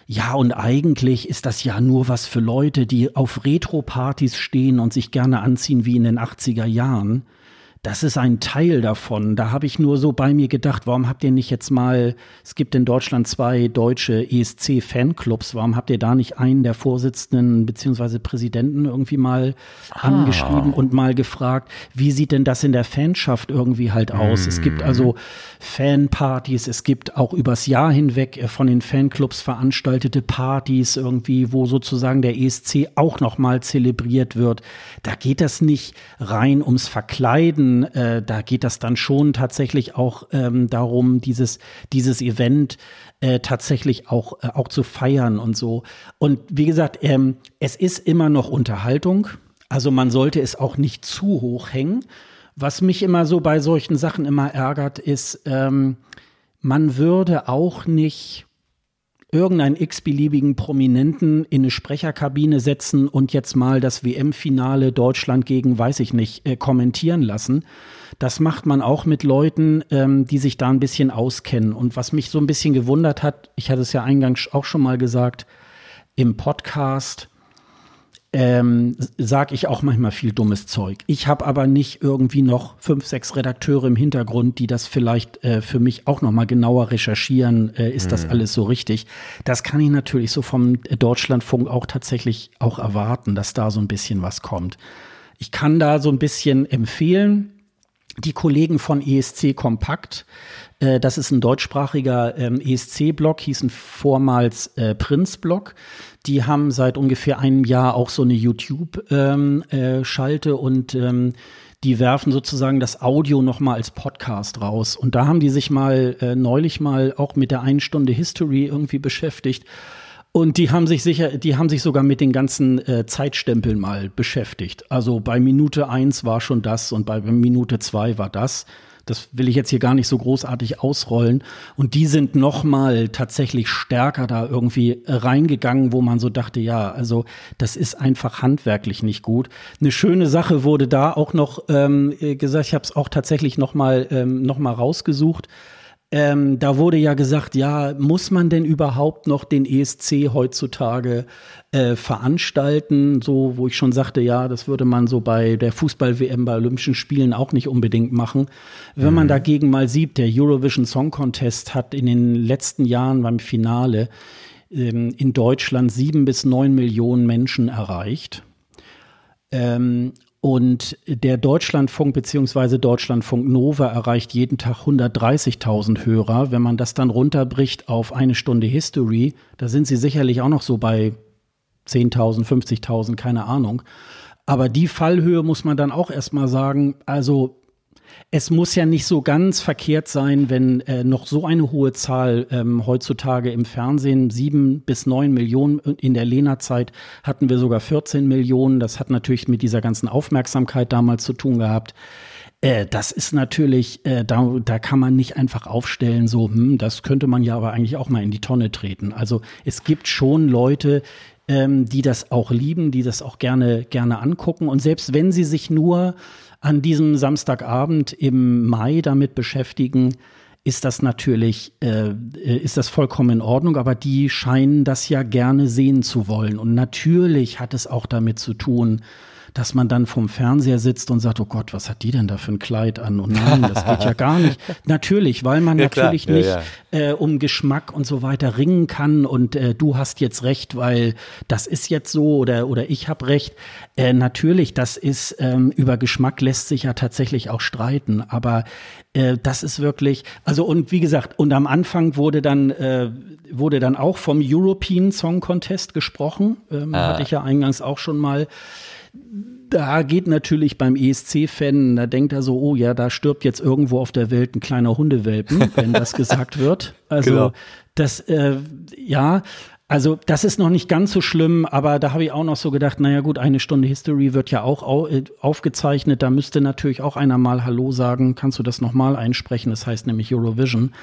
ja, und eigentlich ist das ja nur was für Leute, die auf Retro-Partys stehen und sich gerne anziehen wie in den 80er Jahren das ist ein Teil davon. Da habe ich nur so bei mir gedacht, warum habt ihr nicht jetzt mal, es gibt in Deutschland zwei deutsche ESC-Fanclubs, warum habt ihr da nicht einen der Vorsitzenden beziehungsweise Präsidenten irgendwie mal ah. angeschrieben und mal gefragt, wie sieht denn das in der Fanschaft irgendwie halt aus? Mm. Es gibt also Fanpartys, es gibt auch übers Jahr hinweg äh, von den Fanclubs veranstaltete Partys irgendwie, wo sozusagen der ESC auch nochmal zelebriert wird. Da geht das nicht rein ums Verkleiden äh, da geht das dann schon tatsächlich auch ähm, darum, dieses, dieses Event äh, tatsächlich auch, äh, auch zu feiern und so. Und wie gesagt, ähm, es ist immer noch Unterhaltung. Also man sollte es auch nicht zu hoch hängen. Was mich immer so bei solchen Sachen immer ärgert, ist, ähm, man würde auch nicht irgendeinen x-beliebigen Prominenten in eine Sprecherkabine setzen und jetzt mal das WM-Finale Deutschland gegen, weiß ich nicht, äh, kommentieren lassen. Das macht man auch mit Leuten, ähm, die sich da ein bisschen auskennen. Und was mich so ein bisschen gewundert hat, ich hatte es ja eingangs auch schon mal gesagt, im Podcast ähm, sage ich auch manchmal viel dummes Zeug. Ich habe aber nicht irgendwie noch fünf, sechs Redakteure im Hintergrund, die das vielleicht äh, für mich auch noch mal genauer recherchieren. Äh, ist mhm. das alles so richtig? Das kann ich natürlich so vom Deutschlandfunk auch tatsächlich auch erwarten, dass da so ein bisschen was kommt. Ich kann da so ein bisschen empfehlen, die Kollegen von ESC Kompakt, äh, das ist ein deutschsprachiger ähm, ESC-Blog, hießen vormals äh, Prinz-Blog. Die haben seit ungefähr einem Jahr auch so eine YouTube-Schalte ähm, äh, und ähm, die werfen sozusagen das Audio nochmal als Podcast raus. Und da haben die sich mal äh, neulich mal auch mit der einen Stunde History irgendwie beschäftigt. Und die haben sich sicher, die haben sich sogar mit den ganzen äh, Zeitstempeln mal beschäftigt. Also bei Minute eins war schon das und bei Minute zwei war das. Das will ich jetzt hier gar nicht so großartig ausrollen. Und die sind noch mal tatsächlich stärker da irgendwie reingegangen, wo man so dachte, ja, also das ist einfach handwerklich nicht gut. Eine schöne Sache wurde da auch noch ähm, gesagt. Ich habe es auch tatsächlich noch mal ähm, noch mal rausgesucht. Ähm, da wurde ja gesagt, ja, muss man denn überhaupt noch den ESC heutzutage äh, veranstalten? So, wo ich schon sagte, ja, das würde man so bei der Fußball-WM bei Olympischen Spielen auch nicht unbedingt machen. Wenn mhm. man dagegen mal sieht, der Eurovision Song Contest hat in den letzten Jahren beim Finale ähm, in Deutschland sieben bis neun Millionen Menschen erreicht. Ähm, und der Deutschlandfunk beziehungsweise Deutschlandfunk Nova erreicht jeden Tag 130.000 Hörer. Wenn man das dann runterbricht auf eine Stunde History, da sind sie sicherlich auch noch so bei 10.000, 50.000, keine Ahnung. Aber die Fallhöhe muss man dann auch erstmal sagen, also es muss ja nicht so ganz verkehrt sein, wenn äh, noch so eine hohe Zahl ähm, heutzutage im Fernsehen, sieben bis neun Millionen, in der Lena-Zeit hatten wir sogar 14 Millionen. Das hat natürlich mit dieser ganzen Aufmerksamkeit damals zu tun gehabt. Äh, das ist natürlich, äh, da, da kann man nicht einfach aufstellen, so, hm, das könnte man ja aber eigentlich auch mal in die Tonne treten. Also es gibt schon Leute, ähm, die das auch lieben, die das auch gerne, gerne angucken. Und selbst wenn sie sich nur an diesem Samstagabend im Mai damit beschäftigen, ist das natürlich, äh, ist das vollkommen in Ordnung, aber die scheinen das ja gerne sehen zu wollen. Und natürlich hat es auch damit zu tun, dass man dann vom Fernseher sitzt und sagt, oh Gott, was hat die denn da für ein Kleid an? Und nein, das geht ja gar nicht. Natürlich, weil man ja, natürlich nicht ja, ja. Äh, um Geschmack und so weiter ringen kann und äh, du hast jetzt recht, weil das ist jetzt so oder, oder ich habe recht. Äh, natürlich, das ist, ähm, über Geschmack lässt sich ja tatsächlich auch streiten, aber äh, das ist wirklich, also und wie gesagt, und am Anfang wurde dann, äh, wurde dann auch vom European Song Contest gesprochen, ähm, ah. hatte ich ja eingangs auch schon mal da geht natürlich beim ESC-Fan, da denkt er so, oh ja, da stirbt jetzt irgendwo auf der Welt ein kleiner Hundewelpen, wenn das gesagt wird. Also genau. das, äh, ja, also das ist noch nicht ganz so schlimm, aber da habe ich auch noch so gedacht, naja gut, eine Stunde History wird ja auch au äh, aufgezeichnet, da müsste natürlich auch einer mal Hallo sagen, kannst du das nochmal einsprechen, das heißt nämlich Eurovision.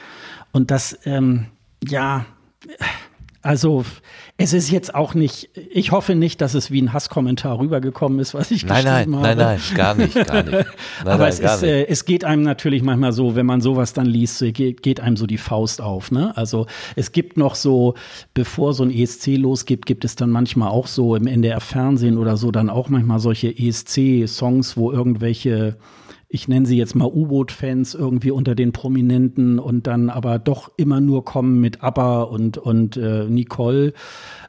Und das, ähm, ja, also es ist jetzt auch nicht, ich hoffe nicht, dass es wie ein Hasskommentar rübergekommen ist, was ich nein, geschrieben nein, habe. Nein, nein, gar nicht, gar nicht. Nein, Aber nein, es, ist, äh, es geht einem natürlich manchmal so, wenn man sowas dann liest, geht, geht einem so die Faust auf. Ne? Also es gibt noch so, bevor so ein ESC losgibt, gibt es dann manchmal auch so im NDR-Fernsehen oder so dann auch manchmal solche ESC-Songs, wo irgendwelche ich nenne sie jetzt mal U-Boot-Fans irgendwie unter den Prominenten und dann aber doch immer nur kommen mit ABBA und, und äh, Nicole.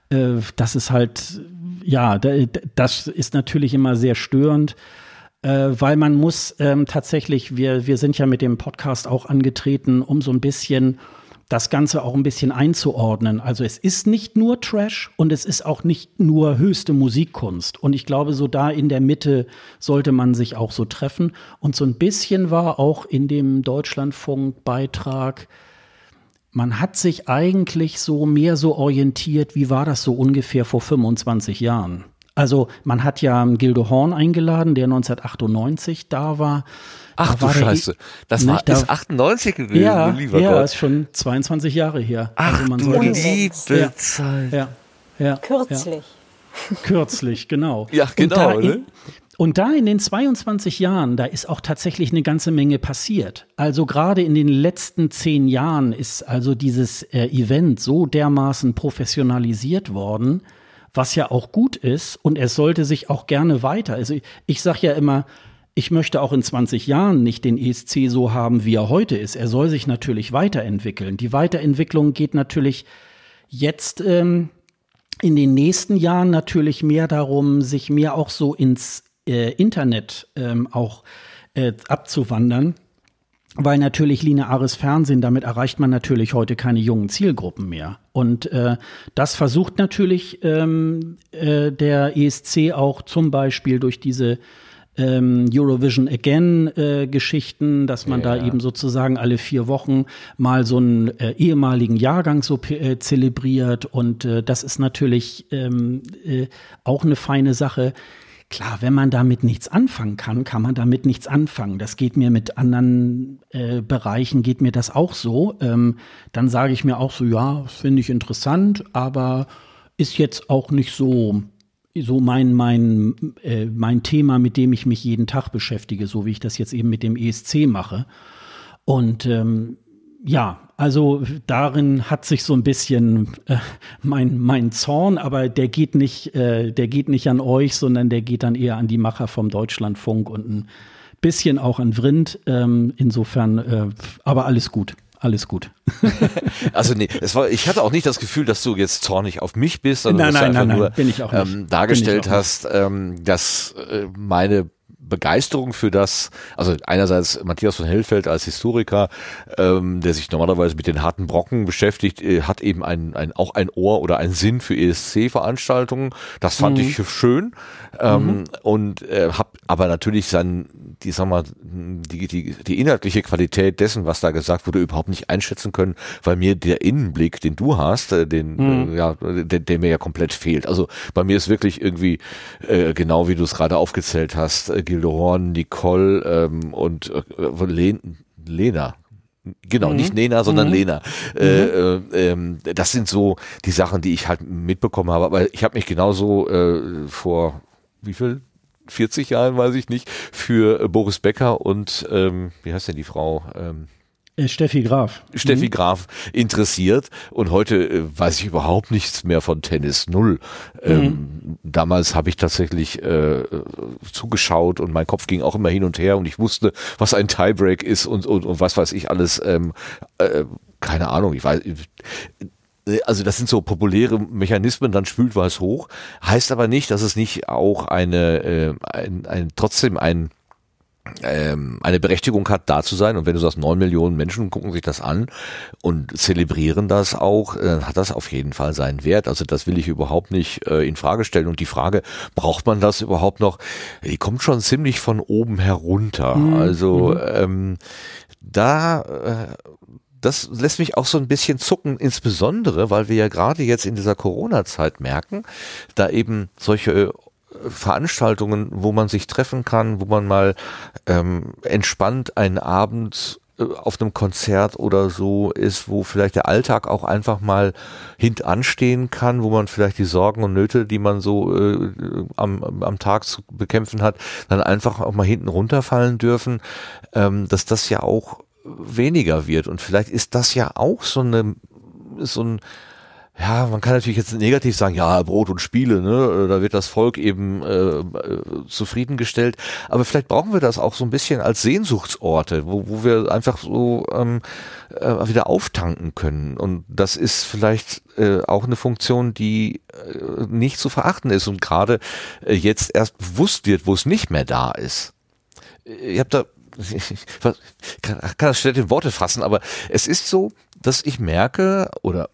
Äh, das ist halt, ja, das ist natürlich immer sehr störend. Äh, weil man muss ähm, tatsächlich, wir, wir sind ja mit dem Podcast auch angetreten, um so ein bisschen das Ganze auch ein bisschen einzuordnen. Also es ist nicht nur Trash und es ist auch nicht nur höchste Musikkunst. Und ich glaube, so da in der Mitte sollte man sich auch so treffen. Und so ein bisschen war auch in dem Deutschlandfunk-Beitrag, man hat sich eigentlich so mehr so orientiert, wie war das so ungefähr vor 25 Jahren? Also man hat ja Gildo Horn eingeladen, der 1998 da war. Ach Da du war Scheiße. Das nicht, war, da- ist 98 gewesen, Ja, lieber ja, Gott. ist schon 22 Jahre her. Ach also man du sollte, liebe Ja. Zeit. ja, ja, Kürzlich. Ja, kürzlich, genau. Ja, genau, Und da, ne? in, und da in den 22 Jahren, da ist auch tatsächlich eine ganze Menge passiert. Also gerade in den letzten zehn Jahren ist also dieses äh, Event so dermaßen professionalisiert worden, was ja auch gut ist und es sollte sich auch gerne weiter. Also ich, sage ja immer, ich möchte auch in 20 Jahren nicht den ESC so haben, wie er heute ist. Er soll sich natürlich weiterentwickeln. Die Weiterentwicklung geht natürlich jetzt ähm, in den nächsten Jahren natürlich mehr darum, sich mehr auch so ins äh, Internet ähm, auch äh, abzuwandern. Weil natürlich lineares Fernsehen, damit erreicht man natürlich heute keine jungen Zielgruppen mehr. Und äh, das versucht natürlich ähm, äh, der ESC auch zum Beispiel durch diese ähm, Eurovision Again äh, Geschichten, dass man da eben sozusagen alle vier Wochen mal so einen äh, ehemaligen Jahrgang so äh, zelebriert und äh, das ist natürlich ähm, äh, auch eine feine Sache. Klar, wenn man damit nichts anfangen kann, kann man damit nichts anfangen. Das geht mir mit anderen äh, Bereichen, geht mir das auch so. Ähm, dann sage ich mir auch so, ja, finde ich interessant, aber ist jetzt auch nicht so so mein mein äh, mein Thema, mit dem ich mich jeden Tag beschäftige, so wie ich das jetzt eben mit dem ESC mache. Und ähm, ja, also darin hat sich so ein bisschen äh, mein mein Zorn, aber der geht nicht äh, der geht nicht an euch, sondern der geht dann eher an die Macher vom Deutschlandfunk und ein bisschen auch an Vrind. Ähm, insofern, äh, aber alles gut, alles gut. Also nee, es war, ich hatte auch nicht das Gefühl, dass du jetzt zornig auf mich bist, sondern Nein, dass du nein, einfach nein, nur nein, bin ich auch nicht. Ähm, dargestellt hast, ähm, dass äh, meine Begeisterung für das, also einerseits Matthias von Hellfeld als Historiker, ähm, der sich normalerweise mit den harten Brocken beschäftigt, äh, hat eben ein, ein, auch ein Ohr oder ein Sinn für ESC-Veranstaltungen. Das fand Mhm. ich schön ähm, und äh, hab aber natürlich sein, die, sag mal, die, die, die inhaltliche Qualität dessen, was da gesagt wurde, überhaupt nicht einschätzen können, weil mir der Innenblick, den du hast, äh, den, Mhm. äh, ja, der, der mir ja komplett fehlt. Also bei mir ist wirklich irgendwie, äh, genau wie du es gerade aufgezählt hast, äh, Gildo Horn, Nicole ähm, und äh, Len, Lena. Genau, nicht Lena, sondern Lena. Äh, äh, ähm, das sind so die Sachen, die ich halt mitbekommen habe. Aber ich habe mich genauso äh, vor wie viel? 40 Jahren, weiß ich nicht, für äh, Boris Becker und ähm, wie heißt denn die Frau? Ähm, Äh, Steffi Graf. Steffi Graf interessiert und heute äh, weiß ich überhaupt nichts mehr von Tennis Null. Ähm, damals habe ich tatsächlich äh, zugeschaut und mein Kopf ging auch immer hin und her und ich wusste, was ein Tiebreak ist und, und, und was weiß ich alles. Ähm, äh, keine Ahnung, ich weiß. Also das sind so populäre Mechanismen, dann spült was hoch, heißt aber nicht, dass es nicht auch eine, äh, ein, ein, trotzdem ein ähm, eine Berechtigung hat, da zu sein. Und wenn du sagst, neun Millionen Menschen gucken sich das an und zelebrieren das auch, dann hat das auf jeden Fall seinen Wert. Also das will ich überhaupt nicht äh, in Frage stellen. Und die Frage, braucht man das überhaupt noch? Die kommt schon ziemlich von oben herunter. Also ähm, da äh, das lässt mich auch so ein bisschen zucken, insbesondere, weil wir ja gerade jetzt in dieser Corona-Zeit merken, da eben solche äh, Veranstaltungen, wo man sich treffen kann, wo man mal ähm, entspannt einen Abend äh, auf einem Konzert oder so ist, wo vielleicht der Alltag auch einfach mal hintanstehen kann, wo man vielleicht die Sorgen und Nöte, die man so äh, am, am Tag zu bekämpfen hat, dann einfach auch mal hinten runterfallen dürfen, ähm, dass das ja auch weniger wird. Und vielleicht ist das ja auch so eine, so ein, ja, man kann natürlich jetzt negativ sagen, ja, Brot und Spiele, ne, da wird das Volk eben äh, äh, zufriedengestellt. Aber vielleicht brauchen wir das auch so ein bisschen als Sehnsuchtsorte, wo, wo wir einfach so ähm, äh, wieder auftanken können. Und das ist vielleicht äh, auch eine Funktion, die äh, nicht zu verachten ist und gerade äh, jetzt erst bewusst wird, wo es nicht mehr da ist. Ich habe da ich kann, kann das schlecht in Worte fassen, aber es ist so, dass ich merke, oder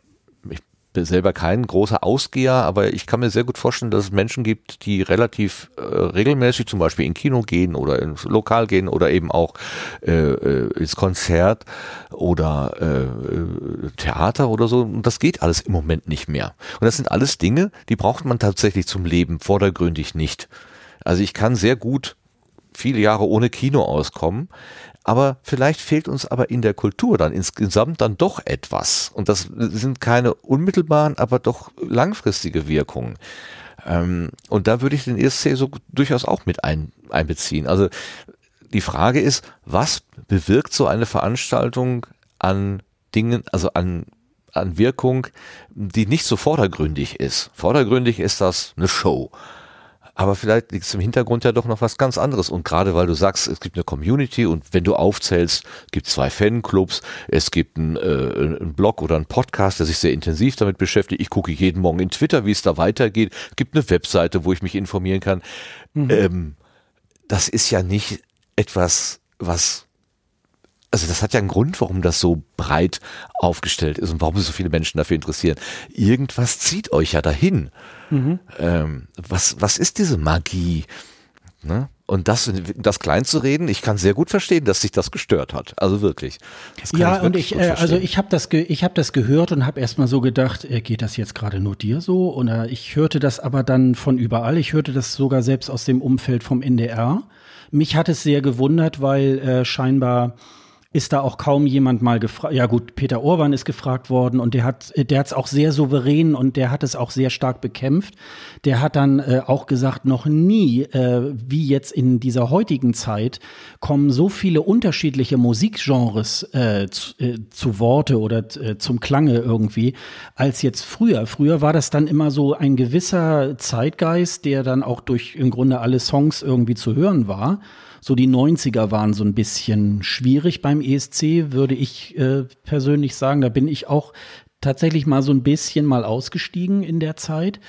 selber kein großer Ausgeher, aber ich kann mir sehr gut vorstellen, dass es Menschen gibt, die relativ äh, regelmäßig zum Beispiel in Kino gehen oder ins Lokal gehen oder eben auch äh, äh, ins Konzert oder äh, Theater oder so. Und das geht alles im Moment nicht mehr. Und das sind alles Dinge, die braucht man tatsächlich zum Leben vordergründig nicht. Also ich kann sehr gut viele Jahre ohne Kino auskommen, aber vielleicht fehlt uns aber in der Kultur dann insgesamt dann doch etwas. Und das sind keine unmittelbaren, aber doch langfristige Wirkungen. Ähm, und da würde ich den ESC so durchaus auch mit ein, einbeziehen. Also die Frage ist, was bewirkt so eine Veranstaltung an Dingen, also an an Wirkung, die nicht so vordergründig ist. Vordergründig ist das eine Show. Aber vielleicht liegt es im Hintergrund ja doch noch was ganz anderes. Und gerade weil du sagst, es gibt eine Community und wenn du aufzählst, gibt es zwei Fanclubs, es gibt einen, äh, einen Blog oder einen Podcast, der sich sehr intensiv damit beschäftigt. Ich gucke jeden Morgen in Twitter, wie es da weitergeht. Es gibt eine Webseite, wo ich mich informieren kann. Mhm. Ähm, das ist ja nicht etwas, was also das hat ja einen Grund, warum das so breit aufgestellt ist und warum sich so viele Menschen dafür interessieren. Irgendwas zieht euch ja dahin. Mhm. Ähm, was, was ist diese Magie? Ne? Und das, das klein zu reden, ich kann sehr gut verstehen, dass sich das gestört hat. Also wirklich. Ja, ich und ich, äh, also ich habe das, ich habe das gehört und habe erstmal so gedacht, äh, geht das jetzt gerade nur dir so? Oder ich hörte das aber dann von überall. Ich hörte das sogar selbst aus dem Umfeld vom NDR. Mich hat es sehr gewundert, weil äh, scheinbar ist da auch kaum jemand mal gefragt. Ja gut, Peter Orban ist gefragt worden und der hat der hat es auch sehr souverän und der hat es auch sehr stark bekämpft. Der hat dann äh, auch gesagt, noch nie äh, wie jetzt in dieser heutigen Zeit kommen so viele unterschiedliche Musikgenres äh, zu, äh, zu Worte oder äh, zum Klange irgendwie als jetzt früher. Früher war das dann immer so ein gewisser Zeitgeist, der dann auch durch im Grunde alle Songs irgendwie zu hören war. So die 90er waren so ein bisschen schwierig beim ESC, würde ich äh, persönlich sagen. Da bin ich auch tatsächlich mal so ein bisschen mal ausgestiegen in der Zeit.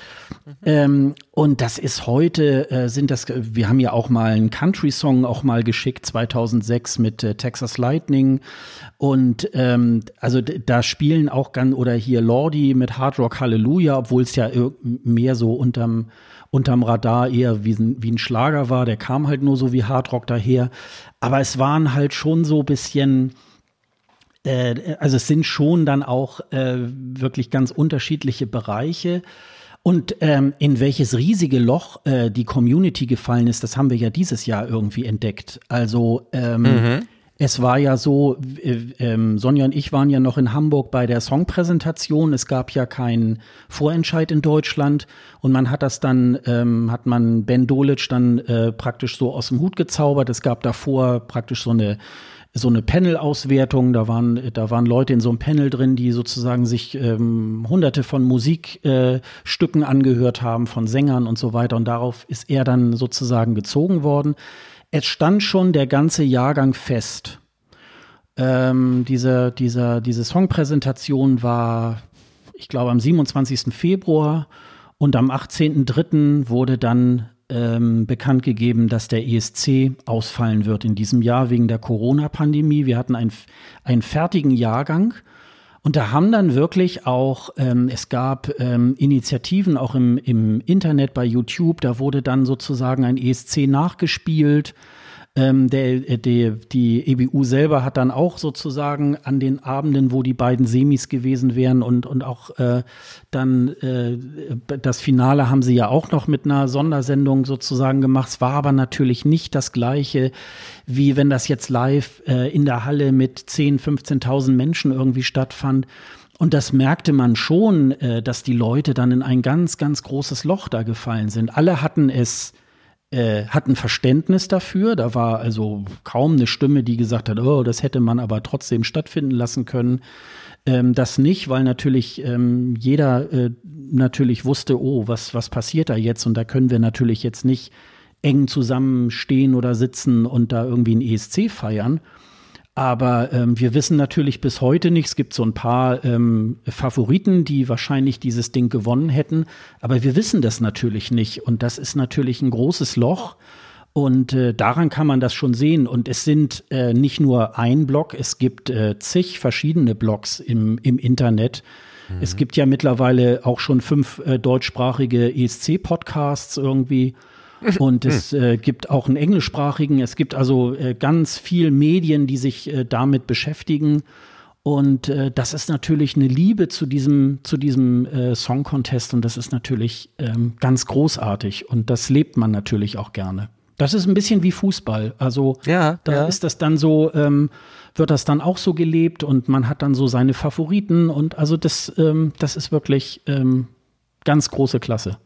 Mhm. Ähm, und das ist heute, äh, sind das, wir haben ja auch mal einen Country-Song auch mal geschickt, 2006 mit äh, Texas Lightning. Und ähm, also da spielen auch ganz, oder hier Lordi mit Hard Rock Hallelujah, obwohl es ja mehr so unterm unterm Radar eher wie ein, wie ein Schlager war. Der kam halt nur so wie Hardrock daher. Aber es waren halt schon so bisschen, äh, also es sind schon dann auch äh, wirklich ganz unterschiedliche Bereiche. Und ähm, in welches riesige Loch äh, die Community gefallen ist, das haben wir ja dieses Jahr irgendwie entdeckt. Also ähm, mhm. Es war ja so, äh, äh, Sonja und ich waren ja noch in Hamburg bei der Songpräsentation. Es gab ja keinen Vorentscheid in Deutschland und man hat das dann, ähm, hat man Ben Dolic dann äh, praktisch so aus dem Hut gezaubert. Es gab davor praktisch so eine so eine Panel-Auswertung. Da waren, da waren Leute in so einem Panel drin, die sozusagen sich ähm, hunderte von Musikstücken äh, angehört haben, von Sängern und so weiter. Und darauf ist er dann sozusagen gezogen worden es stand schon der ganze Jahrgang fest. Ähm, diese, diese, diese Songpräsentation war, ich glaube, am 27. Februar und am 18.03. wurde dann ähm, bekannt gegeben, dass der ESC ausfallen wird in diesem Jahr wegen der Corona-Pandemie. Wir hatten einen, einen fertigen Jahrgang und da haben dann wirklich auch, ähm, es gab ähm, Initiativen auch im, im Internet bei YouTube, da wurde dann sozusagen ein ESC nachgespielt. Ähm, der, äh, die, EBU selber hat dann auch sozusagen an den Abenden, wo die beiden Semis gewesen wären und, und auch äh, dann äh, das Finale haben sie ja auch noch mit einer Sondersendung sozusagen gemacht. Es war aber natürlich nicht das gleiche, wie wenn das jetzt live äh, in der Halle mit 10, 15.000 Menschen irgendwie stattfand. Und das merkte man schon, äh, dass die Leute dann in ein ganz, ganz großes Loch da gefallen sind. Alle hatten es äh, hatten Verständnis dafür. Da war also kaum eine Stimme, die gesagt hat, oh, das hätte man aber trotzdem stattfinden lassen können. Ähm, das nicht, weil natürlich ähm, jeder äh, natürlich wusste, oh, was, was passiert da jetzt? Und da können wir natürlich jetzt nicht eng zusammenstehen oder sitzen und da irgendwie ein ESC feiern. Aber ähm, wir wissen natürlich bis heute nicht. Es gibt so ein paar ähm, Favoriten, die wahrscheinlich dieses Ding gewonnen hätten. Aber wir wissen das natürlich nicht. Und das ist natürlich ein großes Loch. Und äh, daran kann man das schon sehen. Und es sind äh, nicht nur ein Blog, es gibt äh, zig verschiedene Blogs im, im Internet, Mhm. Es gibt ja mittlerweile auch schon fünf äh, deutschsprachige ESC-Podcasts irgendwie. Und es äh, gibt auch einen englischsprachigen. Es gibt also äh, ganz viel Medien, die sich äh, damit beschäftigen. Und äh, das ist natürlich eine Liebe zu diesem, zu diesem äh, Song Contest und das ist natürlich ähm, ganz großartig und das lebt man natürlich auch gerne. Das ist ein bisschen wie Fußball. Also ja, da ja. ist das dann so, ähm, wird das dann auch so gelebt und man hat dann so seine Favoriten und also das, ähm, das ist wirklich ähm, ganz große Klasse.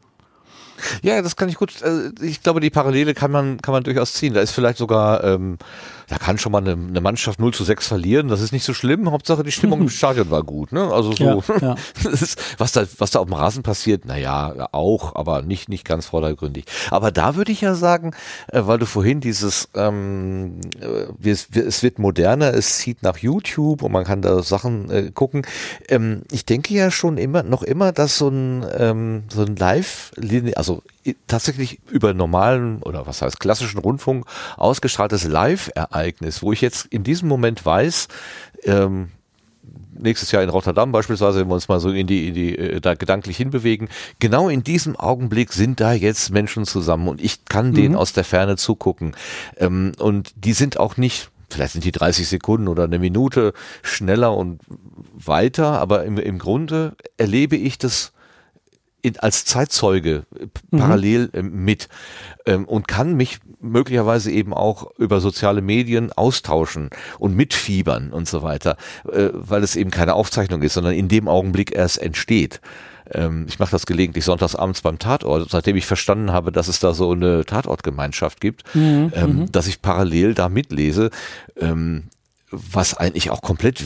Ja, das kann ich gut. Äh, ich glaube, die Parallele kann man, kann man durchaus ziehen. Da ist vielleicht sogar, ähm, da kann schon mal eine, eine Mannschaft 0 zu 6 verlieren. Das ist nicht so schlimm. Hauptsache die Stimmung im Stadion war gut. Ne? Also so, Ja, ja. Ist, was da, was da auf dem Rasen passiert, naja, auch, aber nicht, nicht ganz vordergründig. Aber da würde ich ja sagen, äh, weil du vorhin dieses, ähm, äh, wir- es, wir- es wird moderner, es zieht nach YouTube und man kann da Sachen äh, gucken. Ähm, ich denke ja schon immer, noch immer, dass so ein, ähm, so ein Live, also tatsächlich über normalen oder was heißt klassischen Rundfunk ausgestrahltes Live-Ereignis, wo ich jetzt in diesem Moment weiß, ähm, nächstes Jahr in Rotterdam beispielsweise, wenn wir uns mal so in die, in die äh, da gedanklich hinbewegen, genau in diesem Augenblick sind da jetzt Menschen zusammen und ich kann denen aus der Ferne zugucken. Ähm, und die sind auch nicht, vielleicht sind die 30 Sekunden oder eine Minute schneller und weiter, aber im, im Grunde erlebe ich das in, als Zeitzeuge äh, p- parallel äh, mit ähm, und kann mich möglicherweise eben auch über soziale Medien austauschen und mitfiebern und so weiter, äh, weil es eben keine Aufzeichnung ist, sondern in dem Augenblick erst entsteht. Ähm, ich mache das gelegentlich sonntagsabends beim Tatort, seitdem ich verstanden habe, dass es da so eine Tatortgemeinschaft gibt, ähm, dass ich parallel da mitlese. Ähm, was eigentlich auch komplett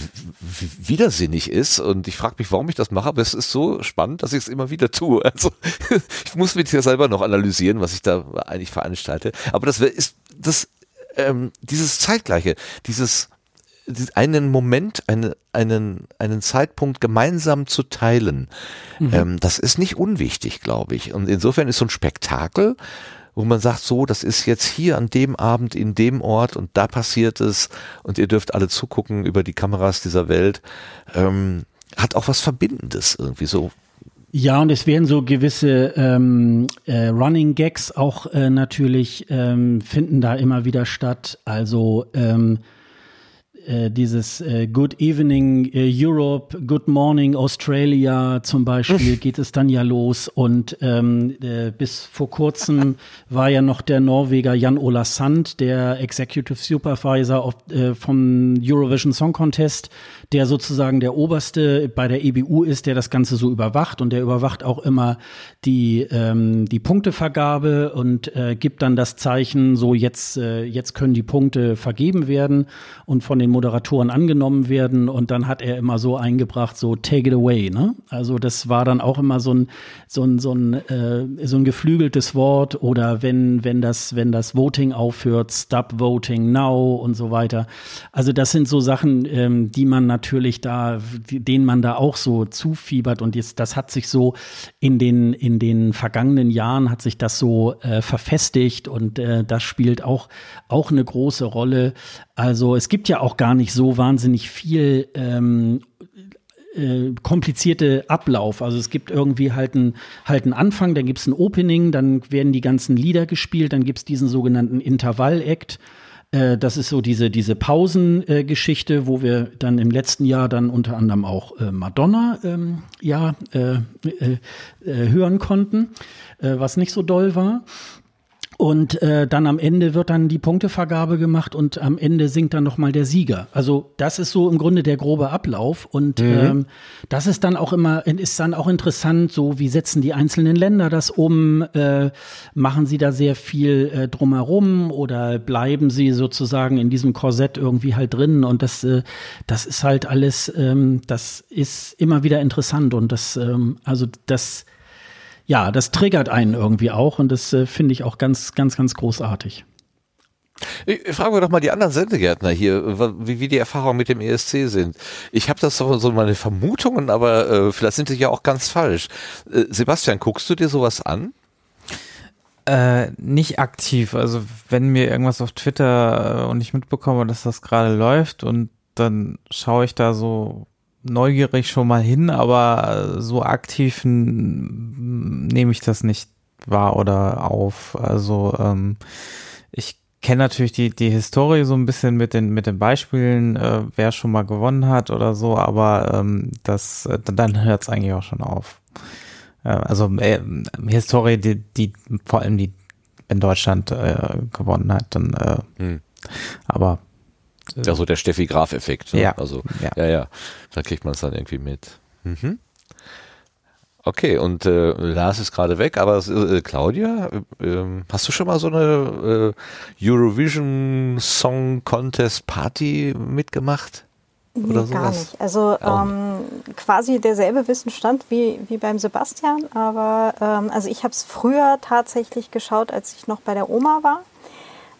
widersinnig ist. Und ich frage mich, warum ich das mache, aber es ist so spannend, dass ich es immer wieder tue. Also ich muss mit dir selber noch analysieren, was ich da eigentlich veranstalte. Aber das ist das ähm, dieses Zeitgleiche, dieses dies- einen Moment, eine, einen, einen Zeitpunkt gemeinsam zu teilen, ähm, das ist nicht unwichtig, glaube ich. Und insofern ist so ein Spektakel, wo man sagt, so, das ist jetzt hier an dem Abend in dem Ort und da passiert es und ihr dürft alle zugucken über die Kameras dieser Welt, ähm, hat auch was Verbindendes irgendwie so. Ja, und es werden so gewisse ähm, äh, Running Gags auch äh, natürlich ähm, finden da immer wieder statt. Also ähm, äh, dieses äh, Good Evening äh, Europe, Good Morning Australia zum Beispiel geht es dann ja los. Und ähm, äh, bis vor kurzem war ja noch der Norweger Jan Ola Sand, der Executive Supervisor of, äh, vom Eurovision Song Contest, der sozusagen der oberste bei der EBU ist, der das Ganze so überwacht und der überwacht auch immer die ähm, die Punktevergabe und äh, gibt dann das Zeichen, so jetzt äh, jetzt können die Punkte vergeben werden und von den Moderatoren angenommen werden und dann hat er immer so eingebracht, so take it away, ne? Also das war dann auch immer so ein so ein so ein äh, so ein geflügeltes Wort oder wenn wenn das wenn das Voting aufhört, stop voting now und so weiter. Also das sind so Sachen, ähm, die man natürlich da, die- denen man da auch so zufiebert und jetzt das hat sich so in den in den vergangenen Jahren hat sich das so äh, verfestigt und äh, das spielt auch auch eine große Rolle. Also es gibt ja auch gar nicht so wahnsinnig viel ähm, äh, komplizierte Ablauf. Also es gibt irgendwie halt einen halt einen Anfang, dann gibt es ein Opening, dann werden die ganzen Lieder gespielt, dann gibt es diesen sogenannten Intervall-Act. Äh, Das ist so diese, diese Pausengeschichte, wo wir dann im letzten Jahr dann unter anderem auch äh, Madonna ähm, ja, äh, äh, äh, hören konnten, äh, was nicht so doll war. Und äh, dann am Ende wird dann die Punktevergabe gemacht und am Ende singt dann nochmal der Sieger. Also das ist so im Grunde der grobe Ablauf. Und ähm, das ist dann auch immer, ist dann auch interessant, so wie setzen die einzelnen Länder das um? Äh, machen sie da sehr viel äh, drumherum oder bleiben sie sozusagen in diesem Korsett irgendwie halt drin? Und das, äh, das ist halt alles, ähm, das ist immer wieder interessant. Und das, ähm, also das ja, das triggert einen irgendwie auch und das äh, finde ich auch ganz, ganz, ganz großartig. Ich, ich frage doch mal die anderen Sendegärtner hier, wie, wie die Erfahrungen mit dem ESC sind. Ich habe das so, so meine Vermutungen, aber äh, vielleicht sind die ja auch ganz falsch. Äh, Sebastian, guckst du dir sowas an? Äh, nicht aktiv. Also wenn mir irgendwas auf Twitter äh, und ich mitbekomme, dass das gerade läuft und dann schaue ich da so neugierig schon mal hin, aber so aktiv nehme ich das nicht wahr oder auf. Also ähm, ich kenne natürlich die, die Historie so ein bisschen mit den, mit den Beispielen, äh, wer schon mal gewonnen hat oder so, aber ähm, das, äh, dann hört es eigentlich auch schon auf. Äh, also äh, Historie, die, die vor allem die in Deutschland äh, gewonnen hat, dann äh, hm. aber ja, so der Steffi Graf-Effekt. Ne? Ja. Also, ja. ja, ja. Da kriegt man es dann irgendwie mit. Mhm. Okay, und äh, Lars ist gerade weg, aber äh, Claudia, äh, hast du schon mal so eine äh, Eurovision Song Contest Party mitgemacht? Oder nee, gar nicht. Also ähm, quasi derselbe Wissensstand wie, wie beim Sebastian, aber ähm, also ich habe es früher tatsächlich geschaut, als ich noch bei der Oma war.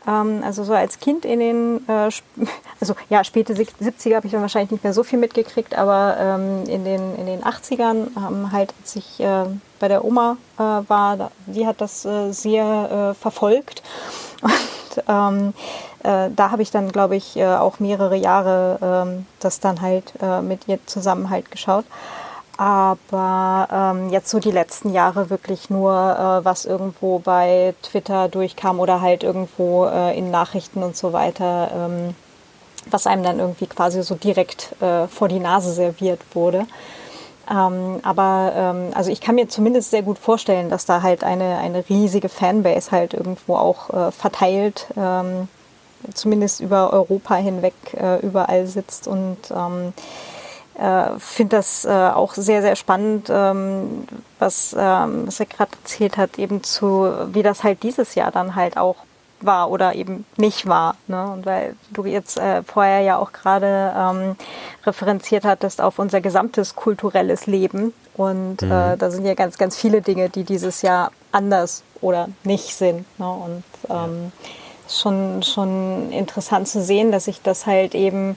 Ähm, also so als Kind in den, äh, also ja, späte 70er habe ich dann wahrscheinlich nicht mehr so viel mitgekriegt, aber ähm, in, den, in den 80ern ähm, halt, als ich äh, bei der Oma äh, war, die hat das äh, sehr äh, verfolgt. Und ähm, äh, da habe ich dann, glaube ich, auch mehrere Jahre ähm, das dann halt mit ihr zusammen halt geschaut. Aber ähm, jetzt so die letzten Jahre wirklich nur, äh, was irgendwo bei Twitter durchkam oder halt irgendwo äh, in Nachrichten und so weiter, ähm, was einem dann irgendwie quasi so direkt äh, vor die Nase serviert wurde. Ähm, aber ähm, also ich kann mir zumindest sehr gut vorstellen, dass da halt eine, eine riesige Fanbase halt irgendwo auch äh, verteilt, ähm, zumindest über Europa hinweg äh, überall sitzt und ähm, äh, finde das äh, auch sehr, sehr spannend, ähm, was, ähm, was er gerade erzählt hat, eben zu, wie das halt dieses Jahr dann halt auch war oder eben nicht war. Ne? Und weil du jetzt äh, vorher ja auch gerade ähm, referenziert hattest auf unser gesamtes kulturelles Leben. Und mhm. äh, da sind ja ganz, ganz viele Dinge, die dieses Jahr anders oder nicht sind. Ne? Und ähm, schon, schon interessant zu sehen, dass sich das halt eben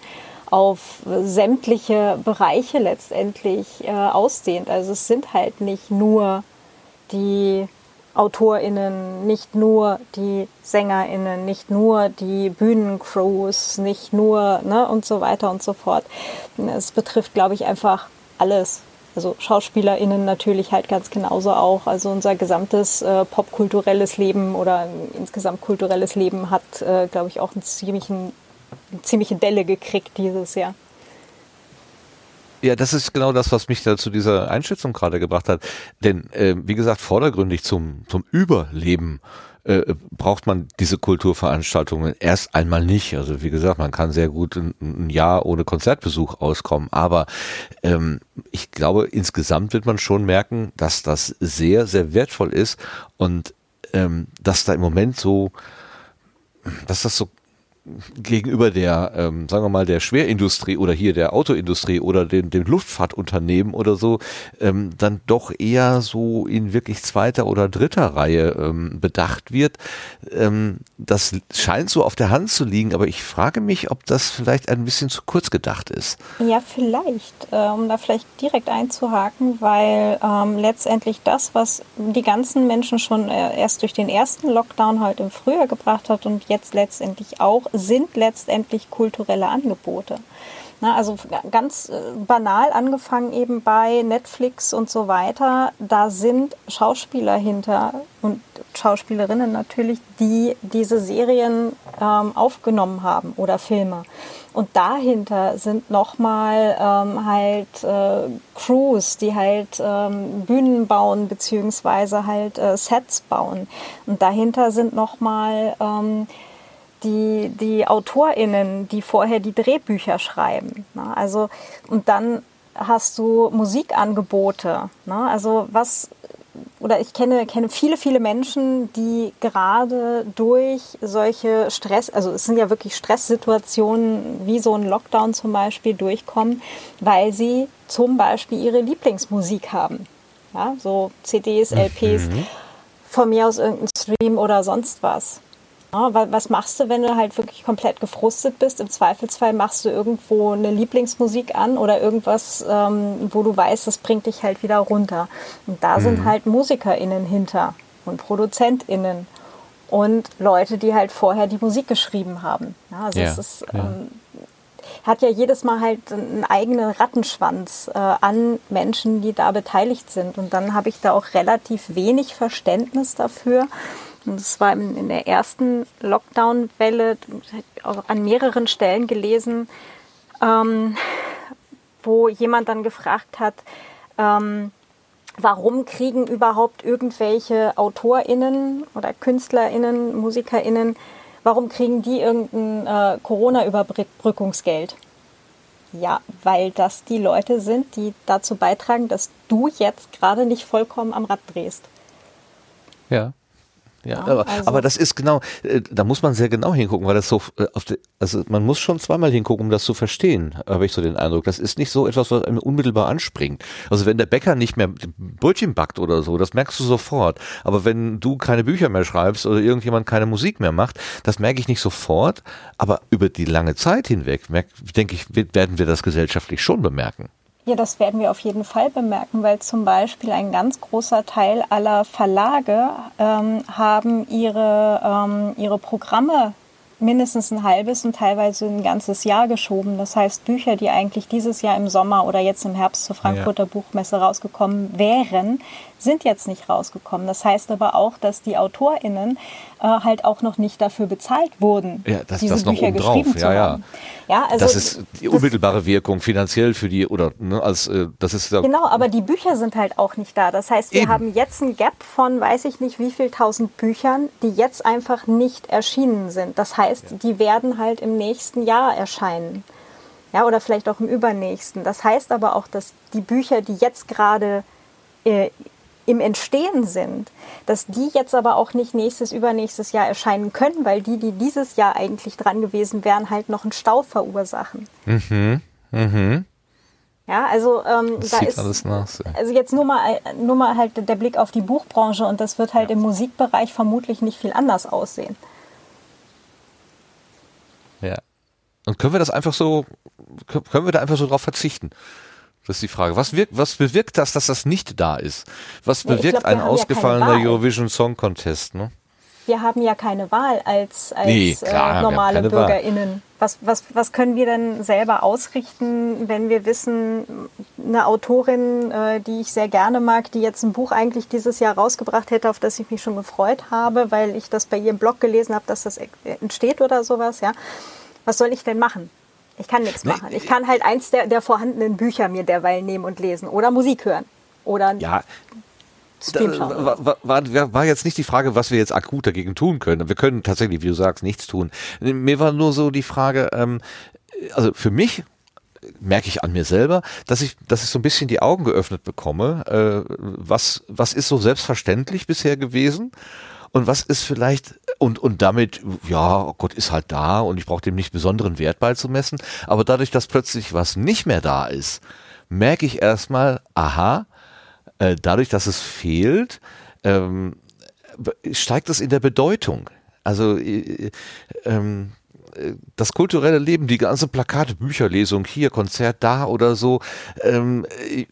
auf sämtliche Bereiche letztendlich äh, ausdehnt. Also es sind halt nicht nur die AutorInnen, nicht nur die SängerInnen, nicht nur die Bühnencrews, nicht nur ne, und so weiter und so fort. Es betrifft, glaube ich, einfach alles. Also SchauspielerInnen natürlich halt ganz genauso auch. Also unser gesamtes äh, popkulturelles Leben oder insgesamt kulturelles Leben hat, äh, glaube ich, auch einen ziemlichen eine ziemliche Delle gekriegt dieses Jahr. Ja, das ist genau das, was mich da zu dieser Einschätzung gerade gebracht hat. Denn, äh, wie gesagt, vordergründig zum, zum Überleben äh, braucht man diese Kulturveranstaltungen erst einmal nicht. Also wie gesagt, man kann sehr gut ein, ein Jahr ohne Konzertbesuch auskommen. Aber ähm, ich glaube, insgesamt wird man schon merken, dass das sehr, sehr wertvoll ist und ähm, dass da im Moment so, dass das so gegenüber der, ähm, sagen wir mal, der Schwerindustrie oder hier der Autoindustrie oder den, den Luftfahrtunternehmen oder so, ähm, dann doch eher so in wirklich zweiter oder dritter Reihe ähm, bedacht wird. Ähm, das scheint so auf der Hand zu liegen, aber ich frage mich, ob das vielleicht ein bisschen zu kurz gedacht ist. Ja, vielleicht, äh, um da vielleicht direkt einzuhaken, weil ähm, letztendlich das, was die ganzen Menschen schon äh, erst durch den ersten Lockdown halt im Frühjahr gebracht hat und jetzt letztendlich auch sind letztendlich kulturelle Angebote. Na, also ganz äh, banal angefangen eben bei Netflix und so weiter, da sind Schauspieler hinter und Schauspielerinnen natürlich, die diese Serien ähm, aufgenommen haben oder Filme. Und dahinter sind nochmal ähm, halt äh, Crews, die halt ähm, Bühnen bauen beziehungsweise halt äh, Sets bauen. Und dahinter sind nochmal ähm, die, die AutorInnen, die vorher die Drehbücher schreiben. Ne? Also, und dann hast du Musikangebote. Ne? Also was, oder ich kenne, kenne viele, viele Menschen, die gerade durch solche Stress, also es sind ja wirklich Stresssituationen, wie so ein Lockdown zum Beispiel, durchkommen, weil sie zum Beispiel ihre Lieblingsmusik haben. Ja? So CDs, LPs, mhm. von mir aus irgendein Stream oder sonst was. Was machst du, wenn du halt wirklich komplett gefrustet bist? Im Zweifelsfall machst du irgendwo eine Lieblingsmusik an oder irgendwas, ähm, wo du weißt, das bringt dich halt wieder runter. Und da mhm. sind halt MusikerInnen hinter und ProduzentInnen und Leute, die halt vorher die Musik geschrieben haben. Ja, also ja, es ist, ja. ähm, hat ja jedes Mal halt einen eigenen Rattenschwanz äh, an Menschen, die da beteiligt sind. Und dann habe ich da auch relativ wenig Verständnis dafür. Und das war in, in der ersten Lockdown-Welle an mehreren Stellen gelesen, ähm, wo jemand dann gefragt hat, ähm, warum kriegen überhaupt irgendwelche AutorInnen oder KünstlerInnen, MusikerInnen, warum kriegen die irgendein äh, Corona-Überbrückungsgeld? Ja, weil das die Leute sind, die dazu beitragen, dass du jetzt gerade nicht vollkommen am Rad drehst. Ja. Ja, aber, also. aber das ist genau, äh, da muss man sehr genau hingucken, weil das so, äh, also man muss schon zweimal hingucken, um das zu verstehen, habe ich so den Eindruck. Das ist nicht so etwas, was einem unmittelbar anspringt. Also wenn der Bäcker nicht mehr Brötchen backt oder so, das merkst du sofort. Aber wenn du keine Bücher mehr schreibst oder irgendjemand keine Musik mehr macht, das merke ich nicht sofort. Aber über die lange Zeit hinweg, denke ich, werden wir das gesellschaftlich schon bemerken. Ja, das werden wir auf jeden Fall bemerken, weil zum Beispiel ein ganz großer Teil aller Verlage ähm, haben ihre, ähm, ihre Programme mindestens ein halbes und teilweise ein ganzes Jahr geschoben. Das heißt, Bücher, die eigentlich dieses Jahr im Sommer oder jetzt im Herbst zur Frankfurter ja. Buchmesse rausgekommen wären, sind jetzt nicht rausgekommen. Das heißt aber auch, dass die AutorInnen äh, halt auch noch nicht dafür bezahlt wurden, ja, das, diese das Bücher noch geschrieben ja, ja. haben. Ja, also das ist die unmittelbare das, Wirkung finanziell für die oder ne, als äh, das ist ja genau, aber die Bücher sind halt auch nicht da. Das heißt, wir Eben. haben jetzt ein Gap von weiß ich nicht wie viel tausend Büchern, die jetzt einfach nicht erschienen sind. Das heißt, ja. die werden halt im nächsten Jahr erscheinen. Ja, oder vielleicht auch im übernächsten. Das heißt aber auch, dass die Bücher, die jetzt gerade äh, im Entstehen sind, dass die jetzt aber auch nicht nächstes, übernächstes Jahr erscheinen können, weil die, die dieses Jahr eigentlich dran gewesen wären, halt noch einen Stau verursachen. Mhm. Mhm. Ja, also ähm, da ist nach, so. also jetzt nur mal nur mal halt der Blick auf die Buchbranche und das wird halt ja. im Musikbereich vermutlich nicht viel anders aussehen. Ja. Und können wir das einfach so können wir da einfach so drauf verzichten? Das ist die Frage. Was, wirkt, was bewirkt das, dass das nicht da ist? Was bewirkt glaub, ein ausgefallener ja Eurovision Song Contest? Ne? Wir haben ja keine Wahl als, als nee, klar, äh, normale BürgerInnen. Was, was, was können wir denn selber ausrichten, wenn wir wissen, eine Autorin, äh, die ich sehr gerne mag, die jetzt ein Buch eigentlich dieses Jahr rausgebracht hätte, auf das ich mich schon gefreut habe, weil ich das bei ihrem Blog gelesen habe, dass das entsteht oder sowas, ja. Was soll ich denn machen? Ich kann nichts nee, machen. Ich kann halt eins der, der vorhandenen Bücher mir derweil nehmen und lesen oder Musik hören oder ja. War, war, war, jetzt nicht die Frage, was wir jetzt akut dagegen tun können. Wir können tatsächlich, wie du sagst, nichts tun. Mir war nur so die Frage, ähm, also für mich merke ich an mir selber, dass ich, dass ich so ein bisschen die Augen geöffnet bekomme. Äh, was, was ist so selbstverständlich bisher gewesen? Und was ist vielleicht, und, und damit, ja, Gott ist halt da und ich brauche dem nicht besonderen Wert beizumessen, aber dadurch, dass plötzlich was nicht mehr da ist, merke ich erstmal, aha, äh, dadurch, dass es fehlt, ähm, steigt es in der Bedeutung. Also äh, ähm, das kulturelle Leben, die ganze Plakate, Bücherlesung, hier, Konzert da oder so, ähm,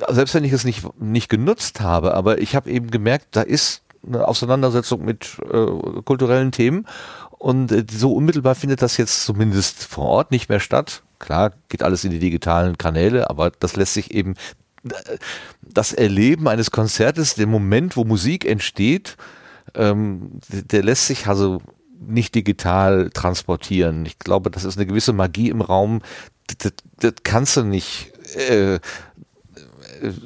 selbst wenn ich es nicht, nicht genutzt habe, aber ich habe eben gemerkt, da ist eine Auseinandersetzung mit äh, kulturellen Themen. Und äh, so unmittelbar findet das jetzt zumindest vor Ort nicht mehr statt. Klar, geht alles in die digitalen Kanäle, aber das lässt sich eben, äh, das Erleben eines Konzertes, der Moment, wo Musik entsteht, ähm, der lässt sich also nicht digital transportieren. Ich glaube, das ist eine gewisse Magie im Raum. Das, das kannst du nicht äh,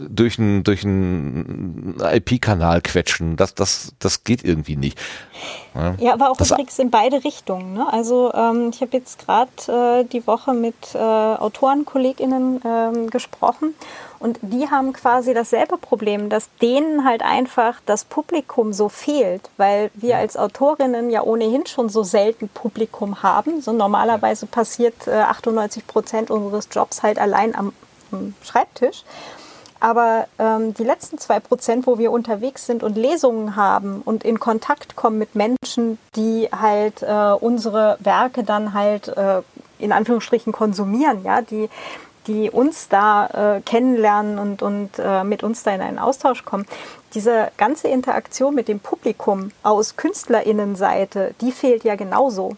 durch einen durch einen IP-Kanal quetschen. Das, das, das geht irgendwie nicht. Ja, ja aber auch das übrigens in beide Richtungen. Ne? Also ähm, ich habe jetzt gerade äh, die Woche mit äh, AutorenkollegInnen ähm, gesprochen und die haben quasi dasselbe Problem, dass denen halt einfach das Publikum so fehlt, weil wir als Autorinnen ja ohnehin schon so selten Publikum haben. So normalerweise passiert äh, 98 Prozent unseres Jobs halt allein am, am Schreibtisch. Aber ähm, die letzten zwei Prozent, wo wir unterwegs sind und Lesungen haben und in Kontakt kommen mit Menschen, die halt äh, unsere Werke dann halt äh, in Anführungsstrichen konsumieren, ja, die, die uns da äh, kennenlernen und, und äh, mit uns da in einen Austausch kommen. Diese ganze Interaktion mit dem Publikum aus KünstlerInnenseite, die fehlt ja genauso.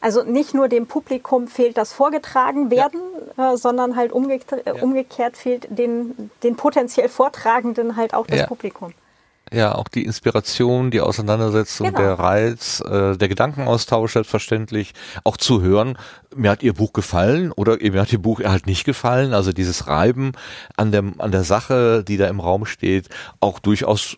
Also nicht nur dem Publikum fehlt das vorgetragen werden, ja. äh, sondern halt umge ja. umgekehrt fehlt den, den potenziell Vortragenden halt auch das. Publikum. Ja, auch die Inspiration, die Auseinandersetzung, genau. der Reiz, äh, der Gedankenaustausch selbstverständlich, auch zu hören, mir hat ihr Buch gefallen oder mir hat ihr Buch halt nicht gefallen, also dieses Reiben an der, an der Sache, die da im Raum steht, auch durchaus,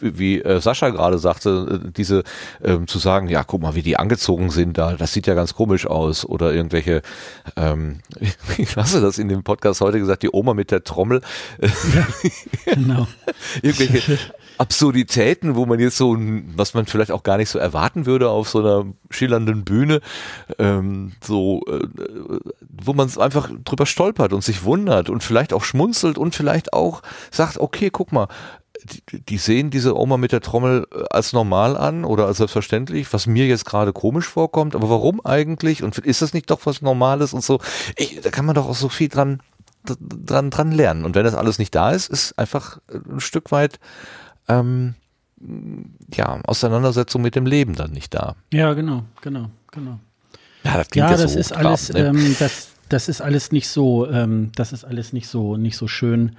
wie äh, Sascha gerade sagte, äh, diese ähm, zu sagen, ja, guck mal, wie die angezogen sind da, das sieht ja ganz komisch aus oder irgendwelche, ähm, wie hast du das in dem Podcast heute gesagt, die Oma mit der Trommel, ja, genau. irgendwelche Absurditäten, wo man jetzt so, was man vielleicht auch gar nicht so erwarten würde auf so einer schillernden Bühne, ähm, so, äh, wo man einfach drüber stolpert und sich wundert und vielleicht auch schmunzelt und vielleicht auch sagt, okay, guck mal, die, die sehen diese Oma mit der Trommel äh, als normal an oder als selbstverständlich, was mir jetzt gerade komisch vorkommt, aber warum eigentlich und ist das nicht doch was Normales und so? Ich, da kann man doch auch so viel dran dran dran lernen und wenn das alles nicht da ist, ist einfach ein Stück weit ähm, ja, Auseinandersetzung mit dem Leben dann nicht da. Ja, genau, genau, genau. Ja, das, ja, das so ist alles, ne? ähm, das, das ist alles nicht so, ähm, das ist alles nicht so, nicht so schön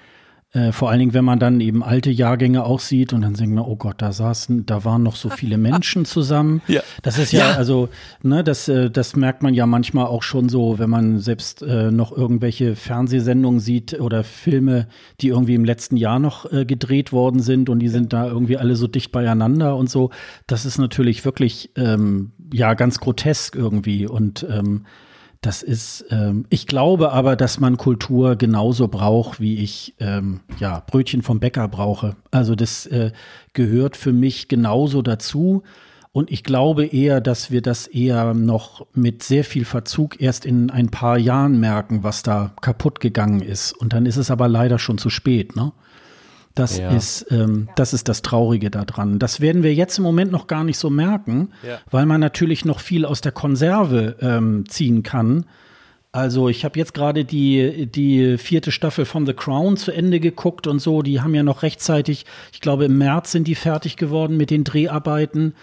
äh, vor allen Dingen, wenn man dann eben alte Jahrgänge auch sieht und dann denkt man, oh Gott, da saßen, da waren noch so viele Menschen zusammen. Ja. Das ist ja, ja, also, ne, das, äh, das merkt man ja manchmal auch schon so, wenn man selbst äh, noch irgendwelche Fernsehsendungen sieht oder Filme, die irgendwie im letzten Jahr noch äh, gedreht worden sind und die sind da irgendwie alle so dicht beieinander und so. Das ist natürlich wirklich, ähm, ja, ganz grotesk irgendwie und ähm, das ist, ähm, ich glaube aber, dass man Kultur genauso braucht, wie ich ähm, ja Brötchen vom Bäcker brauche. Also das äh, gehört für mich genauso dazu. Und ich glaube eher, dass wir das eher noch mit sehr viel Verzug erst in ein paar Jahren merken, was da kaputt gegangen ist. Und dann ist es aber leider schon zu spät, ne? Das ja. ist, ähm, das ist das Traurige daran. Das werden wir jetzt im Moment noch gar nicht so merken, ja. weil man natürlich noch viel aus der Konserve ähm, ziehen kann. Also ich habe jetzt gerade die, die vierte Staffel von The Crown zu Ende geguckt und so. Die haben ja noch rechtzeitig, ich glaube im März sind die fertig geworden mit den Dreharbeiten.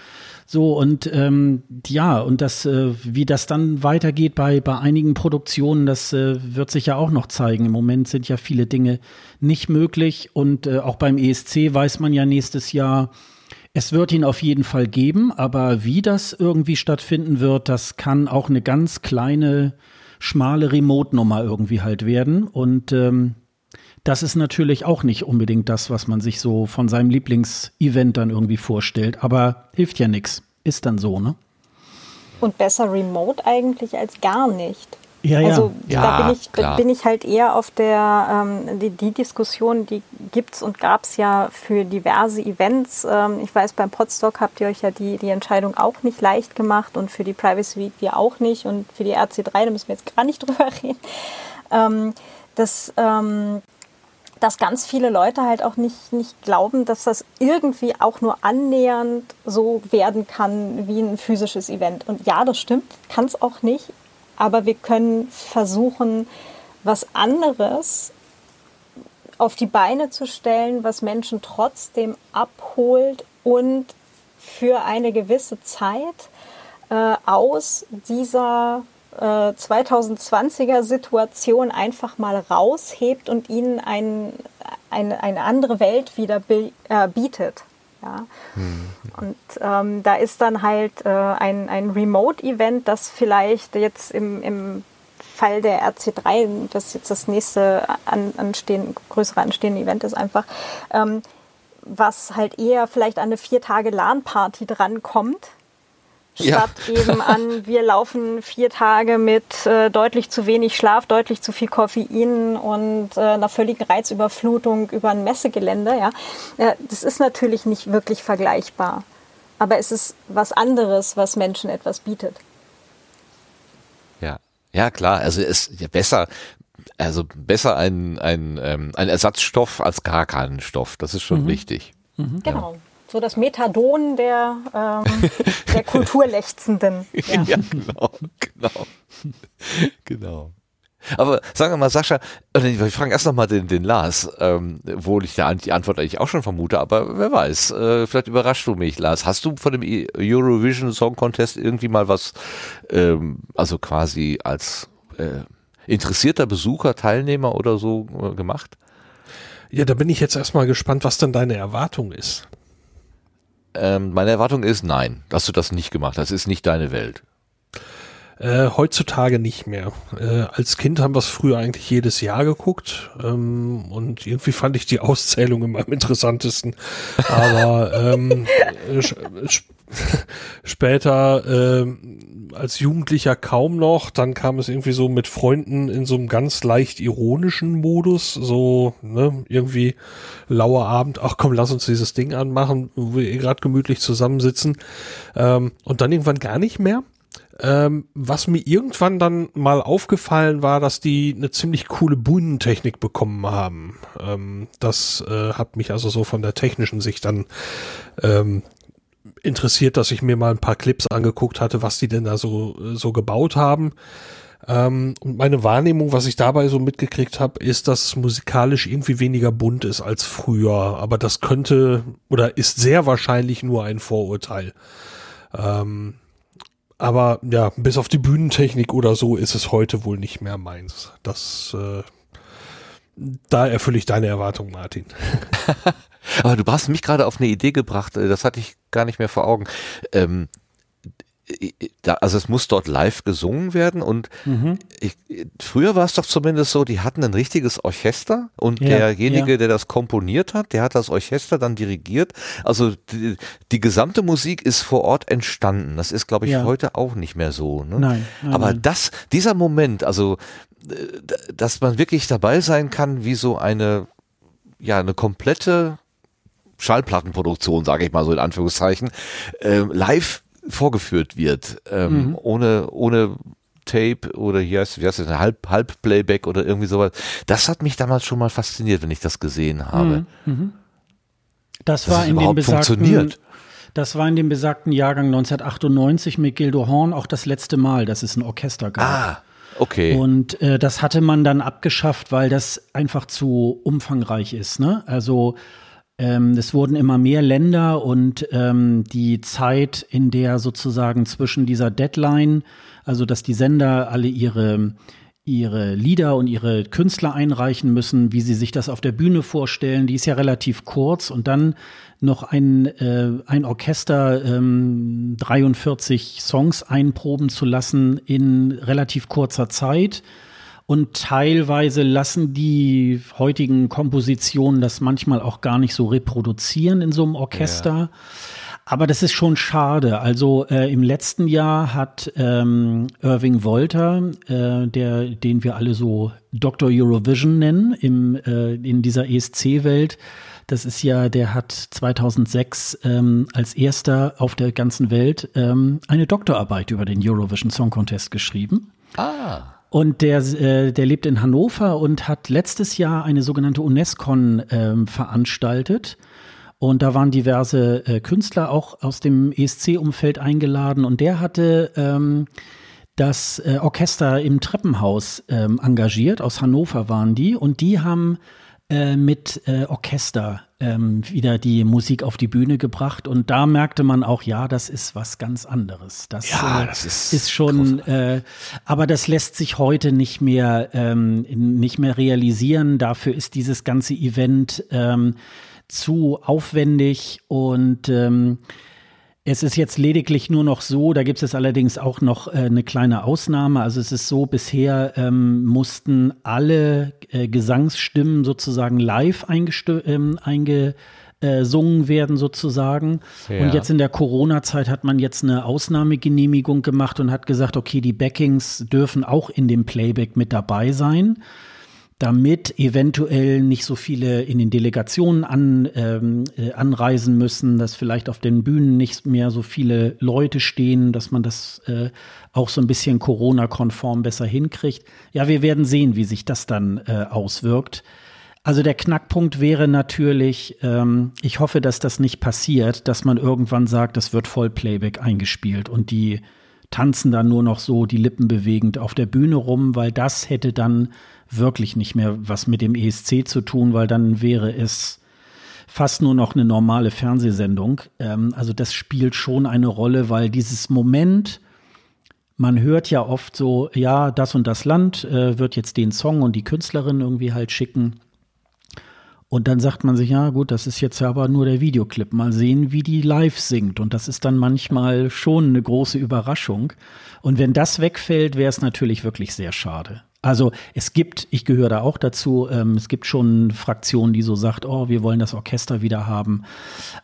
So und ähm, ja, und das, äh, wie das dann weitergeht bei, bei einigen Produktionen, das äh, wird sich ja auch noch zeigen. Im Moment sind ja viele Dinge nicht möglich und äh, auch beim ESC weiß man ja nächstes Jahr, es wird ihn auf jeden Fall geben, aber wie das irgendwie stattfinden wird, das kann auch eine ganz kleine, schmale Remote-Nummer irgendwie halt werden. Und ähm, das ist natürlich auch nicht unbedingt das, was man sich so von seinem Lieblingsevent dann irgendwie vorstellt. Aber hilft ja nichts. Ist dann so, ne? Und besser remote eigentlich als gar nicht. Ja, also ja. da bin, ich, bin ich halt eher auf der, ähm, die, die Diskussion, die gibt es und gab es ja für diverse Events. Ähm, ich weiß, beim Podstock habt ihr euch ja die, die Entscheidung auch nicht leicht gemacht und für die Privacy Week wir auch nicht und für die RC3, da müssen wir jetzt gar nicht drüber reden. Ähm, das, ähm, dass ganz viele Leute halt auch nicht, nicht glauben, dass das irgendwie auch nur annähernd so werden kann wie ein physisches Event. Und ja, das stimmt, kann es auch nicht. Aber wir können versuchen, was anderes auf die Beine zu stellen, was Menschen trotzdem abholt und für eine gewisse Zeit äh, aus dieser 2020er äh, Situation einfach mal raushebt und ihnen ein, eine, eine andere Welt wieder äh, bietet. Ja. Mhm. Und ähm, da ist dann halt äh, ein, ein Remote-Event, das vielleicht jetzt im, im Fall der RC3, das jetzt das nächste an, anstehen, größere anstehende Event ist einfach, ähm, was halt eher vielleicht an eine vier Tage LAN-Party drankommt, statt ja. eben an, wir laufen vier Tage mit äh, deutlich zu wenig Schlaf, deutlich zu viel Koffein und äh, einer völligen Reizüberflutung über ein Messegelände. Ja. Äh, das ist natürlich nicht wirklich vergleichbar, aber es ist was anderes, was Menschen etwas bietet. Ja, ja klar, also es ist ja besser, also besser ein, ein, ähm, ein Ersatzstoff als gar keinen Stoff. Das ist schon mhm. wichtig. Mhm. Genau. Ja so das Methadon der, ähm, der Kulturlechzenden. Ja. ja, genau, genau. genau. Aber sagen wir mal, Sascha, wir fragen erst nochmal den, den Lars, ähm, obwohl ich da die Antwort eigentlich auch schon vermute, aber wer weiß, äh, vielleicht überraschst du mich, Lars. Hast du von dem E- Eurovision Song Contest irgendwie mal was, ähm, also quasi als äh, interessierter Besucher, Teilnehmer oder so äh, gemacht? Ja, da bin ich jetzt erstmal gespannt, was denn deine Erwartung ist. Ähm, meine Erwartung ist nein, dass du das nicht gemacht hast. Das ist nicht deine Welt. Äh, heutzutage nicht mehr. Äh, als Kind haben wir es früher eigentlich jedes Jahr geguckt ähm, und irgendwie fand ich die Auszählung immer am interessantesten. Aber ähm, äh, später äh, als Jugendlicher kaum noch, dann kam es irgendwie so mit Freunden in so einem ganz leicht ironischen Modus, so ne, irgendwie lauer Abend, ach komm, lass uns dieses Ding anmachen, wo wir eh gerade gemütlich zusammensitzen ähm, und dann irgendwann gar nicht mehr. Ähm, was mir irgendwann dann mal aufgefallen war, dass die eine ziemlich coole Bühnentechnik bekommen haben. Ähm, das äh, hat mich also so von der technischen Sicht dann ähm, interessiert, dass ich mir mal ein paar Clips angeguckt hatte, was die denn da so, so gebaut haben. Ähm, und meine Wahrnehmung, was ich dabei so mitgekriegt habe, ist, dass es musikalisch irgendwie weniger bunt ist als früher. Aber das könnte oder ist sehr wahrscheinlich nur ein Vorurteil. Ähm, aber ja, bis auf die Bühnentechnik oder so ist es heute wohl nicht mehr meins. Das, äh, da erfülle ich deine Erwartung, Martin. Aber du hast mich gerade auf eine Idee gebracht, äh, das hatte ich gar nicht mehr vor Augen. Ähm, da, also es muss dort live gesungen werden und Mhm. ich, früher war es doch zumindest so, die hatten ein richtiges Orchester und Ja, derjenige, ja. der das komponiert hat, der hat das Orchester dann dirigiert. Also die, die gesamte Musik ist vor Ort entstanden. Das ist, glaube ich, Ja. heute auch nicht mehr so. Ne? Nein, nein, Aber das, dieser Moment, also äh, dass man wirklich dabei sein kann, wie so eine, ja, eine komplette Schallplattenproduktion, sage ich mal so in Anführungszeichen, ähm, live vorgeführt wird, ähm, Mhm. ohne, ohne Tape oder hier heißt, wie heißt das, Halb, Halbplayback oder irgendwie sowas. Das hat mich damals schon mal fasziniert, wenn ich das gesehen habe. Das Dass war es in dem besagten, das war in dem besagten Jahrgang 1998 mit Gildo Horn auch das letzte Mal, dass es ein Orchester gab. Ah, okay. Und äh, das hatte man dann abgeschafft, weil das einfach zu umfangreich ist. Ne? Also ähm, es wurden immer mehr Länder und ähm, die Zeit, in der sozusagen zwischen dieser Deadline, also dass die Sender alle ihre ihre Lieder und ihre Künstler einreichen müssen, wie sie sich das auf der Bühne vorstellen, die ist ja relativ kurz und dann noch ein, äh, ein Orchester ähm, 43 Songs einproben zu lassen in relativ kurzer Zeit. Und teilweise lassen die heutigen Kompositionen das manchmal auch gar nicht so reproduzieren in so einem Orchester. Aber das ist schon schade. Also äh, im letzten Jahr hat ähm, Irving Wolter, äh, der, den wir alle so Dr. Eurovision nennen, im, äh, in dieser ESC-Welt, das ist ja, der hat 2006 ähm, als erster auf der ganzen Welt ähm, eine Doktorarbeit über den Eurovision Song Contest geschrieben. ah. Und der, äh, der lebt in Hannover und hat letztes Jahr eine sogenannte UNESCO ähm, veranstaltet. Und da waren diverse äh, Künstler auch aus dem ESC-Umfeld eingeladen. Und der hatte ähm, das äh, Orchester im Treppenhaus ähm, engagiert. Aus Hannover waren die. Und die haben äh, mit äh, Orchester ähm, wieder die Musik auf die Bühne gebracht. Und da merkte man auch, ja, das ist was ganz anderes. Das, Ja, äh, das ist ist schon, äh, aber das lässt sich heute nicht mehr, ähm, nicht mehr realisieren. Dafür ist dieses ganze Event ähm, zu aufwendig und ähm, es ist jetzt lediglich nur noch so, da gibt es allerdings auch noch äh, eine kleine Ausnahme. Also es ist so, bisher ähm, mussten alle äh, Gesangsstimmen sozusagen live ähm, eingesungen werden sozusagen. Ja. Und jetzt in der Corona-Zeit hat man jetzt eine Ausnahmegenehmigung gemacht und hat gesagt, okay, die Backings dürfen auch in dem Playback mit dabei sein damit eventuell nicht so viele in den Delegationen an, ähm, äh, anreisen müssen, dass vielleicht auf den Bühnen nicht mehr so viele Leute stehen, dass man das äh, auch so ein bisschen Corona-konform besser hinkriegt. Ja, wir werden sehen, wie sich das dann äh, auswirkt. Also der Knackpunkt wäre natürlich, ähm, ich hoffe, dass das nicht passiert, dass man irgendwann sagt, das wird Vollplayback eingespielt und die tanzen dann nur noch so die Lippen bewegend auf der Bühne rum, weil das hätte dann wirklich nicht mehr was mit dem ESC zu tun, weil dann wäre es fast nur noch eine normale Fernsehsendung. Ähm, also das spielt schon eine Rolle, weil dieses Moment, man hört ja oft so, ja, das und das Land äh, wird jetzt den Song und die Künstlerin irgendwie halt schicken. Und dann sagt man sich, ja gut, das ist jetzt aber nur der Videoclip. Mal sehen, wie die live singt. Und das ist dann manchmal schon eine große Überraschung. Und wenn das wegfällt, wäre es natürlich wirklich sehr schade. Also es gibt, ich gehöre da auch dazu, ähm, es gibt schon Fraktionen, die so sagt, oh, wir wollen das Orchester wieder haben.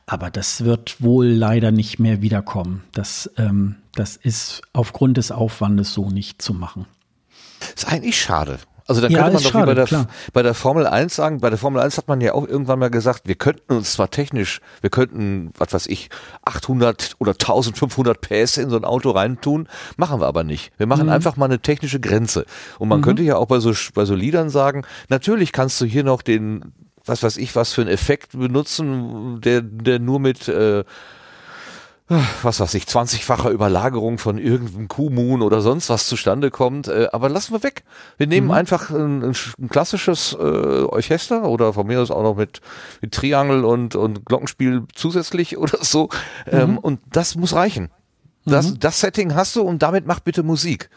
Aber das wird wohl leider nicht mehr wiederkommen. Das, ähm, das ist aufgrund des Aufwandes so nicht zu machen. Ist eigentlich schade. Also dann ja, könnte man doch schade, wie bei der, bei der Formel 1 sagen, bei der Formel 1 hat man ja auch irgendwann mal gesagt, wir könnten uns zwar technisch, wir könnten, was weiß ich, 800 oder 1500 PS in so ein Auto reintun, machen wir aber nicht. Wir machen mhm. einfach mal eine technische Grenze. Und man mhm. könnte ja auch bei so, bei so Liedern sagen, natürlich kannst du hier noch den, was weiß ich, was für einen Effekt benutzen, der, der nur mit, äh, was weiß ich, 20-fache Überlagerung von irgendeinem Kuhmoon oder sonst was zustande kommt. Äh, aber lassen wir weg. Wir nehmen mhm. einfach ein, ein klassisches äh, Orchester oder von mir aus auch noch mit, mit Triangel und, und Glockenspiel zusätzlich oder so. Ähm, mhm. Und das muss reichen. Das, mhm. das Setting hast du und damit mach bitte Musik.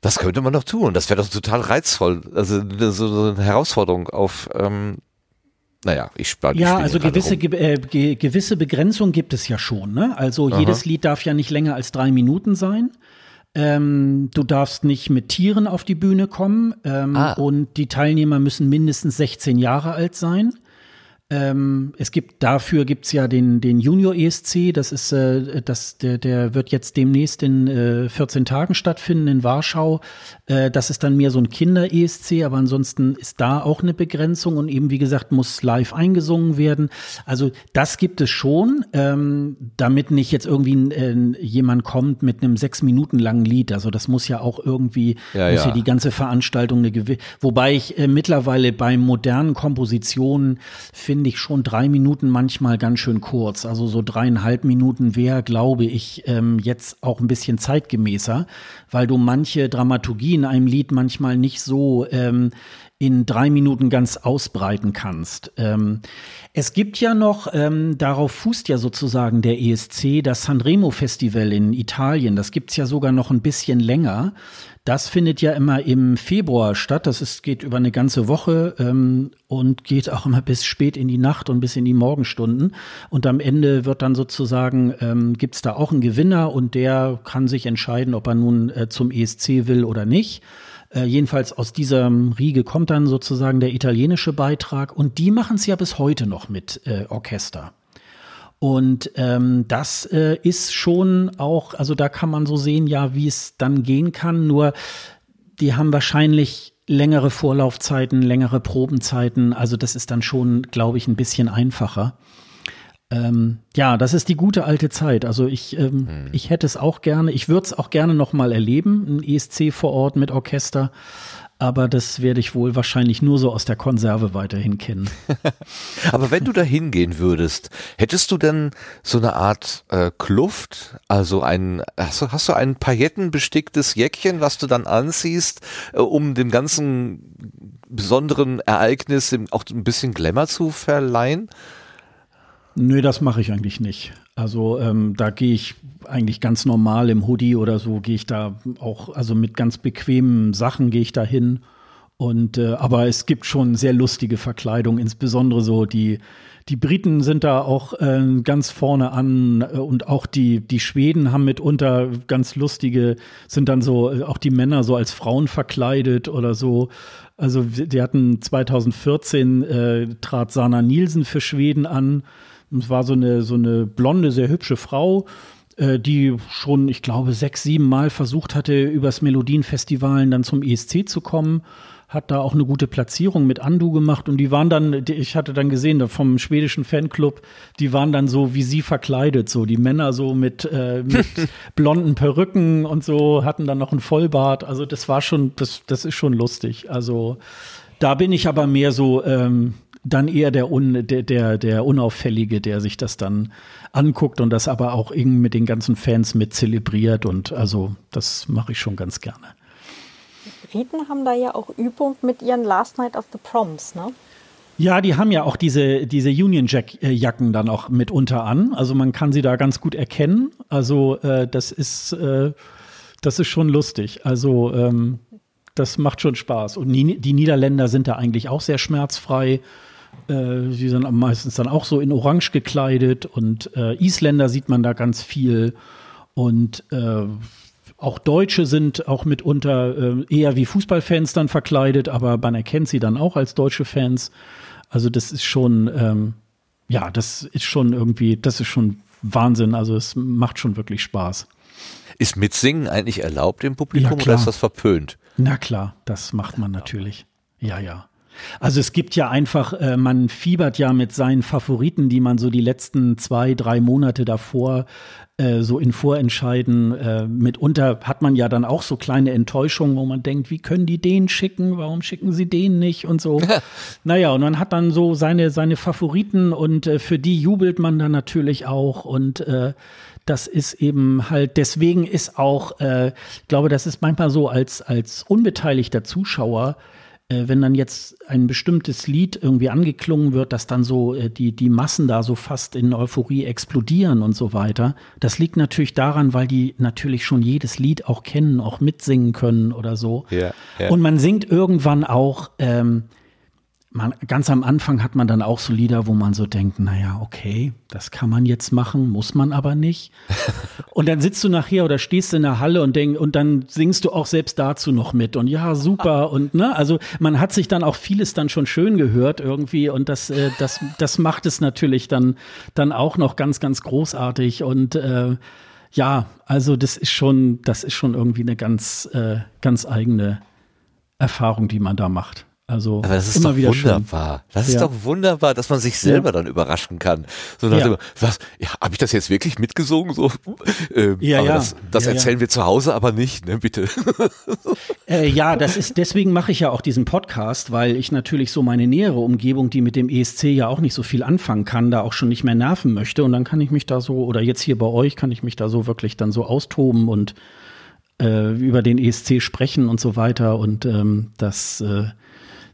Das könnte man doch tun. Das wäre doch total reizvoll. Also so, so eine Herausforderung auf ähm, naja, ich spare Ja, also gewisse, ge äh, ge gewisse Begrenzung gibt es ja schon. Ne? Also Aha. jedes Lied darf ja nicht länger als drei Minuten sein. Ähm, du darfst nicht mit Tieren auf die Bühne kommen ähm, ah. und die Teilnehmer müssen mindestens 16 Jahre alt sein. Ähm, es gibt dafür gibt's ja den den Junior ESC. Das ist äh, das der der wird jetzt demnächst in äh, 14 Tagen stattfinden in Warschau. Äh, das ist dann mehr so ein Kinder ESC, aber ansonsten ist da auch eine Begrenzung und eben wie gesagt muss live eingesungen werden. Also das gibt es schon, ähm, damit nicht jetzt irgendwie äh, jemand kommt mit einem sechs Minuten langen Lied. Also das muss ja auch irgendwie ja, muss ja, ja die ganze Veranstaltung eine gewisse. Wobei ich äh, mittlerweile bei modernen Kompositionen finde finde ich schon drei Minuten manchmal ganz schön kurz. Also so dreieinhalb Minuten wäre, glaube ich, ähm, jetzt auch ein bisschen zeitgemäßer, weil du manche Dramaturgie in einem Lied manchmal nicht so ähm, in drei Minuten ganz ausbreiten kannst. Ähm, es gibt ja noch, ähm, darauf fußt ja sozusagen der ESC, das Sanremo Festival in Italien. Das gibt's ja sogar noch ein bisschen länger. Das findet ja immer im Februar statt. Das ist, geht über eine ganze Woche ähm, und geht auch immer bis spät in die Nacht und bis in die Morgenstunden. Und am Ende wird dann sozusagen, ähm, gibt da auch einen Gewinner und der kann sich entscheiden, ob er nun äh, zum ESC will oder nicht. Äh, jedenfalls aus dieser Riege kommt dann sozusagen der italienische Beitrag und die machen es ja bis heute noch mit äh, Orchester. Und ähm, das äh, ist schon auch, also da kann man so sehen, ja, wie es dann gehen kann. Nur die haben wahrscheinlich längere Vorlaufzeiten, längere Probenzeiten. Also das ist dann schon, glaube ich, ein bisschen einfacher. Ähm, ja, das ist die gute alte Zeit. Also ich, ähm, hm. ich hätte es auch gerne, ich würde es auch gerne noch mal erleben, ein ESC vor Ort mit Orchester. Aber das werde ich wohl wahrscheinlich nur so aus der Konserve weiterhin kennen. Aber wenn du da hingehen würdest, hättest du denn so eine Art äh, Kluft? Also ein, hast du, hast du ein paillettenbesticktes Jäckchen, was du dann anziehst, äh, um dem ganzen besonderen Ereignis auch ein bisschen Glamour zu verleihen? Nö, das mache ich eigentlich nicht. Also ähm, da gehe ich eigentlich ganz normal im Hoodie oder so, gehe ich da auch, also mit ganz bequemen Sachen gehe ich da hin. Und äh, aber es gibt schon sehr lustige Verkleidung, insbesondere so die die Briten sind da auch äh, ganz vorne an äh, und auch die die Schweden haben mitunter ganz lustige sind dann so äh, auch die Männer so als Frauen verkleidet oder so. Also die hatten 2014 äh, trat Sana Nielsen für Schweden an es war so eine, so eine blonde, sehr hübsche Frau, äh, die schon, ich glaube, sechs, sieben Mal versucht hatte, übers Melodienfestivalen dann zum ESC zu kommen. Hat da auch eine gute Platzierung mit Andu gemacht und die waren dann, ich hatte dann gesehen, vom schwedischen Fanclub, die waren dann so wie sie verkleidet, so die Männer so mit, äh, mit blonden Perücken und so, hatten dann noch ein Vollbart. Also das war schon, das, das ist schon lustig. Also da bin ich aber mehr so, ähm, dann eher der, Un, der, der, der Unauffällige, der sich das dann anguckt und das aber auch irgendwie mit den ganzen Fans mit zelebriert. Und also das mache ich schon ganz gerne. Die Briten haben da ja auch Übung mit ihren Last Night of the Proms, ne? Ja, die haben ja auch diese, diese Union Jack äh, Jacken dann auch mitunter an. Also man kann sie da ganz gut erkennen. Also äh, das ist, äh, das ist schon lustig. Also ähm, das macht schon Spaß. Und die Niederländer sind da eigentlich auch sehr schmerzfrei. Äh, die sind meistens dann auch so in Orange gekleidet und äh, Isländer sieht man da ganz viel. Und äh, auch Deutsche sind auch mitunter äh, eher wie Fußballfans dann verkleidet, aber man erkennt sie dann auch als deutsche Fans. Also das ist schon, ähm, ja, das ist schon irgendwie, das ist schon Wahnsinn. Also es macht schon wirklich Spaß. Ist Mitsingen eigentlich erlaubt im Publikum Ja, oder ist das verpönt? Na klar, das macht man natürlich. Ja, ja. Also es gibt ja einfach, äh, man fiebert ja mit seinen Favoriten, die man so die letzten zwei, drei Monate davor äh, so in Vorentscheiden, äh, mitunter hat man ja dann auch so kleine Enttäuschungen, wo man denkt, wie können die den schicken, warum schicken sie den nicht? Und so. naja, und man hat dann so seine, seine Favoriten und äh, für die jubelt man dann natürlich auch und äh, das ist eben halt, deswegen ist auch, äh, ich glaube, das ist manchmal so als, als unbeteiligter Zuschauer, wenn dann jetzt ein bestimmtes Lied irgendwie angeklungen wird, dass dann so äh, die, die Massen da so fast in Euphorie explodieren und so weiter. Das liegt natürlich daran, weil die natürlich schon jedes Lied auch kennen, auch mitsingen können oder so. Ja, ja. Und man singt irgendwann auch, ähm, man, ganz am Anfang hat man dann auch so Lieder, wo man so denkt, naja, okay, das kann man jetzt machen, muss man aber nicht. und dann sitzt du nachher oder stehst in der Halle und denk, und dann singst du auch selbst dazu noch mit und ja, super und ne, also man hat sich dann auch vieles dann schon schön gehört irgendwie und das, äh, das, das macht es natürlich dann, dann auch noch ganz, ganz großartig und äh, ja, also das ist schon, das ist schon irgendwie eine ganz, äh, ganz eigene Erfahrung, die man da macht. Also Aber das ist immer doch wieder schön. wunderbar. Das ist Ja. doch wunderbar, dass man sich selber dann überraschen kann. So Ja. dem, was, ja, habe ich das jetzt wirklich mitgesungen? So, ähm, Ja, ja. das, das Ja, ja. erzählen wir zu Hause aber nicht, ne, bitte. Äh, ja, das ist, deswegen mache ich ja auch diesen Podcast, weil ich natürlich so meine nähere Umgebung, die mit dem ESC ja auch nicht so viel anfangen kann, da auch schon nicht mehr nerven möchte. Und dann kann ich mich da so, oder jetzt hier bei euch, kann ich mich da so wirklich dann so austoben und äh, über den ESC sprechen und so weiter. Und ähm, das, äh,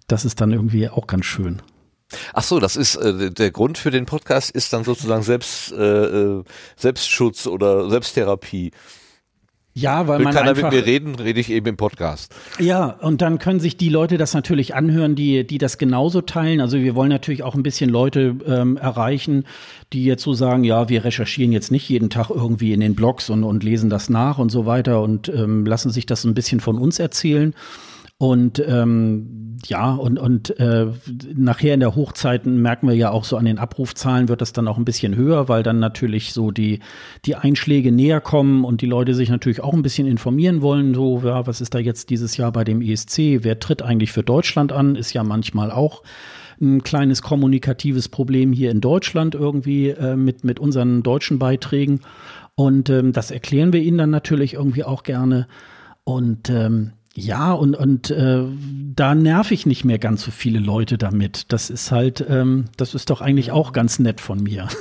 das ist dann irgendwie auch ganz schön. Ach so, das ist äh, der Grund für den Podcast ist dann sozusagen Selbst, äh, äh, Selbstschutz oder Selbsttherapie. Ja, weil Will man keiner einfach, mit mir reden, rede ich eben im Podcast. Ja, und dann können sich die Leute das natürlich anhören, die, die das genauso teilen. Also wir wollen natürlich auch ein bisschen Leute ähm, erreichen, die jetzt so sagen, ja, wir recherchieren jetzt nicht jeden Tag irgendwie in den Blogs und, und lesen das nach und so weiter und ähm, lassen sich das ein bisschen von uns erzählen. Und ähm, ja, und, und äh, nachher in der Hochzeit merken wir ja auch so an den Abrufzahlen wird das dann auch ein bisschen höher, weil dann natürlich so die, die Einschläge näher kommen und die Leute sich natürlich auch ein bisschen informieren wollen. So, ja, was ist da jetzt dieses Jahr bei dem ESC? Wer tritt eigentlich für Deutschland an? Ist ja manchmal auch ein kleines kommunikatives Problem hier in Deutschland irgendwie äh, mit, mit unseren deutschen Beiträgen. Und ähm, das erklären wir ihnen dann natürlich irgendwie auch gerne. Und ähm, ja, und, und äh, da nerv ich nicht mehr ganz so viele Leute damit. Das ist halt, ähm, das ist doch eigentlich auch ganz nett von mir.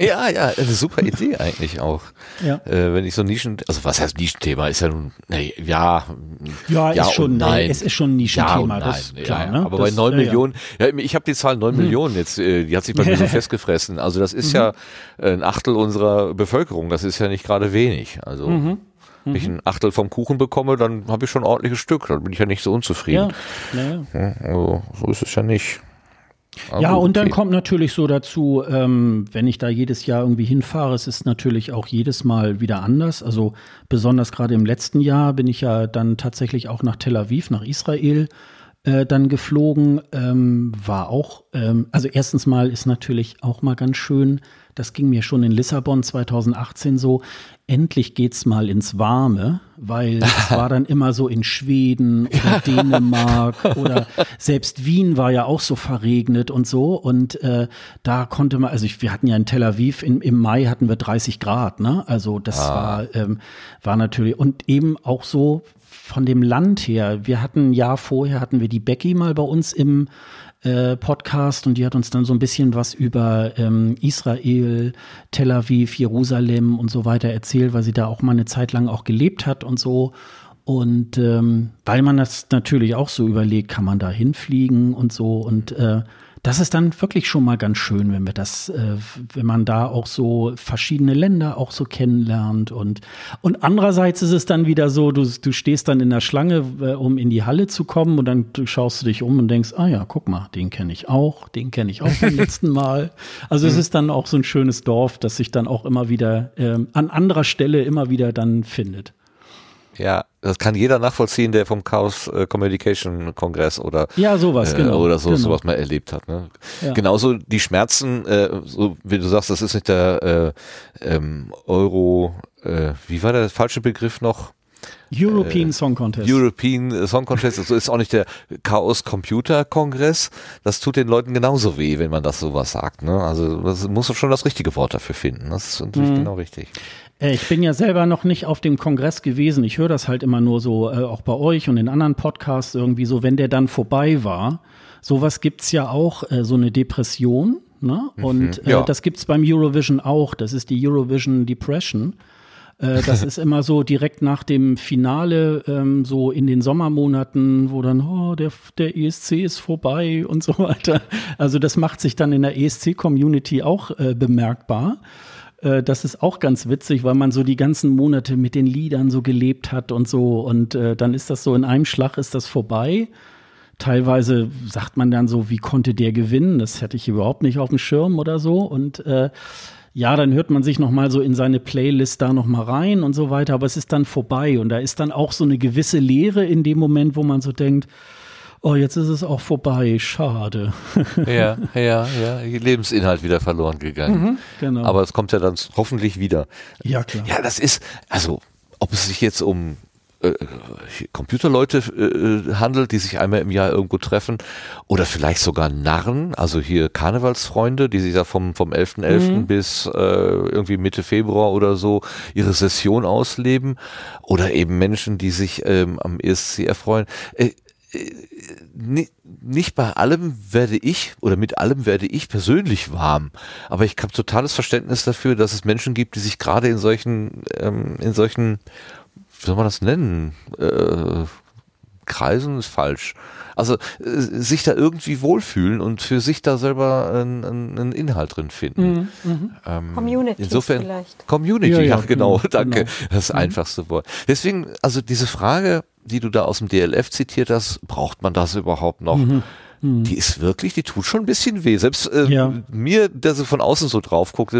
Ja, ja, eine super Idee eigentlich auch. Ja. Äh, wenn ich so Nischen, also was heißt Nischenthema, ist ja nun, nee, ja, Ja, ist schon, nein. es ist schon ein ja Nischenthema, und das klar. ja, ne? Aber das, bei neun ja, ja. Millionen, ja, ich habe die Zahl neun Millionen jetzt, äh, die hat sich bei mir so festgefressen. Also das ist ja äh, ein Achtel unserer Bevölkerung, das ist ja nicht gerade wenig. Also wenn ich ein Achtel vom Kuchen bekomme, dann habe ich schon ein ordentliches Stück, dann bin ich ja nicht so Ja, unzufrieden. ja. Ja, Also so ist es ja nicht. Aber Ja, und dann okay. kommt natürlich so dazu, ähm, wenn ich da jedes Jahr irgendwie hinfahre, es ist natürlich auch jedes Mal wieder anders. Also besonders gerade im letzten Jahr bin ich ja dann tatsächlich auch nach Tel Aviv, nach Israel äh, dann geflogen. Ähm, war auch, ähm, also erstens mal ist natürlich auch mal ganz schön, das ging mir schon in Lissabon 2018 so, endlich geht's mal ins Warme, weil es war dann immer so in Schweden oder Dänemark oder selbst Wien war ja auch so verregnet und so und äh, da konnte man, also ich, wir hatten ja in Tel Aviv in, im Mai hatten wir 30 Grad, ne? Also das war ähm, war natürlich und eben auch so von dem Land her. Wir hatten ein Jahr vorher hatten wir die Becky mal bei uns im äh, Podcast und die hat uns dann so ein bisschen was über ähm, Israel, Tel Aviv, Jerusalem und so weiter erzählt, weil sie da auch mal eine Zeit lang auch gelebt hat und so. Und ähm, weil man das natürlich auch so überlegt, kann man da hinfliegen und so. Und äh, das ist dann wirklich schon mal ganz schön, wenn wir das, äh, wenn man da auch so verschiedene Länder auch so kennenlernt und und andererseits ist es dann wieder so, du, du stehst dann in der Schlange, äh, um in die Halle zu kommen und dann schaust du dich um und denkst, ah ja, guck mal, den kenne ich auch, den kenne ich auch vom letzten Mal. Also es ist dann auch so ein schönes Dorf, das sich dann auch immer wieder ähm, an anderer Stelle immer wieder dann findet. Ja, das kann jeder nachvollziehen, der vom Chaos äh, Communication Kongress oder Ja, sowas, äh, genau. oder so genau. sowas mal erlebt hat. Ne? Ja. Genauso die Schmerzen, äh, so wie du sagst, das ist nicht der äh, ähm, Euro, äh, wie war der falsche Begriff noch? European Song Contest. European Song Contest, also ist auch nicht der Chaos Computer Kongress. Das tut den Leuten genauso weh, wenn man das sowas sagt. Ne? Also das muss schon das richtige Wort dafür finden. Das ist natürlich Mhm. genau richtig. Äh, Ich bin ja selber noch nicht auf dem Kongress gewesen. Ich höre das halt immer nur so, äh, auch bei euch und in anderen Podcasts irgendwie so, wenn der dann vorbei war. Sowas gibt's ja auch, äh, so eine Depression. Ne? Und äh, ja. das gibt's beim Eurovision auch. Das ist die Eurovision Depression. Äh, das ist immer so direkt nach dem Finale, ähm, so in den Sommermonaten, wo dann, oh, der, der ESC ist vorbei und so weiter. Also das macht sich dann in der ESC-Community auch äh, bemerkbar. Äh, Das ist auch ganz witzig, weil man so die ganzen Monate mit den Liedern so gelebt hat und so. Und äh, dann ist das so in einem Schlag ist das vorbei. Teilweise sagt man dann so, wie konnte der gewinnen? Das hätte ich überhaupt nicht auf dem Schirm oder so. Und äh, ja, dann hört man sich noch mal so in seine Playlist da noch mal rein und so weiter. Aber es ist dann vorbei und da ist dann auch so eine gewisse Leere in dem Moment, wo man so denkt, oh, jetzt ist es auch vorbei, schade. Ja, ja, ja. Lebensinhalt wieder verloren gegangen. genau. Aber es kommt ja dann hoffentlich wieder. ja, klar. Ja, das ist, also, ob es sich jetzt um äh, Computerleute äh, handelt, die sich einmal im Jahr irgendwo treffen oder vielleicht sogar Narren, also hier Karnevalsfreunde, die sich da vom, vom 11.11. bis äh, irgendwie Mitte Februar oder so ihre Session ausleben oder eben Menschen, die sich ähm, am ESC erfreuen. Äh, nicht bei allem werde ich oder mit allem werde ich persönlich warm, aber ich habe totales Verständnis dafür, dass es Menschen gibt, die sich gerade in solchen ähm, in solchen wie soll man das nennen? Äh, Kreisen ist falsch. Also äh, sich da irgendwie wohlfühlen und für sich da selber einen, einen Inhalt drin finden. Ähm, Community insofern vielleicht. Community, Ja, ja, ja, genau, genau, danke. genau. Das einfachste Wort. Deswegen, also diese Frage, die du da aus dem DLF zitiert hast, braucht man das überhaupt noch? Die ist wirklich, die tut schon ein bisschen weh. Selbst äh, Ja. mir, der so von außen so drauf guckt,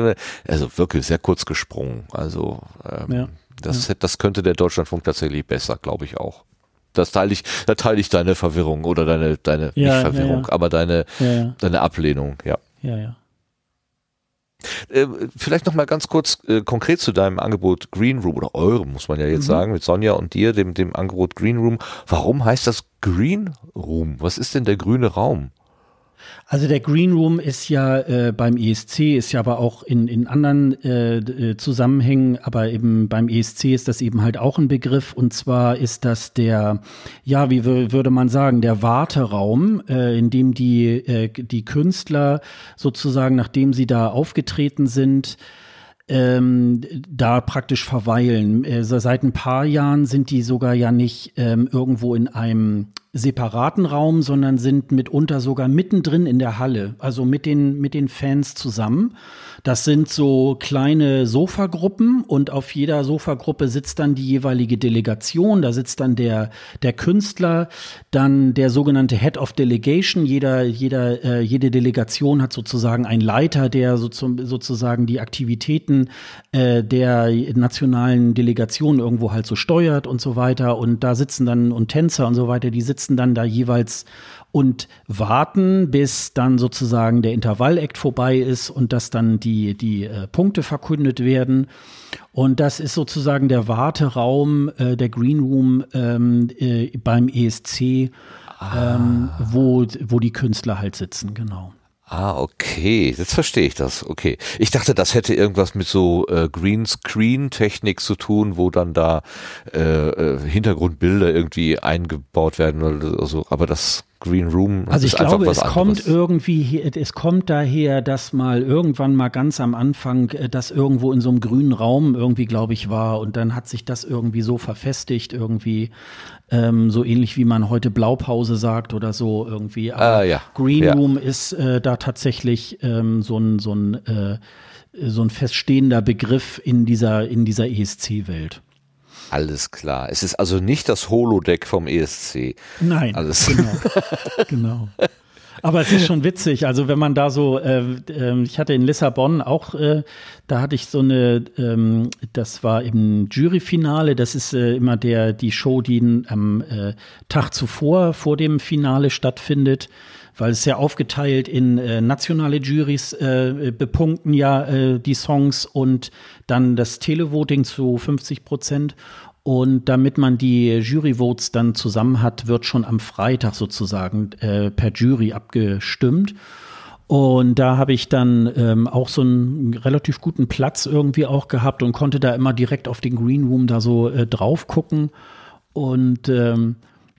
also wirklich sehr kurz gesprungen. Also ähm, Ja. das, hätte- das könnte der Deutschlandfunk tatsächlich besser, glaube ich auch. Das teile ich, da teile ich deine Verwirrung oder deine, deine Ja, nicht Verwirrung, ja, ja. aber deine, Ja, ja, deine Ablehnung, ja. ja, ja. Äh, vielleicht noch mal ganz kurz äh, konkret zu deinem Angebot Green Room oder eurem, muss man ja jetzt sagen, mit Sonja und dir, dem, dem Angebot Green Room. Warum heißt das Green Room? Was ist denn der grüne Raum? Also der Green Room ist ja äh, beim ESC, ist ja aber auch in, in anderen äh, äh, Zusammenhängen, aber eben beim ESC ist das eben halt auch ein Begriff. Und zwar ist das der, ja, wie wür- würde man sagen, der Warteraum, äh, in dem die, äh, die Künstler sozusagen, nachdem sie da aufgetreten sind, ähm, da praktisch verweilen. Äh, so seit ein paar Jahren sind die sogar ja nicht ähm, irgendwo in einem separaten Raum, sondern sind mitunter sogar mittendrin in der Halle, also mit den, mit den Fans zusammen. Das sind so kleine Sofagruppen und auf jeder Sofagruppe sitzt dann die jeweilige Delegation. Da sitzt dann der, der Künstler, dann der sogenannte Head of Delegation. Jeder, jeder, äh, jede Delegation hat sozusagen einen Leiter, der so zum, sozusagen die Aktivitäten äh, der nationalen Delegation irgendwo halt so steuert und so weiter. Und da sitzen dann und Tänzer und so weiter, die sitzen dann da jeweils und warten, bis dann sozusagen der Intervallakt vorbei ist und dass dann die, die äh, Punkte verkündet werden. Und das ist sozusagen der Warteraum, äh, der Green Room ähm, äh, beim ESC, ähm, wo, wo die Künstler halt sitzen, genau. Ah, okay, jetzt verstehe ich das. Okay, ich dachte, das hätte irgendwas mit so äh, Greenscreen-Technik zu tun, wo dann da äh, äh, Hintergrundbilder irgendwie eingebaut werden oder so. Aber das Green Room. Also ich glaube, es kommt anderes. irgendwie, hier- es kommt daher, dass mal irgendwann mal ganz am Anfang äh, das irgendwo in so einem grünen Raum irgendwie, glaube ich, war und dann hat sich das irgendwie so verfestigt, irgendwie ähm, so ähnlich wie man heute Blaupause sagt oder so irgendwie. Aber Ah, ja. Green Ja. Room ist äh, da tatsächlich ähm, so ein so ein äh, so ein feststehender Begriff in dieser in dieser ESC-Welt. Alles klar. Es ist also nicht das Holodeck vom ESC. Nein, Alles. genau, genau. Aber es ist schon witzig. Also wenn man da so, äh, ähm, ich hatte in Lissabon auch, äh, da hatte ich so eine, ähm, das war im Juryfinale. Das ist äh, immer der die Show, die am äh, Tag zuvor vor dem Finale stattfindet. Weil es ja aufgeteilt in äh, nationale Juries äh, bepunkten ja äh, die Songs und dann das Televoting zu 50 Prozent. Und damit man die Juryvotes dann zusammen hat, wird schon am Freitag sozusagen äh, per Jury abgestimmt. Und da habe ich dann ähm, auch so einen relativ guten Platz irgendwie auch gehabt und konnte da immer direkt auf den Green Room da so äh, drauf gucken. Und ähm,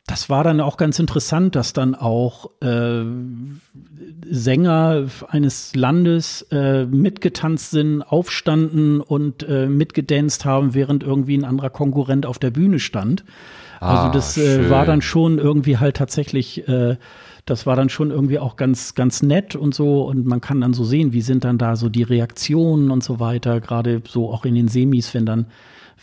das war dann auch ganz interessant, dass dann auch äh, Sänger eines Landes äh, mitgetanzt sind, aufstanden und äh, mitgedanzt haben, während irgendwie ein anderer Konkurrent auf der Bühne stand. Also Ah, das äh, war dann schon irgendwie halt tatsächlich, äh, das war dann schon irgendwie auch ganz, ganz nett und so. Und man kann dann so sehen, wie sind dann da so die Reaktionen und so weiter, gerade so auch in den Semis, wenn dann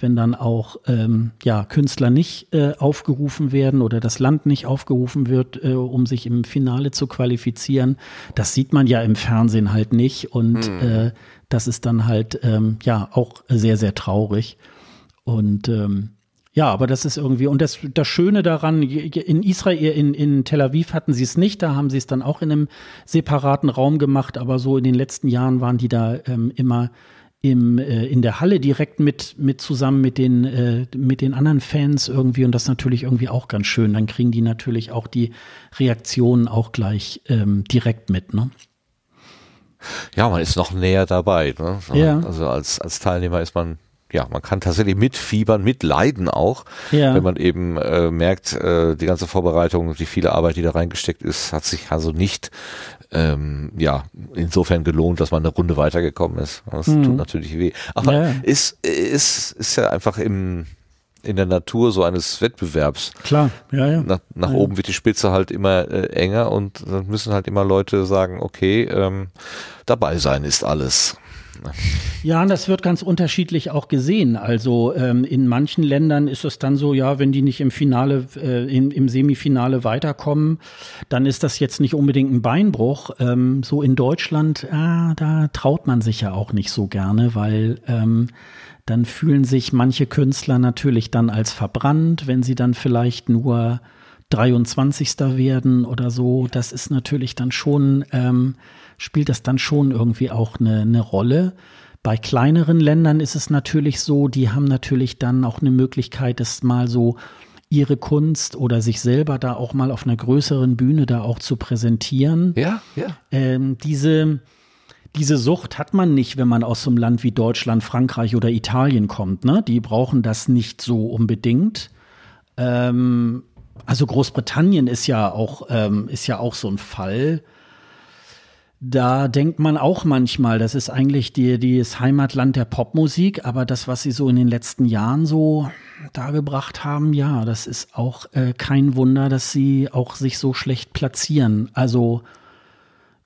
wenn dann auch ähm, ja, Künstler nicht äh, aufgerufen werden oder das Land nicht aufgerufen wird, äh, um sich im Finale zu qualifizieren. Das sieht man ja im Fernsehen halt nicht und äh, das ist dann halt ähm, ja auch sehr, sehr traurig. Und ähm, ja, aber das ist irgendwie, und das, das Schöne daran, in Israel, in, in Tel Aviv hatten sie es nicht, da haben sie es dann auch in einem separaten Raum gemacht, aber so in den letzten Jahren waren die da ähm, immer im, äh, in der Halle direkt mit, mit zusammen mit den, äh, mit den anderen Fans irgendwie und das natürlich irgendwie auch ganz schön. Dann kriegen die natürlich auch die Reaktionen auch gleich ähm, direkt mit, ne? Ja, man ist noch näher dabei. Ne? Ja. Also als, als Teilnehmer ist man, ja, man kann tatsächlich mitfiebern, mitleiden auch, Ja. wenn man eben äh, merkt, äh, die ganze Vorbereitung, die viele Arbeit, die da reingesteckt ist, hat sich also nicht ähm, ja, insofern gelohnt, dass man eine Runde weitergekommen ist. Das tut natürlich weh. Aber Mhm. Ja. ist, ist, ist ja einfach im, in der Natur so eines Wettbewerbs. Klar, ja, ja. Nach, nach Ja. oben wird die Spitze halt immer äh, enger und dann müssen halt immer Leute sagen, okay, ähm, dabei sein ist alles. Ja, das wird ganz unterschiedlich auch gesehen. Also ähm, in manchen Ländern ist es dann so, ja, wenn die nicht im Finale, äh, im, im Semifinale weiterkommen, dann ist das jetzt nicht unbedingt ein Beinbruch. Ähm, so in Deutschland, ah, da traut man sich ja auch nicht so gerne, weil ähm, dann fühlen sich manche Künstler natürlich dann als verbrannt, wenn sie dann vielleicht nur 23. werden oder so. Das ist natürlich dann schon, ähm, spielt das dann schon irgendwie auch eine, eine Rolle. Bei kleineren Ländern ist es natürlich so, die haben natürlich dann auch eine Möglichkeit, das mal so ihre Kunst oder sich selber da auch mal auf einer größeren Bühne da auch zu präsentieren. Ja, ja. Ähm, diese, diese Sucht hat man nicht, wenn man aus so einem Land wie Deutschland, Frankreich oder Italien kommt. Ne? Die brauchen das nicht so unbedingt. Ähm, also Großbritannien ist ja auch, ähm, ist ja auch so ein Fall. Da denkt man auch manchmal, das ist eigentlich die, die das Heimatland der Popmusik, aber das, was sie so in den letzten Jahren so dargebracht haben, ja, das ist auch äh, kein Wunder, dass sie auch sich so schlecht platzieren. Also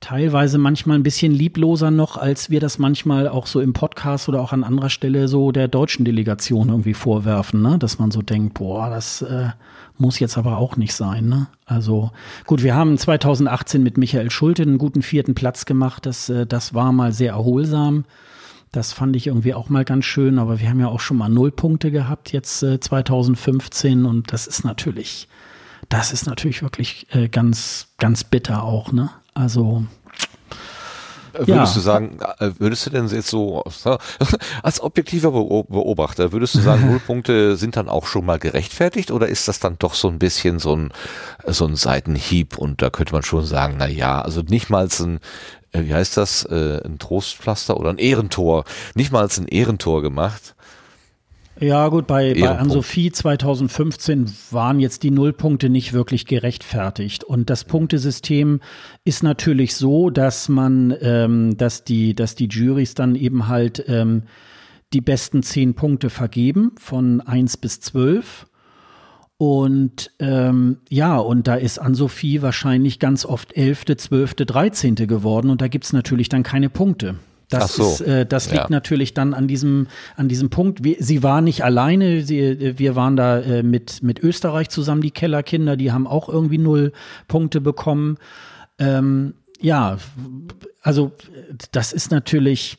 teilweise manchmal ein bisschen liebloser noch, als wir das manchmal auch so im Podcast oder auch an anderer Stelle so der deutschen Delegation irgendwie vorwerfen, ne? dass man so denkt, boah, das äh, muss jetzt aber auch nicht sein. Ne? Also gut, wir haben 2018 mit Michael Schulte einen guten vierten Platz gemacht, das, äh, das war mal sehr erholsam. Das fand ich irgendwie auch mal ganz schön, aber wir haben ja auch schon mal null Punkte gehabt jetzt äh, 2015 und das ist natürlich, das ist natürlich wirklich äh, ganz, ganz bitter auch, ne? Also Würdest Ja. du sagen, äh, würdest du denn jetzt so als objektiver Beo- Beobachter, würdest du sagen, Nullpunkte sind dann auch schon mal gerechtfertigt oder ist das dann doch so ein bisschen so ein, so ein Seitenhieb und da könnte man schon sagen, na ja, also nicht mal ein, äh, wie heißt das, äh, ein Trostpflaster oder ein Ehrentor, nicht mal ein Ehrentor gemacht. Ja, gut, bei, bei. Ann-Sophie 2015 waren jetzt die Nullpunkte nicht wirklich gerechtfertigt. Und das Punktesystem ist natürlich so, dass man, ähm, dass die, dass die Juries dann eben halt ähm, die besten zehn Punkte vergeben von eins bis zwölf. Und ähm, ja, und da ist Ann-Sophie wahrscheinlich ganz oft elfte, zwölfte, dreizehnte geworden und da gibt's natürlich dann keine Punkte. Das, so. ist, äh, das liegt Ja. natürlich dann an diesem, an diesem Punkt. Wir, sie war nicht alleine, sie, äh, wir waren da äh, mit, mit Österreich zusammen, die Kellerkinder, die haben auch irgendwie null Punkte bekommen. Ähm, ja, also das ist natürlich,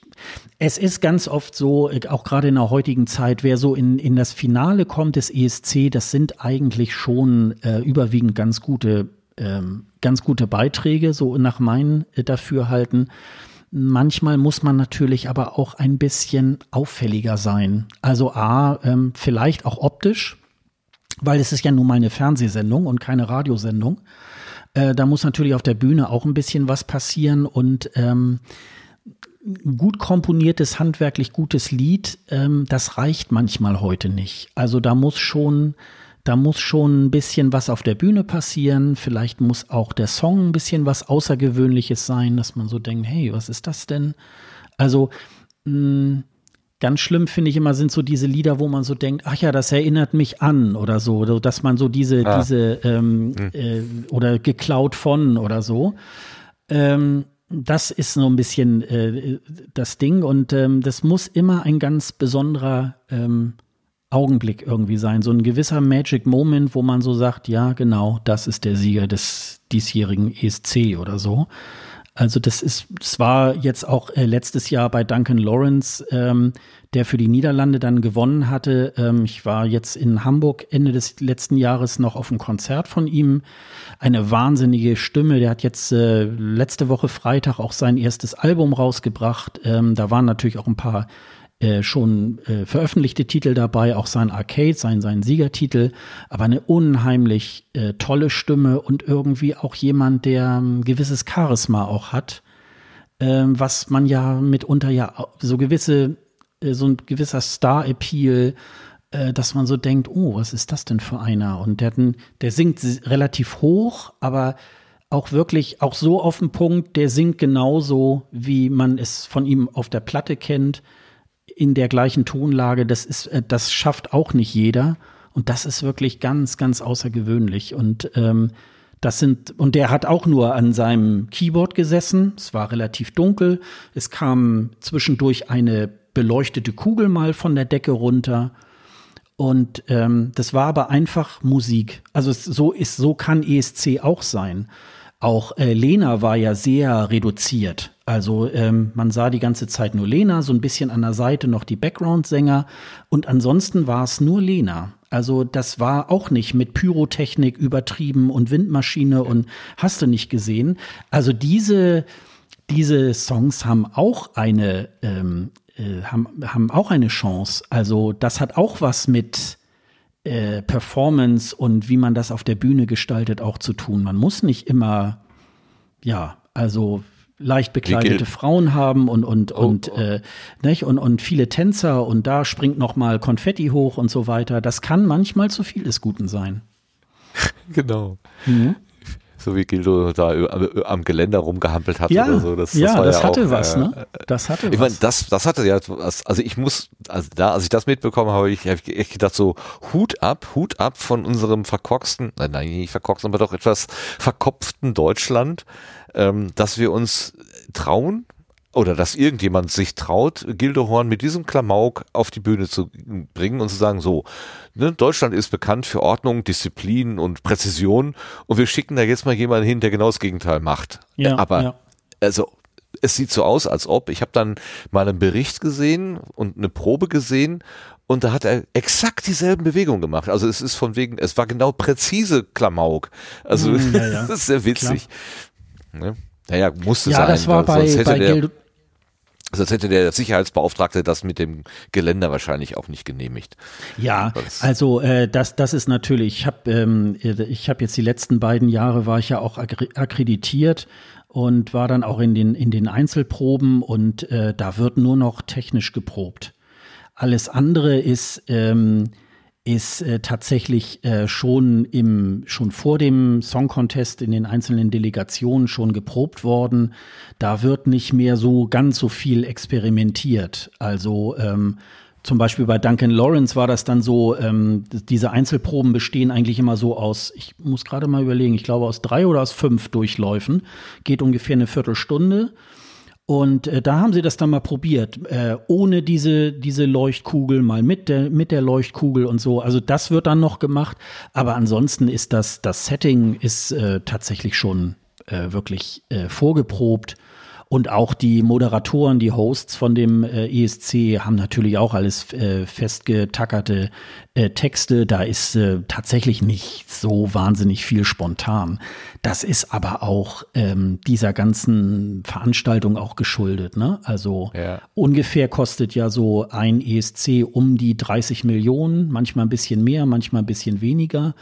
es ist ganz oft so, auch gerade in der heutigen Zeit, wer so in, in das Finale kommt des ESC, das sind eigentlich schon äh, überwiegend ganz gute, ähm, ganz gute Beiträge, so nach meinen äh, Dafürhalten. Manchmal muss man natürlich aber auch ein bisschen auffälliger sein. Also A, ähm, vielleicht auch optisch, weil es ist ja nun mal eine Fernsehsendung und keine Radiosendung. Äh, da muss natürlich auf der Bühne auch ein bisschen was passieren und ähm, gut komponiertes, handwerklich gutes Lied, ähm, das reicht manchmal heute nicht. Also da muss schon, da muss schon ein bisschen was auf der Bühne passieren. Vielleicht muss auch der Song ein bisschen was Außergewöhnliches sein, dass man so denkt, hey, was ist das denn? Also mh, Ganz schlimm finde ich immer sind so diese Lieder, wo man so denkt, ach ja, das erinnert mich an oder so, dass man so diese, Ah. diese ähm, äh, oder geklaut von oder so. Ähm, das ist so ein bisschen äh, das Ding und ähm, das muss immer ein ganz besonderer ähm, Augenblick irgendwie sein, so ein gewisser Magic Moment, wo man so sagt, ja, genau, das ist der Sieger des diesjährigen ESC oder so. Also das ist, es war jetzt auch äh, letztes Jahr bei Duncan Lawrence, ähm, der für die Niederlande dann gewonnen hatte. Ähm, ich war jetzt in Hamburg Ende des letzten Jahres noch auf einem Konzert von ihm. Eine wahnsinnige Stimme. Der hat jetzt äh, letzte Woche Freitag auch sein erstes Album rausgebracht. Ähm, da waren natürlich auch ein paar äh, schon äh, veröffentlichte Titel dabei, auch sein Arcade, sein, sein Siegertitel, aber eine unheimlich äh, tolle Stimme und irgendwie auch jemand, der ein gewisses Charisma auch hat, ähm, was man ja mitunter ja so gewisse, äh, so ein gewisser Star-Appeal, äh, dass man so denkt, oh, was ist das denn für einer? Und der, der singt relativ hoch, aber auch wirklich auch so auf den Punkt, der singt genauso, wie man es von ihm auf der Platte kennt in der gleichen Tonlage, das ist, äh, das schafft auch nicht jeder. Und das ist wirklich ganz, ganz außergewöhnlich. Und ähm, das sind, und der hat auch nur an seinem Keyboard gesessen. Es war relativ dunkel. Es kam zwischendurch eine beleuchtete Kugel mal von der Decke runter. Und ähm, das war aber einfach Musik. Also es, so ist, so kann ESC auch sein. Auch äh, Lena war ja sehr reduziert. Also ähm, man sah die ganze Zeit nur Lena, so ein bisschen an der Seite noch die Background-Sänger und ansonsten war es nur Lena. Also das war auch nicht mit Pyrotechnik übertrieben und Windmaschine und hast du nicht gesehen. Also diese diese Songs haben auch eine ähm, äh, haben, haben auch eine Chance. Also das hat auch was mit äh, Performance und wie man das auf der Bühne gestaltet auch zu tun. Man muss nicht immer ja also leicht bekleidete Frauen haben und und Oh, und oh. Äh, nicht? und und viele Tänzer und da springt noch mal Konfetti hoch und so weiter. Das kann manchmal zu viel des Guten sein. Genau. Mhm. So wie Gildo da am Geländer rumgehampelt hat Ja, oder so. Das, ja, war das hatte auch, was, äh, ne? Das hatte Ich was. meine, das, das hatte ja, was- also ich muss, also da, als ich das mitbekommen habe, ich habe echt gedacht so, Hut ab, Hut ab von unserem verkorksten, nein, nein, nicht verkorksten, aber doch etwas verkopften Deutschland, ähm, dass wir uns trauen, oder dass irgendjemand sich traut, Gildehorn mit diesem Klamauk auf die Bühne zu bringen und zu sagen, so, ne, Deutschland ist bekannt für Ordnung, Disziplin und Präzision und wir schicken da jetzt mal jemanden hin, der genau das Gegenteil macht. Ja, aber ja. also es sieht so aus, als ob, ich habe dann mal einen Bericht gesehen und eine Probe gesehen und da hat er exakt dieselben Bewegungen gemacht. Also es ist von wegen, es war genau präzise Klamauk. Also Mm, ja, ja. das ist sehr witzig. Ne? Naja, musste ja, sein. das war bei, sonst hätte bei Gildo, Sonst hätte der Sicherheitsbeauftragte das mit dem Geländer wahrscheinlich auch nicht genehmigt. Ja, also äh, das, das ist natürlich, ich habe ähm, ich hab jetzt die letzten beiden Jahre war ich ja auch akkre- akkreditiert und war dann auch in den, in den Einzelproben und äh, da wird nur noch technisch geprobt. alles andere ist, ähm, ist äh, tatsächlich äh, schon im schon vor dem Song Contest in den einzelnen Delegationen schon geprobt worden. Da wird nicht mehr so ganz so viel experimentiert. Also ähm, zum Beispiel bei Duncan Lawrence war das dann so, ähm, diese Einzelproben bestehen eigentlich immer so aus, ich muss gerade mal überlegen, ich glaube aus drei oder aus fünf Durchläufen, geht ungefähr eine Viertelstunde. Und äh, da haben sie das dann mal probiert, äh, ohne diese, diese Leuchtkugel, mal mit der, mit der Leuchtkugel und so. Also das wird dann noch gemacht. Aber ansonsten ist das, das Setting ist äh, tatsächlich schon äh, wirklich äh, vorgeprobt. Und auch die Moderatoren, die Hosts von dem äh, ESC haben natürlich auch alles äh, festgetackerte äh, Texte. Da ist äh, tatsächlich nicht so wahnsinnig viel spontan. Das ist aber auch ähm, dieser ganzen Veranstaltung auch geschuldet. Ne? Also ja. ungefähr kostet ja so ein ESC um die 30 Millionen, manchmal ein bisschen mehr, manchmal ein bisschen weniger.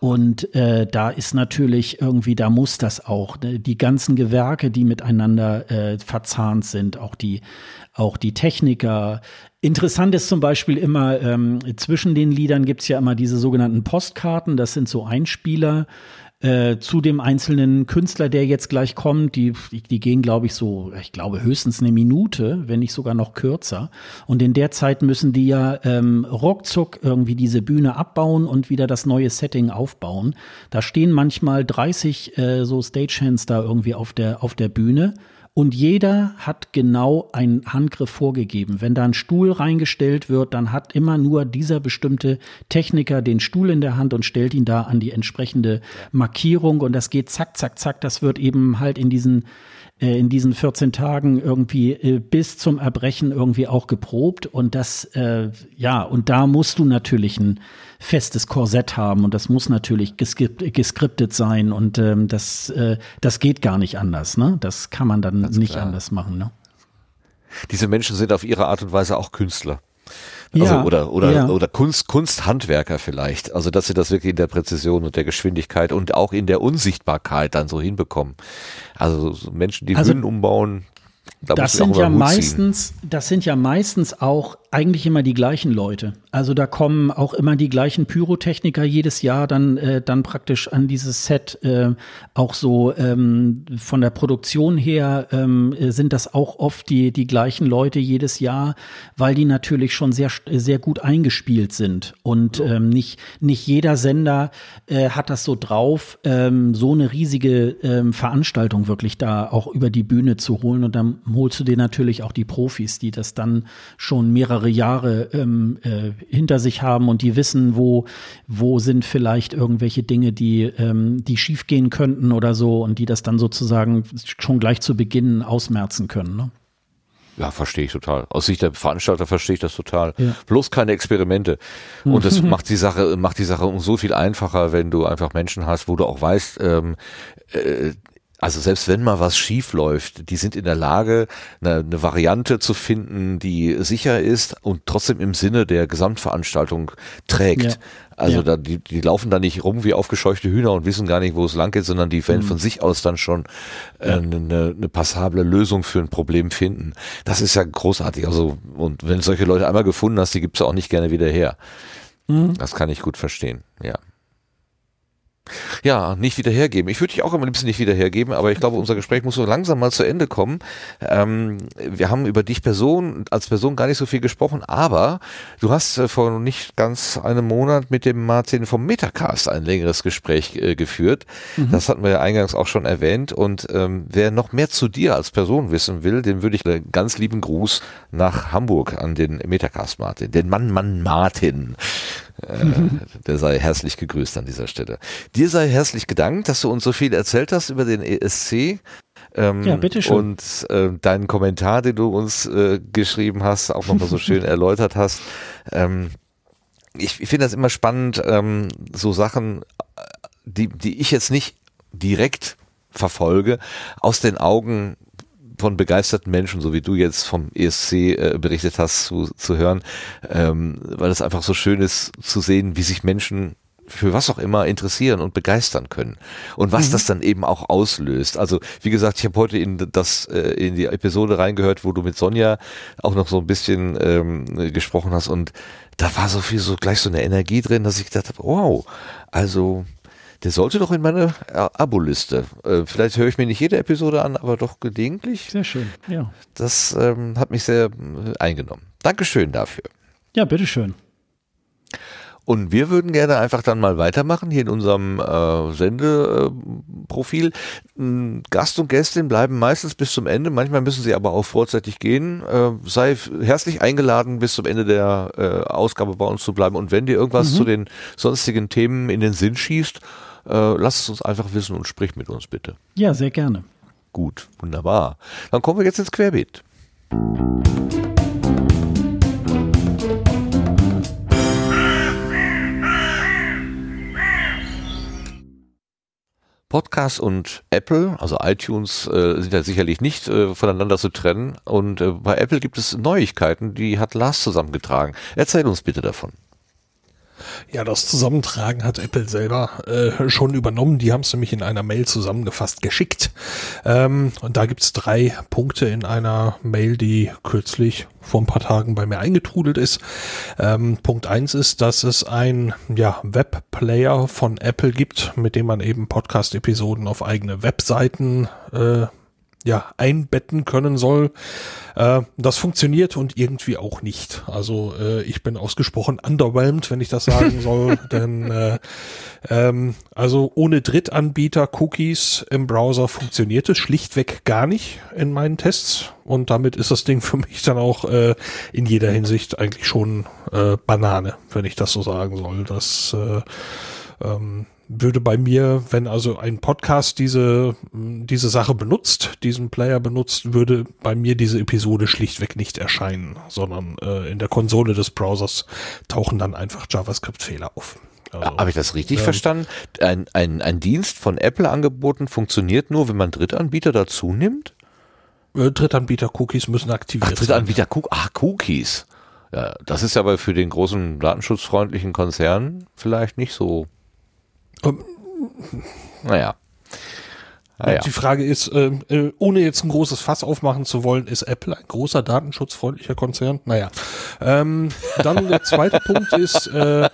Und äh, da ist natürlich irgendwie, da muss das auch, ne? die ganzen Gewerke, die miteinander äh, verzahnt sind, auch die, auch die Techniker. Interessant ist zum Beispiel immer, ähm, zwischen den Liedern gibt's ja immer diese sogenannten Postkarten, das sind so Einspieler, äh, zu dem einzelnen Künstler, der jetzt gleich kommt. Die, die, gehen, glaube ich, so, ich glaube, höchstens eine Minute, wenn nicht sogar noch kürzer. Und in der Zeit müssen die ja ähm, ruckzuck irgendwie diese Bühne abbauen und wieder das neue Setting aufbauen. Da stehen manchmal 30 äh, so Stagehands da irgendwie auf der, auf der Bühne. Und jeder hat genau einen Handgriff vorgegeben. Wenn da ein Stuhl reingestellt wird, dann hat immer nur dieser bestimmte Techniker den Stuhl in der Hand und stellt ihn da an die entsprechende Markierung. Und das geht zack, zack, zack. Das wird eben halt in diesen äh, in diesen 14 Tagen irgendwie äh, bis zum Erbrechen irgendwie auch geprobt und das äh, ja und da musst du natürlich ein festes Korsett haben und das muss natürlich geskriptet sein und ähm, das, äh, das geht gar nicht anders. Ne? Das kann man dann Ganz nicht klar. anders machen. Ne? Diese Menschen sind auf ihre Art und Weise auch Künstler. Also, ja, oder oder ja. oder Kunst Kunsthandwerker vielleicht. Also dass sie das wirklich in der Präzision und der Geschwindigkeit und auch in der Unsichtbarkeit dann so hinbekommen. Also so Menschen, die also, Bühnen umbauen, da das sind ja meistens, das sind ja meistens auch eigentlich immer die gleichen Leute. Also da kommen auch immer die gleichen Pyrotechniker jedes Jahr dann äh, dann praktisch an dieses Set. Äh, auch so ähm, von der Produktion her ähm, sind das auch oft die die gleichen Leute jedes Jahr, weil die natürlich schon sehr sehr gut eingespielt sind und ähm, nicht nicht jeder Sender äh, hat das so drauf, ähm, so eine riesige ähm, Veranstaltung wirklich da auch über die Bühne zu holen und dann holst du dir natürlich auch die Profis, die das dann schon mehrere Jahre ähm, äh, hinter sich haben und die wissen, wo, wo sind vielleicht irgendwelche Dinge, die, ähm, die schiefgehen könnten oder so und die das dann sozusagen schon gleich zu Beginn ausmerzen können. Ne? Ja, verstehe ich total. Aus Sicht der Veranstalter verstehe ich das total. Ja. Bloß keine Experimente. Und das macht die Sache, macht die Sache so viel einfacher, wenn du einfach Menschen hast, wo du auch weißt, ähm, äh, also selbst wenn mal was schief läuft, die sind in der Lage, eine, eine, Variante zu finden, die sicher ist und trotzdem im Sinne der Gesamtveranstaltung trägt. Ja. Also ja. da, die, die laufen da nicht rum wie aufgescheuchte Hühner und wissen gar nicht, wo es lang geht, sondern die werden mhm. von sich aus dann schon äh, ja. eine, eine passable Lösung für ein Problem finden. Das ist ja großartig. Also, und wenn solche Leute einmal gefunden hast, die gibt's auch nicht gerne wieder her. Mhm. Das kann ich gut verstehen, ja. Ja, nicht wieder hergeben. Ich würde dich auch am liebsten nicht wieder hergeben, aber ich glaube, unser Gespräch muss so langsam mal zu Ende kommen. Ähm, wir haben über dich Person, als Person gar nicht so viel gesprochen, aber du hast äh, vor nicht ganz einem Monat mit dem Martin vom Metacast ein längeres Gespräch äh, geführt. Mhm. Das hatten wir ja eingangs auch schon erwähnt. Und ähm, wer noch mehr zu dir als Person wissen will, den würde ich einen ganz lieben Gruß nach Hamburg an den Metacast Martin, den Mann, Mann Martin. Äh, der sei herzlich gegrüßt an dieser Stelle. Dir sei herzlich gedankt, dass du uns so viel erzählt hast über den ESC. Ähm, ja, bitteschön. Und äh, deinen Kommentar, den du uns äh, geschrieben hast, auch nochmal so schön erläutert hast. Ähm, ich, ich finde das immer spannend, ähm, so Sachen, die, die ich jetzt nicht direkt verfolge, aus den Augen von begeisterten Menschen, so wie du jetzt vom ESC äh, berichtet hast, zu, zu hören, ähm, weil es einfach so schön ist zu sehen, wie sich Menschen für was auch immer interessieren und begeistern können. Und was mhm. das dann eben auch auslöst. Also wie gesagt, ich habe heute in das äh, in die Episode reingehört, wo du mit Sonja auch noch so ein bisschen ähm, gesprochen hast und da war so viel so gleich so eine Energie drin, dass ich gedacht habe, wow, also der sollte doch in meine äh, Abo-Liste. Äh, vielleicht höre ich mir nicht jede Episode an, aber doch gelegentlich. Sehr schön, ja. Das ähm, hat mich sehr äh, eingenommen. Dankeschön dafür. Ja, bitteschön. Und wir würden gerne einfach dann mal weitermachen hier in unserem äh, Sendeprofil. Äh, Gast und Gästin bleiben meistens bis zum Ende, manchmal müssen sie aber auch vorzeitig gehen. Äh, sei herzlich eingeladen, bis zum Ende der Ausgabe bei uns zu bleiben. Und wenn dir irgendwas mhm. zu den sonstigen Themen in den Sinn schießt, äh, lass es uns einfach wissen und sprich mit uns bitte. Ja, sehr gerne. Gut, wunderbar. Dann kommen wir jetzt ins Querbeet. Podcast und Apple, also iTunes, äh, sind ja sicherlich nicht äh, voneinander zu trennen. Und äh, bei Apple gibt es Neuigkeiten, die hat Lars zusammengetragen. Erzähl uns bitte davon. Ja, das Zusammentragen hat Apple selber äh, schon übernommen. Die haben es nämlich in einer Mail zusammengefasst geschickt. Ähm, und da gibt's drei Punkte in einer Mail, die kürzlich vor ein paar Tagen bei mir eingetrudelt ist. Ähm, Punkt eins ist, dass es ein ja, Webplayer von Apple gibt, mit dem man eben Podcast-Episoden auf eigene Webseiten äh, ja, einbetten können soll. Äh, das funktioniert und irgendwie auch nicht. Also äh, ich bin ausgesprochen underwhelmed, wenn ich das sagen soll. denn äh, ähm, also ohne Drittanbieter-Cookies im Browser funktioniert es schlichtweg gar nicht in meinen Tests. Und damit ist das Ding für mich dann auch äh, in jeder Hinsicht eigentlich schon äh, Banane, wenn ich das so sagen soll. Das äh, ähm, würde bei mir, wenn also ein Podcast diese, diese Sache benutzt, diesen Player benutzt, würde bei mir diese Episode schlichtweg nicht erscheinen, sondern äh, in der Konsole des Browsers tauchen dann einfach JavaScript-Fehler auf. Also, Habe ich das richtig ähm, verstanden? Ein, ein, ein Dienst von Apple angeboten funktioniert nur, wenn man Drittanbieter dazu nimmt? Äh, Drittanbieter-Cookies müssen aktiviert Ach, Drittanbieter -Cook Ach, Cookies. Ja, das ist aber für den großen datenschutzfreundlichen Konzern vielleicht nicht so um, naja. Ah, ja. Die Frage ist, äh, äh, ohne jetzt ein großes Fass aufmachen zu wollen, ist Apple ein großer datenschutzfreundlicher Konzern? Naja. Ähm, dann der zweite Punkt ist, äh,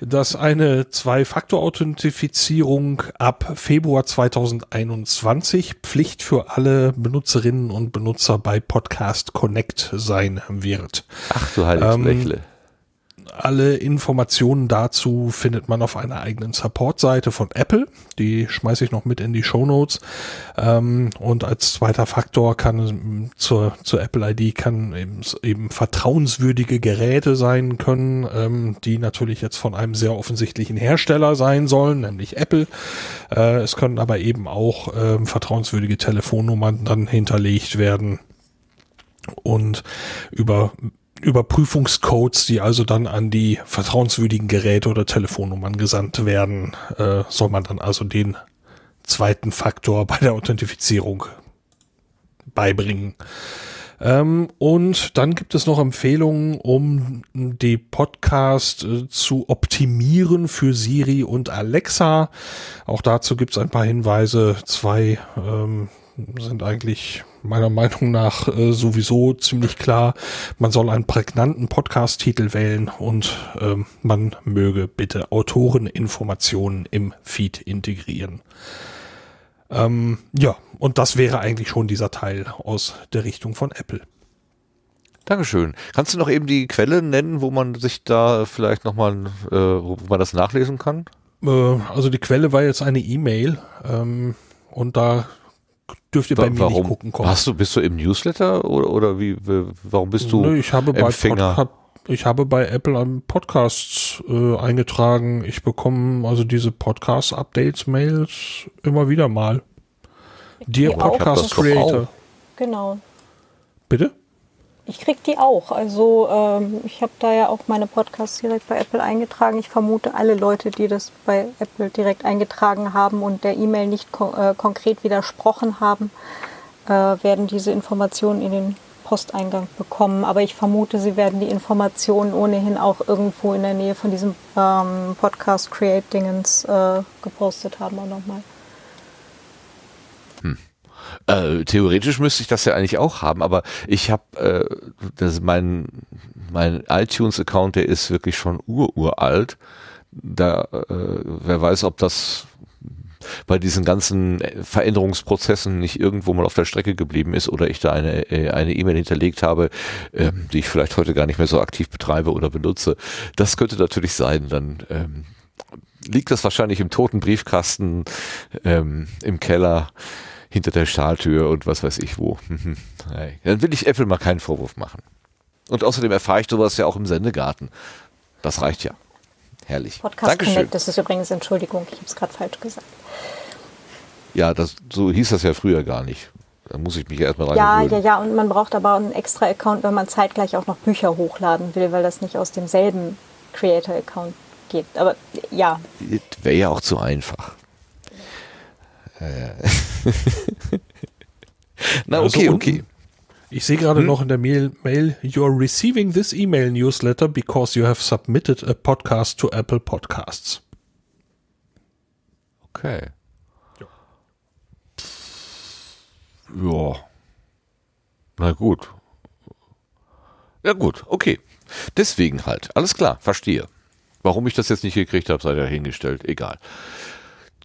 dass eine Zwei-Faktor-Authentifizierung ab Februar 2021 Pflicht für alle Benutzerinnen und Benutzer bei Podcast Connect sein wird. Ach du heilige ähm, alle Informationen dazu findet man auf einer eigenen Support-Seite von Apple. Die schmeiße ich noch mit in die Show. Ähm, und als zweiter Faktor kann zur, zur Apple ID kann eben, eben vertrauenswürdige Geräte sein können, ähm, die natürlich jetzt von einem sehr offensichtlichen Hersteller sein sollen, nämlich Apple. Äh, es können aber eben auch ähm, vertrauenswürdige Telefonnummern dann hinterlegt werden und über Überprüfungscodes, die also dann an die vertrauenswürdigen Geräte oder Telefonnummern gesandt werden, äh, soll man dann also den zweiten Faktor bei der Authentifizierung beibringen. Ähm, und dann gibt es noch Empfehlungen, um die Podcast äh, zu optimieren für Siri und Alexa. Auch dazu gibt es ein paar Hinweise. Zwei ähm, sind eigentlich meiner Meinung nach äh, sowieso ziemlich klar. Man soll einen prägnanten Podcast-Titel wählen und ähm, man möge bitte Autoreninformationen im Feed integrieren. Ähm, ja, und das wäre eigentlich schon dieser Teil aus der Richtung von Apple. Dankeschön. Kannst du noch eben die Quelle nennen, wo man sich da vielleicht nochmal, äh, wo man das nachlesen kann? Äh, also die Quelle war jetzt eine E-Mail ähm, und da dürft ihr bei mir nicht gucken kommen. Hast du, bist du im Newsletter oder, oder wie, warum bist du Nö, ich habe Empfänger? Bei ich habe bei Apple einen Podcast äh, eingetragen. Ich bekomme also diese Podcast-Updates, Mails immer wieder mal. Dear Podcast Creator. Genau. Bitte? Ich krieg die auch. Also ähm, ich habe da ja auch meine Podcasts direkt bei Apple eingetragen. Ich vermute, alle Leute, die das bei Apple direkt eingetragen haben und der E-Mail nicht kon äh, konkret widersprochen haben, äh, werden diese Informationen in den Posteingang bekommen. Aber ich vermute, sie werden die Informationen ohnehin auch irgendwo in der Nähe von diesem ähm, Podcast Create Dingens äh, gepostet haben auch nochmal. Äh, theoretisch müsste ich das ja eigentlich auch haben, aber ich habe äh, mein mein iTunes-Account, der ist wirklich schon ururalt. Da äh, wer weiß, ob das bei diesen ganzen Veränderungsprozessen nicht irgendwo mal auf der Strecke geblieben ist oder ich da eine äh, eine E-Mail hinterlegt habe, ähm, die ich vielleicht heute gar nicht mehr so aktiv betreibe oder benutze. Das könnte natürlich sein. Dann ähm, liegt das wahrscheinlich im toten Briefkasten ähm, im Keller hinter der Stahltür und was weiß ich wo. Dann will ich Apple mal keinen Vorwurf machen. Und außerdem erfahre ich sowas ja auch im Sendegarten. Das reicht ja. Herrlich. Podcast Dankeschön. Connect, das ist übrigens, Entschuldigung, ich habe es gerade falsch gesagt. Ja, das, so hieß das ja früher gar nicht. Da muss ich mich erstmal Ja, reingewöhnen. ja, ja, und man braucht aber einen extra Account, wenn man zeitgleich auch noch Bücher hochladen will, weil das nicht aus demselben Creator-Account geht. Aber ja, Wäre ja auch zu einfach. Na, Also okay, okay. Ich sehe gerade noch in der Mail, Mail, you are receiving this email newsletter because you have submitted a podcast to Apple Podcasts. Okay. Ja. Na gut. Ja gut, okay. Deswegen halt. Alles klar, verstehe. Warum ich das jetzt nicht gekriegt habe, sei dahingestellt. Egal.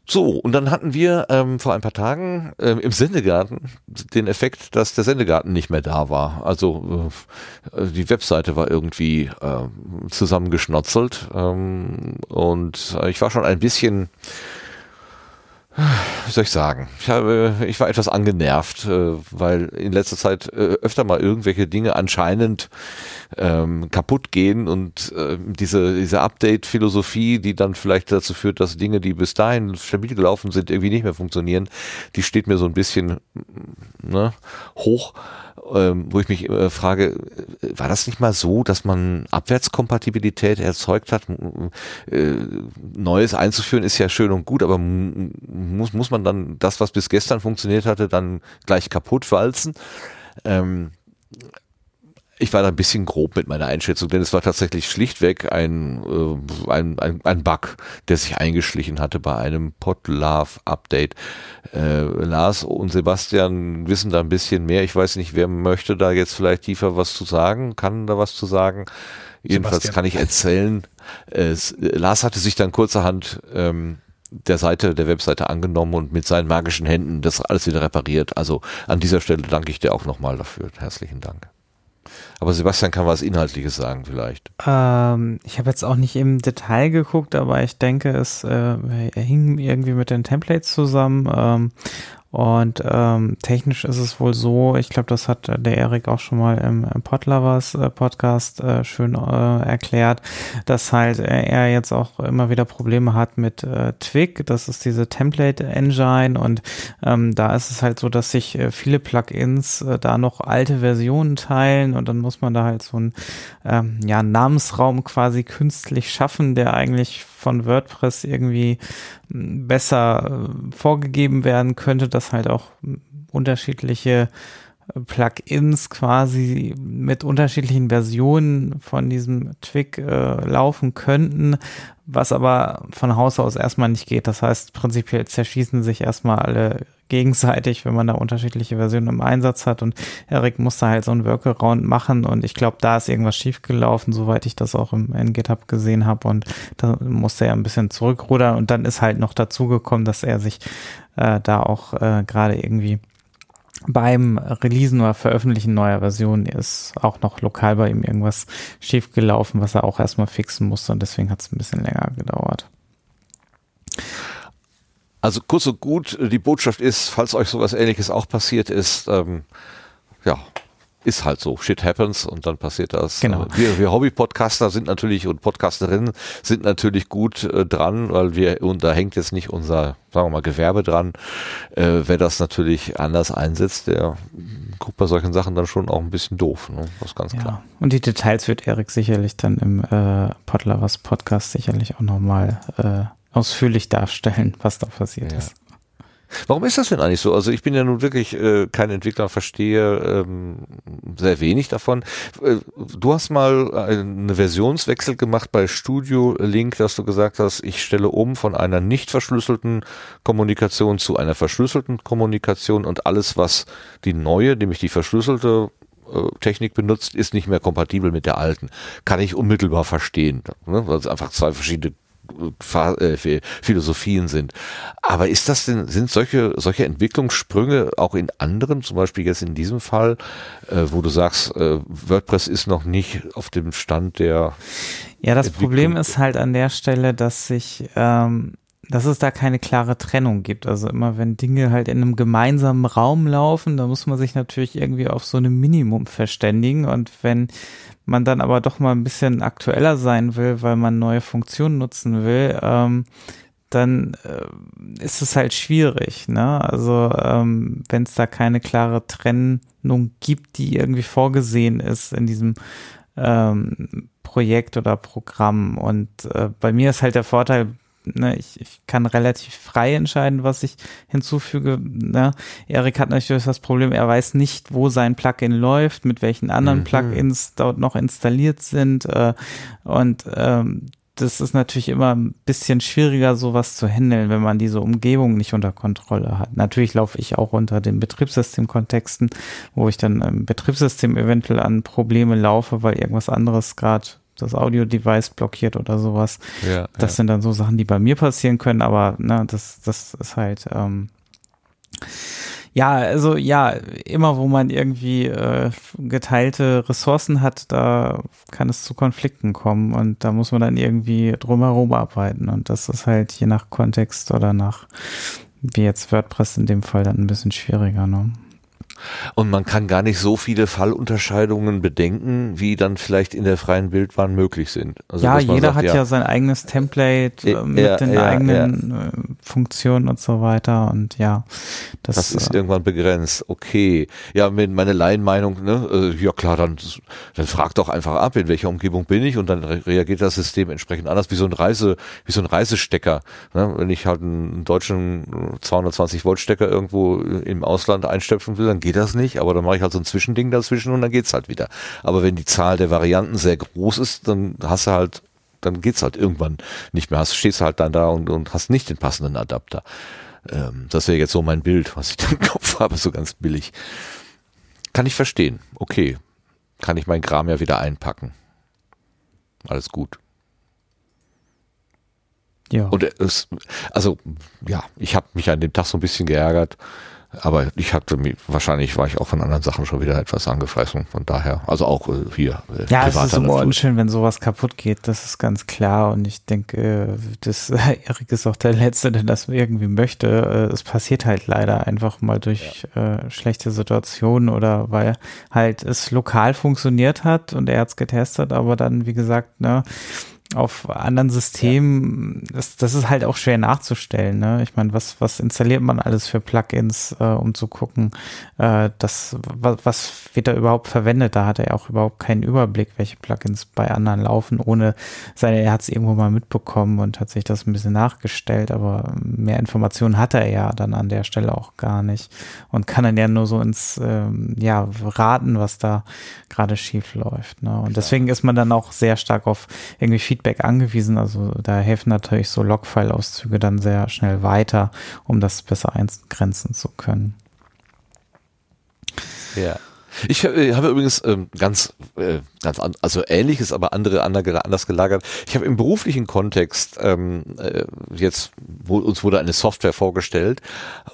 So, und dann hatten wir ähm, vor ein paar Tagen ähm, im Sendegarten den Effekt, dass der Sendegarten nicht mehr da war. Also äh, die Webseite war irgendwie äh, zusammengeschnotzelt ähm, und äh, ich war schon ein bisschen wie soll ich sagen? Ich habe, ich war etwas angenervt, äh, weil in letzter Zeit äh, öfter mal irgendwelche Dinge anscheinend ähm, kaputt gehen und äh, diese, diese Update-Philosophie, die dann vielleicht dazu führt, dass Dinge, die bis dahin stabil gelaufen sind, irgendwie nicht mehr funktionieren, die steht mir so ein bisschen ne, hoch, ähm, wo ich mich äh, frage, äh, war das nicht mal so, dass man Abwärtskompatibilität erzeugt hat? Äh, Neues einzuführen ist ja schön und gut, aber muss, muss man dann das, was bis gestern funktioniert hatte, dann gleich kaputt walzen? Ähm, ich war da ein bisschen grob mit meiner Einschätzung, denn es war tatsächlich schlichtweg ein, äh, ein, ein, ein Bug, der sich eingeschlichen hatte bei einem Podlove-Update. Äh, Lars und Sebastian wissen da ein bisschen mehr. Ich weiß nicht, wer möchte da jetzt vielleicht tiefer was zu sagen, kann da was zu sagen. Jedenfalls Sebastian. kann ich erzählen, äh, es- Lars hatte sich dann kurzerhand ähm, der Seite, der Webseite angenommen und mit seinen magischen Händen das alles wieder repariert. Also an dieser Stelle danke ich dir auch nochmal dafür. Herzlichen Dank. Aber Sebastian kann was Inhaltliches sagen vielleicht. Ähm, ich habe jetzt auch nicht im Detail geguckt, aber ich denke, es äh, hing irgendwie mit den Templates zusammen. Ähm, und ähm, technisch ist es wohl so, ich glaube, das hat der Erik auch schon mal im, im Podlovers äh, Podcast äh, schön äh, erklärt, dass halt äh, er jetzt auch immer wieder Probleme hat mit äh, Twig. Das ist diese Template Engine und ähm, da ist es halt so, dass sich äh, viele Plugins da noch alte Versionen teilen und dann muss man da halt so einen ähm, ja, Namensraum quasi künstlich schaffen, der eigentlich von WordPress irgendwie m, besser äh, vorgegeben werden könnte, dass halt auch m, unterschiedliche äh, Plugins quasi mit unterschiedlichen Versionen von diesem Twig äh, laufen könnten, was aber von Haus aus erstmal nicht geht. Das heißt, prinzipiell zerschießen sich erstmal alle gegenseitig, wenn man da unterschiedliche Versionen im Einsatz hat. Und Erik musste halt so einen Workaround machen. Und ich glaube, da ist irgendwas schiefgelaufen, soweit ich das auch im, in GitHub gesehen habe und da musste er ein bisschen zurückrudern. Und dann ist halt noch dazu gekommen, dass er sich äh, da auch äh, gerade irgendwie beim Releasen oder Veröffentlichen neuer Versionen ist auch noch lokal bei ihm irgendwas schiefgelaufen, was er auch erstmal fixen musste und deswegen hat es ein bisschen länger gedauert. Also kurz und gut, die Botschaft ist, falls euch sowas ähnliches auch passiert ist, ähm, ja, ist halt so. Shit happens und dann passiert das. Genau. Äh, Wir, wir Hobby-Podcaster sind natürlich und Podcasterinnen sind natürlich gut äh, dran, weil wir, und da hängt jetzt nicht unser, sagen wir mal, Gewerbe dran. Äh, wer das natürlich anders einsetzt, der guckt bei solchen Sachen dann schon auch ein bisschen doof. Ne? Das ist ganz Ja. klar. Und die Details wird Erik sicherlich dann im äh, Podlovers Podcast sicherlich auch nochmal äh, ausführlich darstellen, was da passiert Ja. ist. Warum ist das denn eigentlich so? Also ich bin ja nun wirklich äh, kein Entwickler, verstehe ähm, sehr wenig davon. Äh, du hast mal einen Versionswechsel gemacht bei Studio Link, dass du gesagt hast, ich stelle um von einer nicht verschlüsselten Kommunikation zu einer verschlüsselten Kommunikation und alles, was die neue, nämlich die verschlüsselte äh, Technik benutzt, ist nicht mehr kompatibel mit der alten. Kann ich unmittelbar verstehen, ne? weil es einfach zwei verschiedene Philosophien sind. Aber ist das denn, sind solche, solche Entwicklungssprünge auch in anderen, zum Beispiel jetzt in diesem Fall, äh, wo du sagst, äh, WordPress ist noch nicht auf dem Stand der. Ja, das Problem ist halt an der Stelle, dass sich, ähm, dass es da keine klare Trennung gibt. Also immer wenn Dinge halt in einem gemeinsamen Raum laufen, da muss man sich natürlich irgendwie auf so ein Minimum verständigen. Und wenn man dann aber doch mal ein bisschen aktueller sein will, weil man neue Funktionen nutzen will, ähm, dann äh, ist es halt schwierig. Ne? Also ähm, wenn es da keine klare Trennung gibt, die irgendwie vorgesehen ist in diesem ähm, Projekt oder Programm. Und äh, bei mir ist halt der Vorteil, ne, ich, ich kann relativ frei entscheiden, was ich hinzufüge. Ne. Erik hat natürlich das Problem, er weiß nicht, wo sein Plugin läuft, mit welchen anderen mhm. Plugins dort noch installiert sind. Äh, und ähm, das ist natürlich immer ein bisschen schwieriger, sowas zu handeln, wenn man diese Umgebung nicht unter Kontrolle hat. Natürlich laufe ich auch unter den Betriebssystemkontexten, wo ich dann im Betriebssystem eventuell an Probleme laufe, weil irgendwas anderes gerade das Audio-Device blockiert oder sowas. Ja, das ja. sind dann so Sachen, die bei mir passieren können, aber ne, das, das ist halt, ähm, ja, also ja, immer wo man irgendwie äh, geteilte Ressourcen hat, da kann es zu Konflikten kommen und da muss man dann irgendwie drumherum arbeiten und das ist halt je nach Kontext oder nach, wie jetzt WordPress in dem Fall, dann ein bisschen schwieriger. Ne? Und man kann gar nicht so viele Fallunterscheidungen bedenken, wie dann vielleicht in der freien Wildbahn möglich sind. Also, ja, jeder sagt, hat ja, ja, sein eigenes Template äh, mit ja, den ja, eigenen äh, Funktionen und so weiter. Und ja, das, das ist äh, irgendwann begrenzt. Okay. Ja, meine Laienmeinung, ne, äh, ja klar, dann, dann frag doch einfach ab, in welcher Umgebung bin ich und dann re reagiert das System entsprechend anders, wie so ein Reise, wie so ein Reisestecker. Ne? Wenn ich halt einen deutschen 220 Volt Stecker irgendwo im Ausland einstöpfen will, dann geht das nicht, aber dann mache ich halt so ein Zwischending dazwischen und dann geht's halt wieder. Aber wenn die Zahl der Varianten sehr groß ist, dann hast du halt, dann geht's halt irgendwann nicht mehr. Hast, stehst halt dann da und, und hast nicht den passenden Adapter. Ähm, das wäre jetzt so mein Bild, was ich da im Kopf habe, so ganz billig. Kann ich verstehen. Okay. Kann ich mein Kram ja wieder einpacken. Alles gut. Ja. Und es, also, ja, ich habe mich an dem Tag so ein bisschen geärgert. Aber ich hatte mich, wahrscheinlich war ich auch von anderen Sachen schon wieder etwas angefressen. Von daher, also auch äh, hier. Äh, ja, es ist immer unschön, wenn sowas kaputt geht. Das ist ganz klar. Und ich denke, äh, das, Erik ist auch der Letzte, der das irgendwie möchte. Äh, es passiert halt leider einfach mal durch ja. äh, schlechte Situationen oder weil halt es lokal funktioniert hat und er hat's getestet, aber dann, wie gesagt, ne, auf anderen Systemen, ja. das, das ist halt auch schwer nachzustellen. Ne? Ich meine, was, was installiert man alles für Plugins, äh, um zu gucken, äh, das, was, was wird da überhaupt verwendet? Da hat er auch überhaupt keinen Überblick, welche Plugins bei anderen laufen, ohne seine, er hat es irgendwo mal mitbekommen und hat sich das ein bisschen nachgestellt, aber mehr Informationen hat er ja dann an der Stelle auch gar nicht und kann dann ja nur so ins, ähm, ja, raten, was da gerade schief läuft. Ne? Und deswegen ist man dann auch sehr stark auf irgendwie Feedback angewiesen. Also da helfen natürlich so Logfile-Auszüge dann sehr schnell weiter, um das besser eingrenzen zu können. Ja. Ich äh, habe übrigens ähm, ganz, äh, ganz an, also ähnliches, aber andere anders gelagert. Ich habe im beruflichen Kontext ähm, äh, jetzt, wo, uns wurde eine Software vorgestellt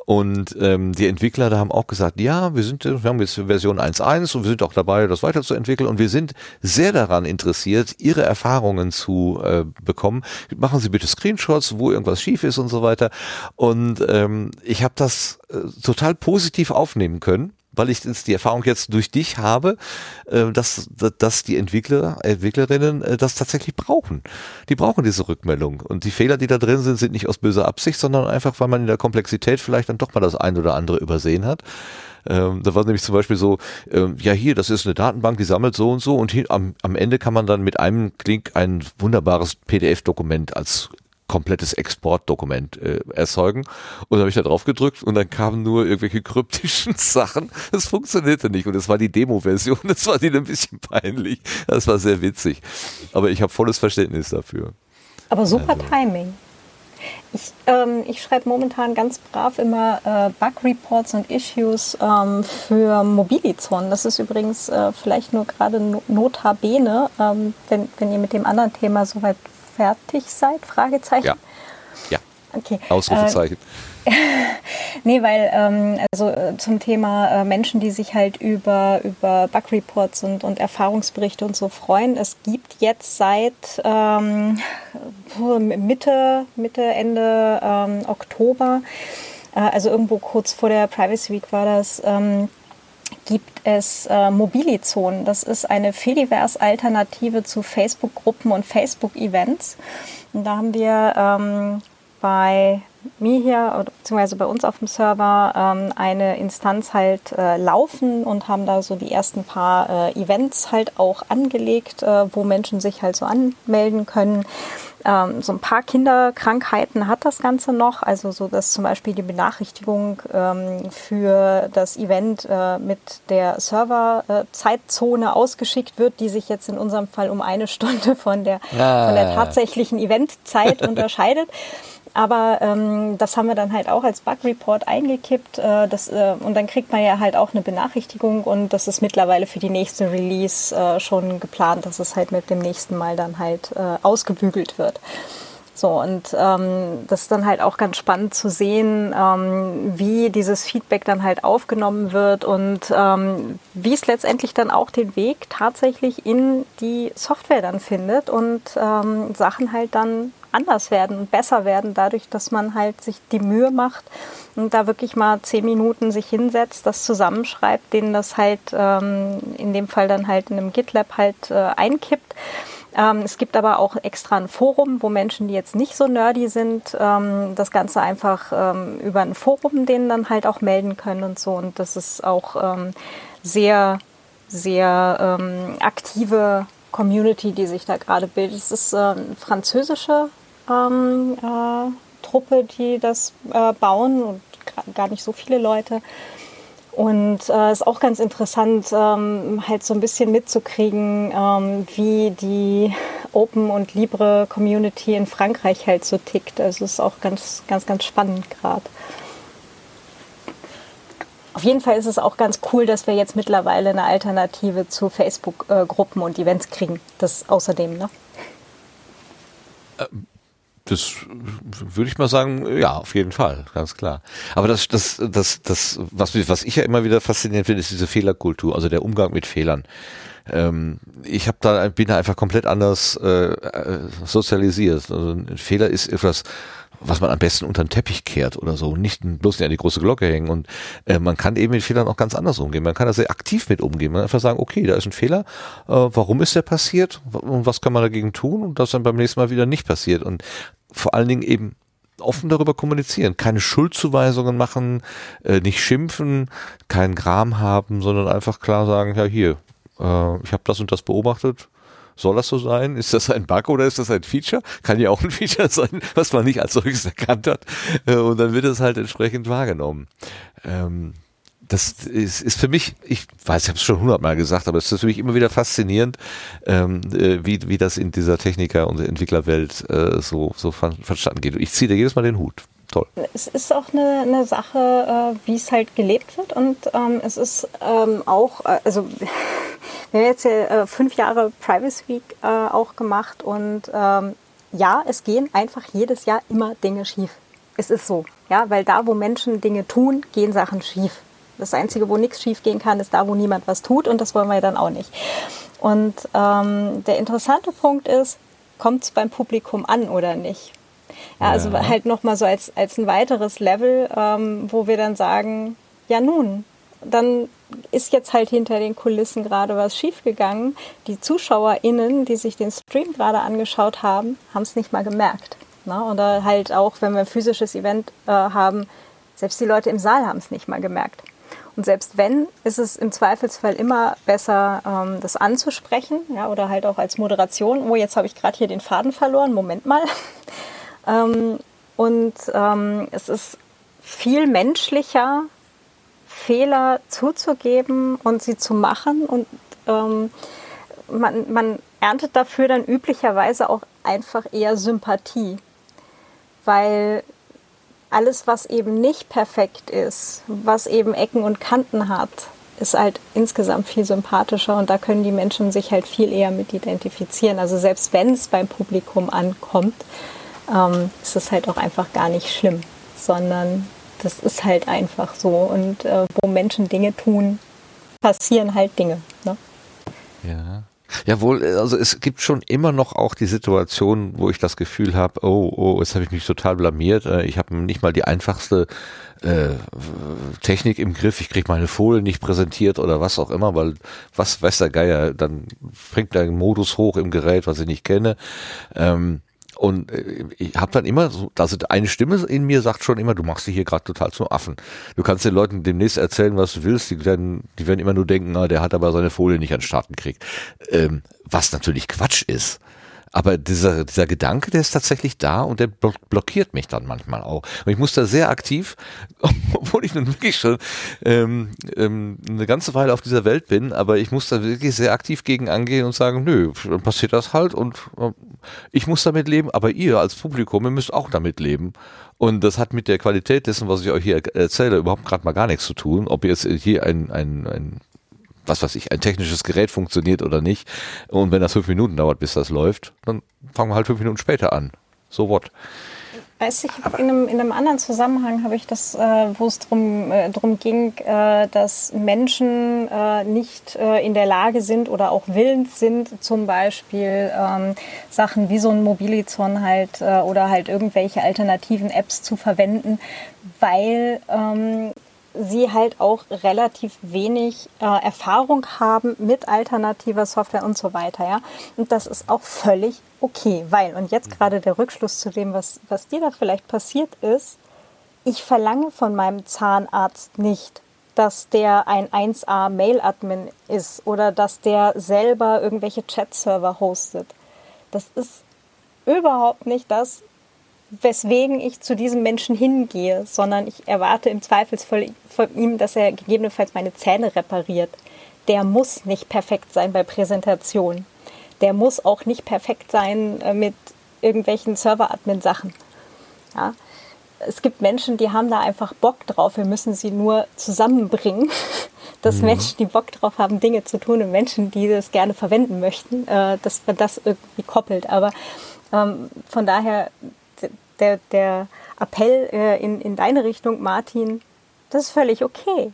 und ähm, die Entwickler da haben auch gesagt, ja, wir sind, wir haben jetzt Version 1.1 und wir sind auch dabei, das weiterzuentwickeln und wir sind sehr daran interessiert, ihre Erfahrungen zu äh, bekommen. Machen Sie bitte Screenshots, wo irgendwas schief ist und so weiter. Und ähm, ich habe das äh, total positiv aufnehmen können weil ich die Erfahrung jetzt durch dich habe, äh, dass, dass die Entwickler, Entwicklerinnen äh, das tatsächlich brauchen. Die brauchen diese Rückmeldung. Und die Fehler, die da drin sind, sind nicht aus böser Absicht, sondern einfach, weil man in der Komplexität vielleicht dann doch mal das ein oder andere übersehen hat. Ähm, da war nämlich zum Beispiel so, ähm, ja hier, das ist eine Datenbank, die sammelt so und so und hier, am, am Ende kann man dann mit einem Klick ein wunderbares PDF-Dokument als komplettes Exportdokument äh, erzeugen. Und dann habe ich da drauf gedrückt und dann kamen nur irgendwelche kryptischen Sachen. Das funktionierte nicht und das war die Demo-Version. Das war denen ein bisschen peinlich. Das war sehr witzig. Aber ich habe volles Verständnis dafür. Aber super also. Timing. Ich, ähm, ich schreibe momentan ganz brav immer äh, Bug-Reports und Issues ähm, für Mobilizon. Das ist übrigens äh, vielleicht nur gerade notabene, ähm, wenn, wenn ihr mit dem anderen Thema soweit fertig seid? Fragezeichen. Ja. Ja. Okay. Ausrufezeichen. Äh, nee, weil ähm, also äh, zum Thema äh, Menschen, die sich halt über, über Bug-Reports und, und Erfahrungsberichte und so freuen. Es gibt jetzt seit ähm, Mitte, Mitte, Ende ähm, Oktober, äh, also irgendwo kurz vor der Privacy Week war das, ähm, gibt es äh, Mobilizonen. Das ist eine Fediverse-Alternative zu Facebook-Gruppen und Facebook-Events. Und da haben wir ähm, bei mir hier, beziehungsweise bei uns auf dem Server, ähm, eine Instanz halt äh, laufen und haben da so die ersten paar äh, Events halt auch angelegt, äh, wo Menschen sich halt so anmelden können. Ähm, so ein paar Kinderkrankheiten hat das Ganze noch, also so, dass zum Beispiel die Benachrichtigung ähm, für das Event äh, mit der Serverzeitzone äh, ausgeschickt wird, die sich jetzt in unserem Fall um eine Stunde von der, ah. von der tatsächlichen Eventzeit unterscheidet. Aber ähm, das haben wir dann halt auch als Bug-Report eingekippt. Äh, das, äh, und dann kriegt man ja halt auch eine Benachrichtigung und das ist mittlerweile für die nächste Release äh, schon geplant, dass es halt mit dem nächsten Mal dann halt äh, ausgebügelt wird. So, und ähm, das ist dann halt auch ganz spannend zu sehen, ähm, wie dieses Feedback dann halt aufgenommen wird und ähm, wie es letztendlich dann auch den Weg tatsächlich in die Software dann findet und ähm, Sachen halt dann anders werden und besser werden, dadurch, dass man halt sich die Mühe macht und da wirklich mal zehn Minuten sich hinsetzt, das zusammenschreibt, denen das halt ähm, in dem Fall dann halt in einem GitLab halt äh, einkippt. Ähm, es gibt aber auch extra ein Forum, wo Menschen, die jetzt nicht so nerdy sind, ähm, das Ganze einfach ähm, über ein Forum denen dann halt auch melden können und so. Und das ist auch ähm, sehr, sehr ähm, aktive Community, die sich da gerade bildet. Es ist äh, eine französische ähm, äh, Truppe, die das äh, bauen und gar nicht so viele Leute. Und es äh, ist auch ganz interessant, ähm, halt so ein bisschen mitzukriegen, ähm, wie die Open und Libre Community in Frankreich halt so tickt. Also es ist auch ganz, ganz, ganz spannend gerade. Auf jeden Fall ist es auch ganz cool, dass wir jetzt mittlerweile eine Alternative zu Facebook-Gruppen äh, und Events kriegen. Das außerdem, ne? Das würde ich mal sagen, ja, auf jeden Fall, ganz klar. Aber das, das, das, das, was, was ich ja immer wieder faszinierend finde, ist diese Fehlerkultur, also der Umgang mit Fehlern. Ähm, ich habe da bin da einfach komplett anders äh, äh, sozialisiert. Also ein Fehler ist etwas was man am besten unter den Teppich kehrt oder so, nicht bloß nicht an die große Glocke hängen. Und äh, man kann eben mit Fehlern auch ganz anders umgehen. Man kann da sehr aktiv mit umgehen. Man kann einfach sagen, okay, da ist ein Fehler, äh, warum ist der passiert und was kann man dagegen tun und das dann beim nächsten Mal wieder nicht passiert. Und vor allen Dingen eben offen darüber kommunizieren, keine Schuldzuweisungen machen, äh, nicht schimpfen, keinen Gram haben, sondern einfach klar sagen, ja hier, äh, ich habe das und das beobachtet, soll das so sein? Ist das ein Bug oder ist das ein Feature? Kann ja auch ein Feature sein, was man nicht als solches erkannt hat. Äh, und dann wird es halt entsprechend wahrgenommen. Ähm, das ist, ist für mich, ich weiß, ich habe es schon hundertmal gesagt, aber es ist für mich immer wieder faszinierend, ähm, äh, wie, wie das in dieser Techniker- und Entwicklerwelt äh, so, so verstanden geht. Ich ziehe da jedes Mal den Hut. Toll. Es ist auch eine, eine Sache, äh, wie es halt gelebt wird und ähm, es ist ähm, auch, äh, also wir haben jetzt ja äh, fünf Jahre Privacy Week äh, auch gemacht und ähm, ja, es gehen einfach jedes Jahr immer Dinge schief. Es ist so, ja, weil da, wo Menschen Dinge tun, gehen Sachen schief. Das Einzige, wo nichts schief gehen kann, ist da, wo niemand was tut und das wollen wir dann auch nicht. Und ähm, der interessante Punkt ist, kommt es beim Publikum an oder nicht? Ja, also ja. halt nochmal so als, als ein weiteres Level, ähm, wo wir dann sagen, ja nun, dann ist jetzt halt hinter den Kulissen gerade was schiefgegangen. Die ZuschauerInnen, die sich den Stream gerade angeschaut haben, haben es nicht mal gemerkt. Ne? Oder halt auch, wenn wir ein physisches Event äh, haben, selbst die Leute im Saal haben es nicht mal gemerkt. Und selbst wenn, ist es im Zweifelsfall immer besser, ähm, das anzusprechen, ja, oder halt auch als Moderation. Oh, jetzt habe ich gerade hier den Faden verloren. Moment mal. Ähm, und ähm, es ist viel menschlicher, Fehler zuzugeben und sie zu machen. Und ähm, man, man erntet dafür dann üblicherweise auch einfach eher Sympathie. Weil alles, was eben nicht perfekt ist, was eben Ecken und Kanten hat, ist halt insgesamt viel sympathischer und da können die Menschen sich halt viel eher mit identifizieren. Also selbst wenn es beim Publikum ankommt, ähm, ist es halt auch einfach gar nicht schlimm, sondern das ist halt einfach so. Und äh, wo Menschen Dinge tun, passieren halt Dinge. Ne? Ja. Jawohl, also es gibt schon immer noch auch die Situation, wo ich das Gefühl habe, oh, oh, jetzt habe ich mich total blamiert. Äh, ich habe nicht mal die einfachste äh, Technik im Griff, ich kriege meine Folie nicht präsentiert oder was auch immer, weil was weiß der Geier, dann bringt der Modus hoch im Gerät, was ich nicht kenne. Ähm, und äh, ich habe dann immer so, also eine Stimme in mir sagt schon immer, du machst dich hier gerade total zum Affen. Du kannst den Leuten demnächst erzählen, was du willst, die werden, die werden immer nur denken, na, der hat aber seine Folie nicht an den Start gekriegt. Ähm, was natürlich Quatsch ist. Aber dieser, dieser Gedanke, der ist tatsächlich da und der blockiert mich dann manchmal auch. Und ich muss da sehr aktiv, obwohl ich nun wirklich schon ähm, ähm, eine ganze Weile auf dieser Welt bin, aber ich muss da wirklich sehr aktiv gegen angehen und sagen, nö, dann passiert das halt und äh, ich muss damit leben, aber ihr als Publikum, ihr müsst auch damit leben. Und das hat mit der Qualität dessen, was ich euch hier erzähle, überhaupt gerade mal gar nichts zu tun. Ob ihr jetzt hier ein, ein, ein was weiß ich, ein technisches Gerät funktioniert oder nicht. Und wenn das fünf Minuten dauert, bis das läuft, dann fangen wir halt fünf Minuten später an. So what? Weiß ich, in einem, in einem anderen Zusammenhang habe ich das, äh, wo es darum äh, drum ging, äh, dass Menschen äh, nicht äh, in der Lage sind oder auch willens sind, zum Beispiel ähm, Sachen wie so ein Mobilizon halt äh, oder halt irgendwelche alternativen Apps zu verwenden, weil ähm, sie halt auch relativ wenig äh, Erfahrung haben mit alternativer Software und so weiter. Ja? Und das ist auch völlig okay, weil, und jetzt gerade der Rückschluss zu dem, was, was dir da vielleicht passiert ist, ich verlange von meinem Zahnarzt nicht, dass der ein 1A Mail-Admin ist oder dass der selber irgendwelche Chat-Server hostet. Das ist überhaupt nicht das, weswegen ich zu diesem Menschen hingehe, sondern ich erwarte im Zweifelsfall von ihm, dass er gegebenenfalls meine Zähne repariert. Der muss nicht perfekt sein bei Präsentation. Der muss auch nicht perfekt sein äh, mit irgendwelchen Server-Admin-Sachen. Ja? Es gibt Menschen, die haben da einfach Bock drauf. Wir müssen sie nur zusammenbringen, dass mhm. Menschen, die Bock drauf haben, Dinge zu tun und Menschen, die das gerne verwenden möchten, äh, dass man das irgendwie koppelt. Aber ähm, von daher der, der Appell äh, in, in deine Richtung, Martin, das ist völlig okay.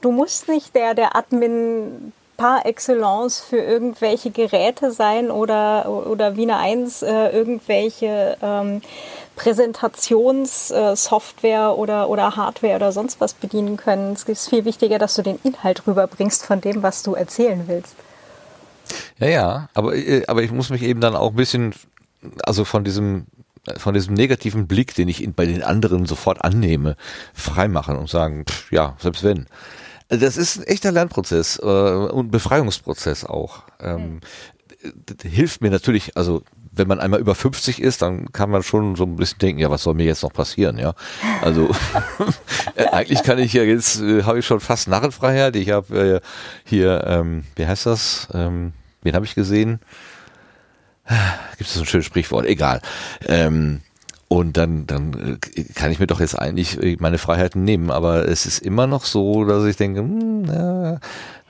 Du musst nicht der, der Admin par excellence für irgendwelche Geräte sein oder, oder Wiener 1 äh, irgendwelche ähm, Präsentationssoftware äh, oder, oder Hardware oder sonst was bedienen können. Es ist viel wichtiger, dass du den Inhalt rüberbringst von dem, was du erzählen willst. Ja, ja, aber, äh, aber ich muss mich eben dann auch ein bisschen, also von diesem von diesem negativen Blick, den ich bei den anderen sofort annehme, freimachen und sagen, pff, ja, selbst wenn. Das ist ein echter Lernprozess äh, und Befreiungsprozess auch. Ähm, hilft mir natürlich, also wenn man einmal über 50 ist, dann kann man schon so ein bisschen denken, ja, was soll mir jetzt noch passieren, ja? Also äh, eigentlich kann ich ja jetzt, äh, habe ich schon fast Narrenfreiheit. Ich habe äh, hier, ähm, wie heißt das? Ähm, wen habe ich gesehen? Gibt es so ein schönes Sprichwort, egal. Ähm, und dann, dann äh, kann ich mir doch jetzt eigentlich meine Freiheiten nehmen. Aber es ist immer noch so, dass ich denke, hm, ja,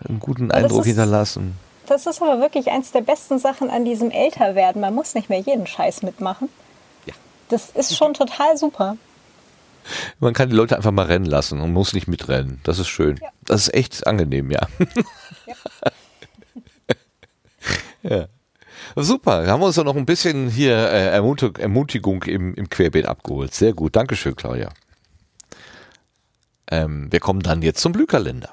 einen guten Eindruck ist, hinterlassen. Das ist aber wirklich eins der besten Sachen an diesem Älterwerden. Man muss nicht mehr jeden Scheiß mitmachen. Ja. Das ist schon total super. Man kann die Leute einfach mal rennen lassen und muss nicht mitrennen. Das ist schön. Ja. Das ist echt angenehm, ja. Ja. ja. Super, haben wir uns doch noch ein bisschen hier äh, Ermutig Ermutigung im, im Querbeet abgeholt. Sehr gut, Dankeschön, Claudia. Ähm, wir kommen dann jetzt zum Blühkalender.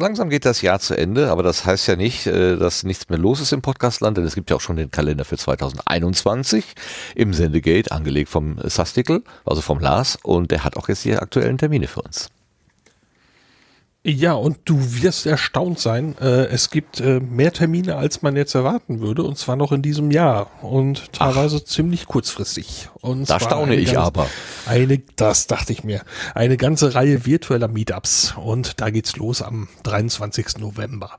Langsam geht das Jahr zu Ende, aber das heißt ja nicht, äh, dass nichts mehr los ist im Podcastland, denn es gibt ja auch schon den Kalender für 2021 im Sendegate, angelegt vom Sastikel, also vom Lars, und der hat auch jetzt die aktuellen Termine für uns. Ja, und du wirst erstaunt sein. Äh, es gibt äh, mehr Termine, als man jetzt erwarten würde, und zwar noch in diesem Jahr und teilweise Ach, ziemlich kurzfristig. Und da staune ich ganz, aber. Eine, das dachte ich mir, eine ganze Reihe virtueller Meetups und da geht's los am 23. November.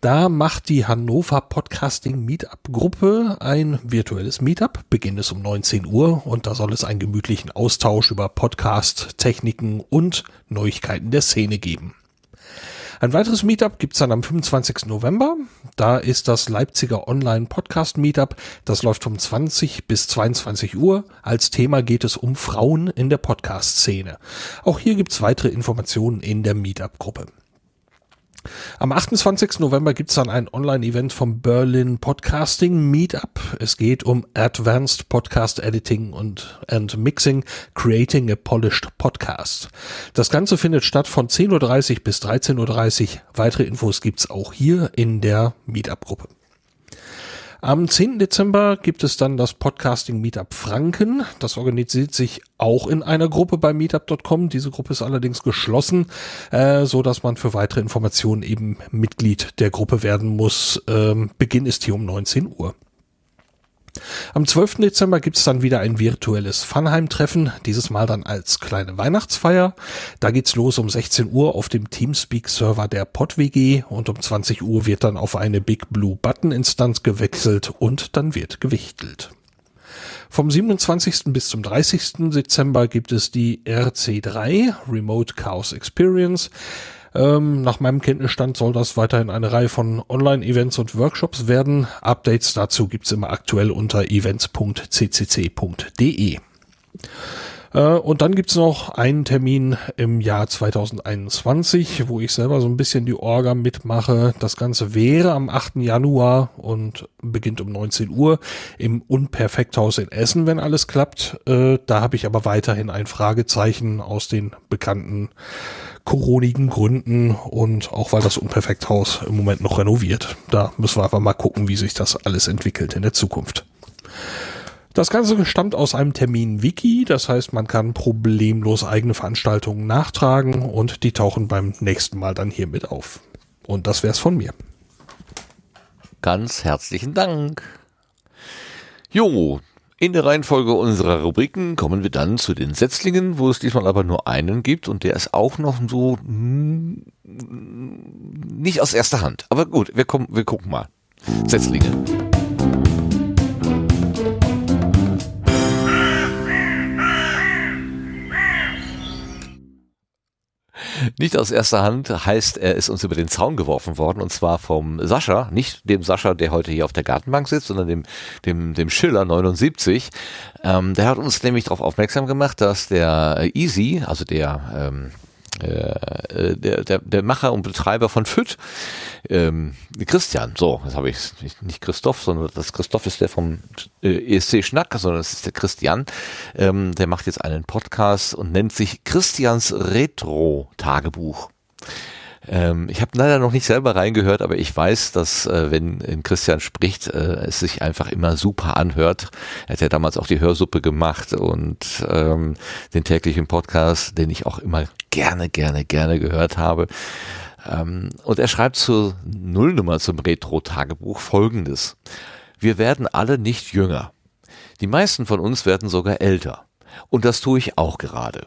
Da macht die Hannover Podcasting Meetup Gruppe ein virtuelles Meetup. Beginn ist um 19 Uhr und da soll es einen gemütlichen Austausch über Podcast, Techniken und Neuigkeiten der Szene geben. Ein weiteres Meetup gibt's dann am 25. November. Da ist das Leipziger Online Podcast Meetup. Das läuft um 20 bis 22 Uhr. Als Thema geht es um Frauen in der Podcast-Szene. Auch hier gibt's weitere Informationen in der Meetup-Gruppe. Am 28. November gibt's dann ein Online-Event vom Berlin Podcasting Meetup. Es geht um Advanced Podcast Editing und and Mixing, Creating a Polished Podcast. Das Ganze findet statt von 10.30 Uhr bis 13.30 Uhr. Weitere Infos gibt's auch hier in der Meetup-Gruppe. Am 10. Dezember gibt es dann das Podcasting Meetup Franken. Das organisiert sich auch in einer Gruppe bei meetup.com. Diese Gruppe ist allerdings geschlossen, äh, so dass man für weitere Informationen eben Mitglied der Gruppe werden muss. Ähm, Beginn ist hier um 19 Uhr. Am 12. Dezember gibt es dann wieder ein virtuelles Funheim-Treffen, dieses Mal dann als kleine Weihnachtsfeier. Da geht's los um 16 Uhr auf dem Teamspeak-Server der PodWG und um 20 Uhr wird dann auf eine Big Blue Button-Instanz gewechselt und dann wird gewichtelt. Vom 27. bis zum 30. Dezember gibt es die RC3 Remote Chaos Experience. Ähm, nach meinem Kenntnisstand soll das weiterhin eine Reihe von Online-Events und Workshops werden. Updates dazu gibt's immer aktuell unter events.ccc.de. Äh, und dann gibt's noch einen Termin im Jahr 2021, wo ich selber so ein bisschen die Orga mitmache. Das Ganze wäre am 8. Januar und beginnt um 19 Uhr im Unperfekthaus in Essen, wenn alles klappt. Äh, da habe ich aber weiterhin ein Fragezeichen aus den bekannten coronigen Gründen und auch weil das Unperfekthaus im Moment noch renoviert. Da müssen wir einfach mal gucken, wie sich das alles entwickelt in der Zukunft. Das Ganze stammt aus einem Termin-Wiki, das heißt, man kann problemlos eigene Veranstaltungen nachtragen und die tauchen beim nächsten Mal dann hier mit auf. Und das wär's von mir. Ganz herzlichen Dank. Jo, in der Reihenfolge unserer Rubriken kommen wir dann zu den Setzlingen, wo es diesmal aber nur einen gibt und der ist auch noch so nicht aus erster Hand. Aber gut, wir kommen, wir gucken mal. Setzlinge. Nicht aus erster Hand heißt, er ist uns über den Zaun geworfen worden und zwar vom Sascha, nicht dem Sascha, der heute hier auf der Gartenbank sitzt, sondern dem, dem, dem Schiller 79. Ähm, der hat uns nämlich darauf aufmerksam gemacht, dass der Easy, also der ähm, äh, der, der, der Macher und Betreiber von FÜD, ähm, Christian, so, das habe ich nicht, nicht Christoph, sondern das Christoph ist der vom äh, ESC Schnack, sondern das ist der Christian. Ähm, der macht jetzt einen Podcast und nennt sich Christians Retro Tagebuch. Ähm, ich habe leider noch nicht selber reingehört, aber ich weiß, dass äh, wenn Christian spricht, äh, es sich einfach immer super anhört. Er hat ja damals auch die Hörsuppe gemacht und ähm, den täglichen Podcast, den ich auch immer gerne, gerne, gerne gehört habe. Ähm, und er schreibt zur Nullnummer zum Retro-Tagebuch folgendes. Wir werden alle nicht jünger. Die meisten von uns werden sogar älter. Und das tue ich auch gerade.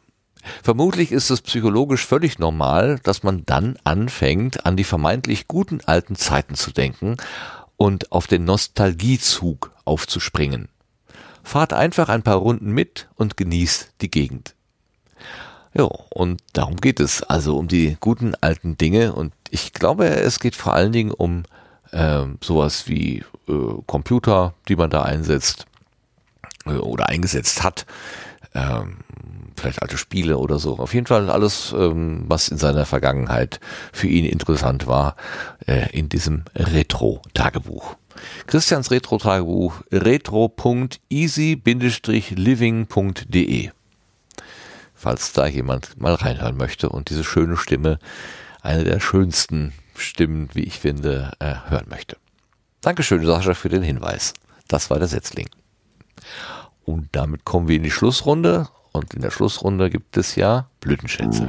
Vermutlich ist es psychologisch völlig normal, dass man dann anfängt, an die vermeintlich guten alten Zeiten zu denken und auf den Nostalgiezug aufzuspringen. Fahrt einfach ein paar Runden mit und genießt die Gegend. Ja, und darum geht es, also um die guten alten Dinge. Und ich glaube, es geht vor allen Dingen um äh, sowas wie äh, Computer, die man da einsetzt äh, oder eingesetzt hat. Ähm, vielleicht alte Spiele oder so. Auf jeden Fall alles, ähm, was in seiner Vergangenheit für ihn interessant war, äh, in diesem Retro-Tagebuch. Christians Retro-Tagebuch retro.easy-living.de falls da jemand mal reinhören möchte und diese schöne Stimme, eine der schönsten Stimmen, wie ich finde, äh, hören möchte. Dankeschön, Sascha, für den Hinweis. Das war der Setzling. Und damit kommen wir in die Schlussrunde. Und in der Schlussrunde gibt es ja Blütenschätze.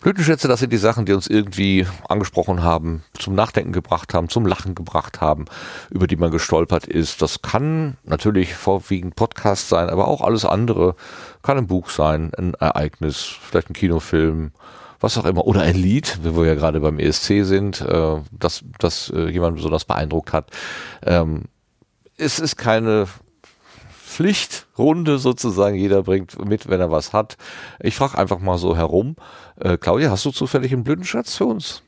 Blütenschätze, das sind die Sachen, die uns irgendwie angesprochen haben, zum Nachdenken gebracht haben, zum Lachen gebracht haben, über die man gestolpert ist. Das kann natürlich vorwiegend Podcast sein, aber auch alles andere. Kann ein Buch sein, ein Ereignis, vielleicht ein Kinofilm, was auch immer, oder ein Lied, wenn wir ja gerade beim ESC sind, äh, das, das äh, jemand besonders beeindruckt hat. Ähm, es ist keine Pflichtrunde sozusagen. Jeder bringt mit, wenn er was hat. Ich frage einfach mal so herum. Äh, Claudia, hast du zufällig einen Blütenschatz für uns?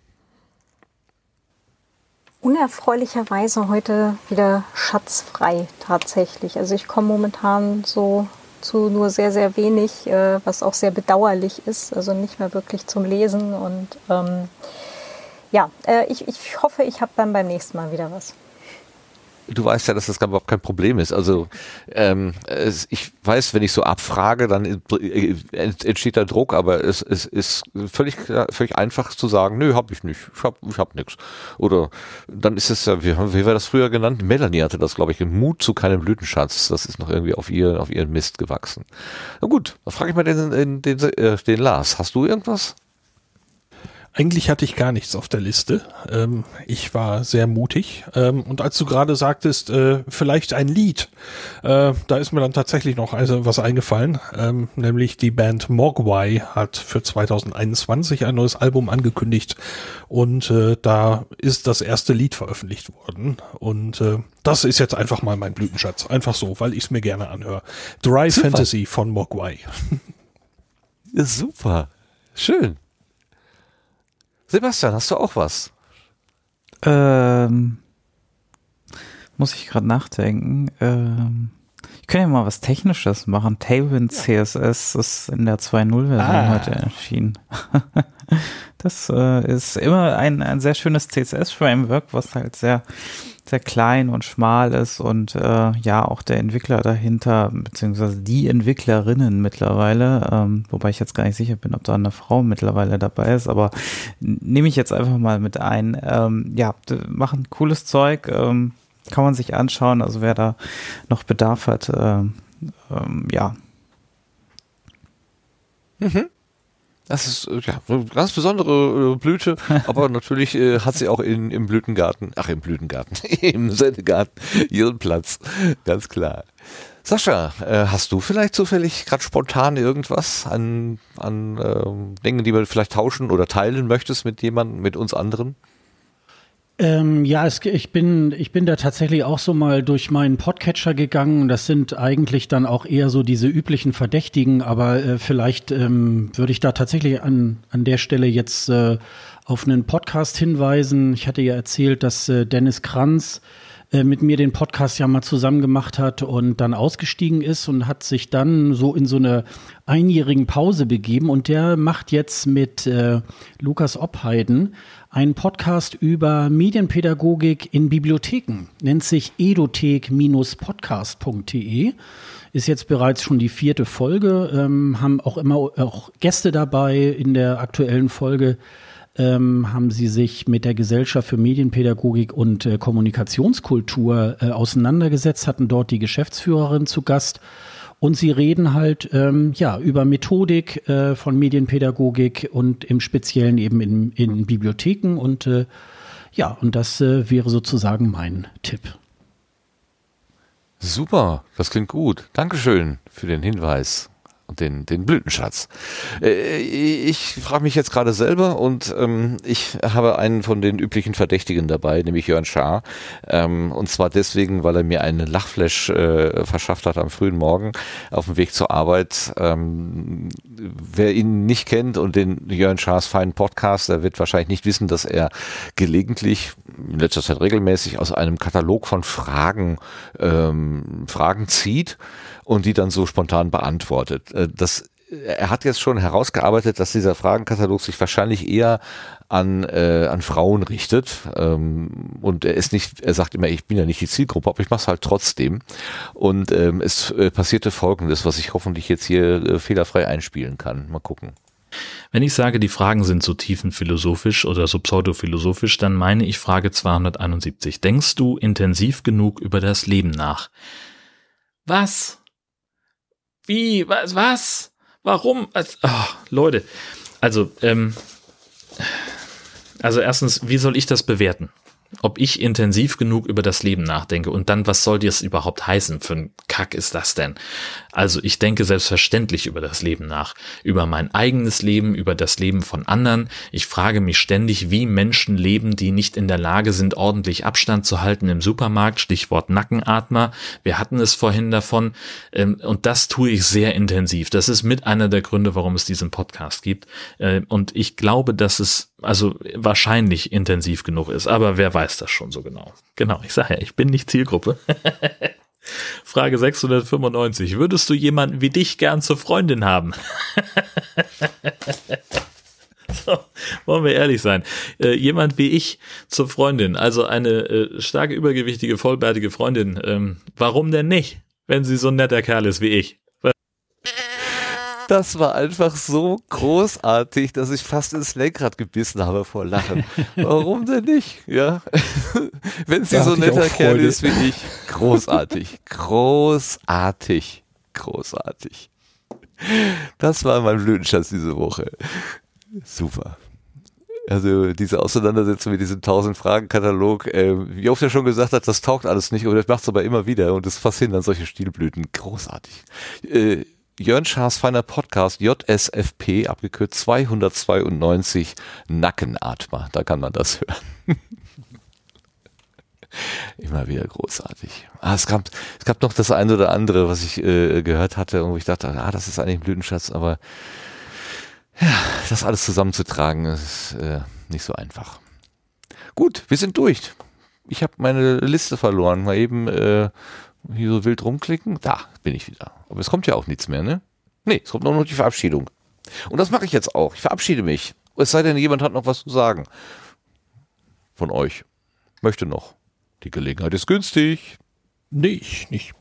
Unerfreulicherweise heute wieder schatzfrei tatsächlich. Also ich komme momentan so zu nur sehr, sehr wenig, äh, was auch sehr bedauerlich ist. Also nicht mehr wirklich zum Lesen. Und ähm, ja, äh, ich, ich hoffe, ich habe dann beim nächsten Mal wieder was du weißt ja, dass das überhaupt kein Problem ist. Also ähm, es, ich weiß, wenn ich so abfrage, dann entsteht da Druck, aber es, es ist völlig, völlig einfach zu sagen, nö, hab ich nicht, ich hab, ich hab nix. Oder dann ist es ja, wie, wie war das früher genannt? Melanie hatte das, glaube ich, Mut zu keinem Blütenschatz. Das ist noch irgendwie auf ihr, auf ihren Mist gewachsen. Na gut, dann frage ich mal den, den, den, äh, den Lars. Hast du irgendwas? Eigentlich hatte ich gar nichts auf der Liste. Ähm, ich war sehr mutig. Ähm, und als du gerade sagtest, äh, vielleicht ein Lied, äh, da ist mir dann tatsächlich noch also was eingefallen. Ähm, nämlich die Band Mogwai hat für 2021 ein neues Album angekündigt. Und äh, da ist das erste Lied veröffentlicht worden. Und äh, das ist jetzt einfach mal mein Blütenschatz. Einfach so, weil ich es mir gerne anhöre. Dry Super. Fantasy von Mogwai. Super. Schön. Sebastian, hast du auch was? Ähm, muss ich gerade nachdenken. Ähm, kann ja mal was Technisches machen. Tailwind CSS ist in der 2.0-Version ah. heute erschienen. das äh, ist immer ein, ein sehr schönes CSS-Framework, was halt sehr sehr klein und schmal ist und äh, ja auch der Entwickler dahinter, beziehungsweise die Entwicklerinnen mittlerweile, ähm, wobei ich jetzt gar nicht sicher bin, ob da eine Frau mittlerweile dabei ist, aber nehme ich jetzt einfach mal mit ein. Ähm, ja, machen cooles Zeug, ähm, kann man sich anschauen, also wer da noch Bedarf hat, äh, ähm, ja. Mhm. Das ist äh, ja eine ganz besondere äh, Blüte, aber natürlich äh, hat sie auch in, im Blütengarten, ach im Blütengarten, im Sendegarten ihren Platz, ganz klar. Sascha, äh, hast du vielleicht zufällig gerade spontan irgendwas an, an ähm, Dingen, die wir vielleicht tauschen oder teilen möchtest mit jemandem, mit uns anderen? Ähm, ja, es, ich, bin, ich bin da tatsächlich auch so mal durch meinen Podcatcher gegangen. Das sind eigentlich dann auch eher so diese üblichen Verdächtigen, aber äh, vielleicht ähm, würde ich da tatsächlich an, an der Stelle jetzt äh, auf einen Podcast hinweisen. Ich hatte ja erzählt, dass äh, Dennis Kranz äh, mit mir den Podcast ja mal zusammen gemacht hat und dann ausgestiegen ist und hat sich dann so in so eine einjährigen Pause begeben und der macht jetzt mit äh, Lukas Obheiden einen Podcast über Medienpädagogik in Bibliotheken, nennt sich edothek-podcast.de. Ist jetzt bereits schon die vierte Folge, ähm, haben auch immer auch Gäste dabei. In der aktuellen Folge ähm, haben sie sich mit der Gesellschaft für Medienpädagogik und äh, Kommunikationskultur äh, auseinandergesetzt, hatten dort die Geschäftsführerin zu Gast und sie reden halt ähm, ja über Methodik äh, von Medienpädagogik und im Speziellen eben in, in Bibliotheken und äh, ja, und das äh, wäre sozusagen mein Tipp. Super, das klingt gut. Dankeschön für den Hinweis und den, den Blütenschatz. Äh, ich frage mich jetzt gerade selber und ähm, ich habe einen von den üblichen Verdächtigen dabei, nämlich Jörn Schaar. Ähm, und zwar deswegen, weil er mir einen Lachflash äh, verschafft hat am frühen Morgen auf dem Weg zur Arbeit. Ähm, wer ihn nicht kennt und den Jörn Schaars feinen Podcast, der wird wahrscheinlich nicht wissen, dass er gelegentlich, in letzter Zeit regelmäßig, aus einem Katalog von Fragen, ähm, Fragen zieht und die dann so spontan beantwortet. Äh, das, er hat jetzt schon herausgearbeitet, dass dieser Fragenkatalog sich wahrscheinlich eher an, äh, an Frauen richtet. Ähm, und er ist nicht, er sagt immer, ich bin ja nicht die Zielgruppe, aber ich mache es halt trotzdem. Und ähm, es äh, passierte folgendes, was ich hoffentlich jetzt hier äh, fehlerfrei einspielen kann. Mal gucken. Wenn ich sage, die Fragen sind so tiefenphilosophisch oder so pseudophilosophisch, dann meine ich Frage 271. Denkst du intensiv genug über das Leben nach? Was? Wie? Was? Was? Warum? Oh, Leute. Also, ähm, also erstens, wie soll ich das bewerten? Ob ich intensiv genug über das Leben nachdenke und dann, was soll das überhaupt heißen? Für ein Kack ist das denn? Also ich denke selbstverständlich über das Leben nach, über mein eigenes Leben, über das Leben von anderen. Ich frage mich ständig, wie Menschen leben, die nicht in der Lage sind, ordentlich Abstand zu halten im Supermarkt, Stichwort Nackenatmer. Wir hatten es vorhin davon ähm, und das tue ich sehr intensiv. Das ist mit einer der Gründe, warum es diesen Podcast gibt. Äh, und ich glaube, dass es also wahrscheinlich intensiv genug ist, aber wer weiß das schon so genau. Genau, ich sage ja, ich bin nicht Zielgruppe. Frage 695. Würdest du jemanden wie dich gern zur Freundin haben? so, wollen wir ehrlich sein. Äh, jemand wie ich zur Freundin, also eine äh, starke übergewichtige, vollbärtige Freundin, ähm, warum denn nicht, wenn sie so ein netter Kerl ist wie ich? Das war einfach so großartig, dass ich fast ins Lenkrad gebissen habe vor Lachen. Warum denn nicht? Ja. Wenn sie da so netter Kerl ist wie ich. Großartig. Großartig. Großartig. Das war mein Blütenschatz diese Woche. Super. Also diese Auseinandersetzung mit diesem 1000 Fragen Katalog, äh, wie oft er schon gesagt hat, das taugt alles nicht, aber das macht es aber immer wieder und es fasziniert solche Stilblüten. Großartig. Äh, Jörn Schaas feiner Podcast, JSFP, abgekürzt 292 Nackenatmer. Da kann man das hören. Immer wieder großartig. Ah, es, gab, es gab noch das eine oder andere, was ich äh, gehört hatte, wo ich dachte, ah, das ist eigentlich ein Blütenschatz, aber ja, das alles zusammenzutragen, ist äh, nicht so einfach. Gut, wir sind durch. Ich habe meine Liste verloren. Mal eben äh, hier so wild rumklicken. Da bin ich wieder. Aber es kommt ja auch nichts mehr, ne? Nee, es kommt nur noch die Verabschiedung. Und das mache ich jetzt auch. Ich verabschiede mich. Es sei denn, jemand hat noch was zu sagen. Von euch. Möchte noch. Die Gelegenheit ist günstig. Nicht, nicht.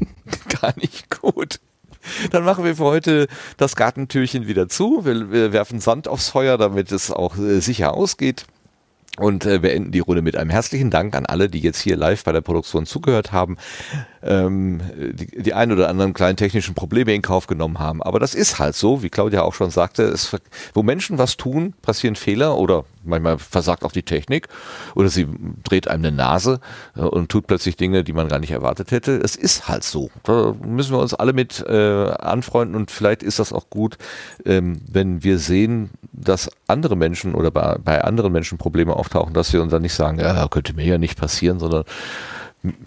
Gar nicht gut. Dann machen wir für heute das Gartentürchen wieder zu. Wir, wir werfen Sand aufs Feuer, damit es auch äh, sicher ausgeht und äh, beenden die Runde mit einem herzlichen Dank an alle, die jetzt hier live bei der Produktion zugehört haben, ähm, die, die ein oder anderen kleinen technischen Probleme in Kauf genommen haben. Aber das ist halt so, wie Claudia auch schon sagte, es, wo Menschen was tun, passieren Fehler oder manchmal versagt auch die Technik oder sie dreht einem eine Nase äh, und tut plötzlich Dinge, die man gar nicht erwartet hätte. Es ist halt so. Da müssen wir uns alle mit äh, anfreunden und vielleicht ist das auch gut, ähm, wenn wir sehen, dass andere Menschen oder bei, bei anderen Menschen Probleme auftauchen, dass wir uns dann nicht sagen, ja, könnte mir ja nicht passieren, sondern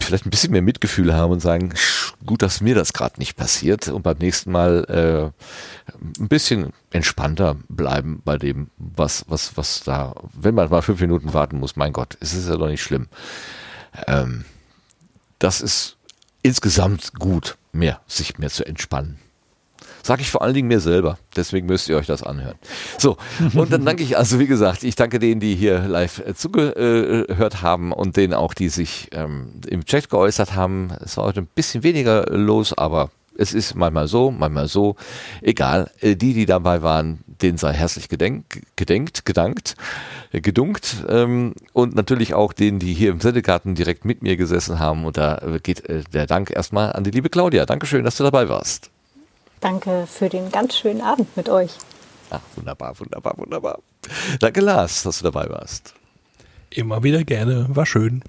vielleicht ein bisschen mehr Mitgefühl haben und sagen, gut, dass mir das gerade nicht passiert und beim nächsten Mal äh, ein bisschen entspannter bleiben bei dem, was, was, was da, wenn man mal fünf Minuten warten muss, mein Gott, es ist ja doch nicht schlimm. Ähm, das ist insgesamt gut, mehr, sich mehr zu entspannen. Sage ich vor allen Dingen mir selber. Deswegen müsst ihr euch das anhören. So, und dann danke ich, also wie gesagt, ich danke denen, die hier live äh, zugehört haben und denen auch, die sich ähm, im Chat geäußert haben. Es war heute ein bisschen weniger los, aber es ist manchmal so, manchmal so. Egal. Äh, die, die dabei waren, denen sei herzlich gedenk, gedenkt, gedankt, äh, gedunkt. Ähm, und natürlich auch denen, die hier im Sendegarten direkt mit mir gesessen haben. Und da geht der Dank erstmal an die liebe Claudia. Dankeschön, dass du dabei warst. Danke für den ganz schönen Abend mit euch. Ach, wunderbar, wunderbar, wunderbar. Danke, Lars, dass du dabei warst. Immer wieder gerne, war schön.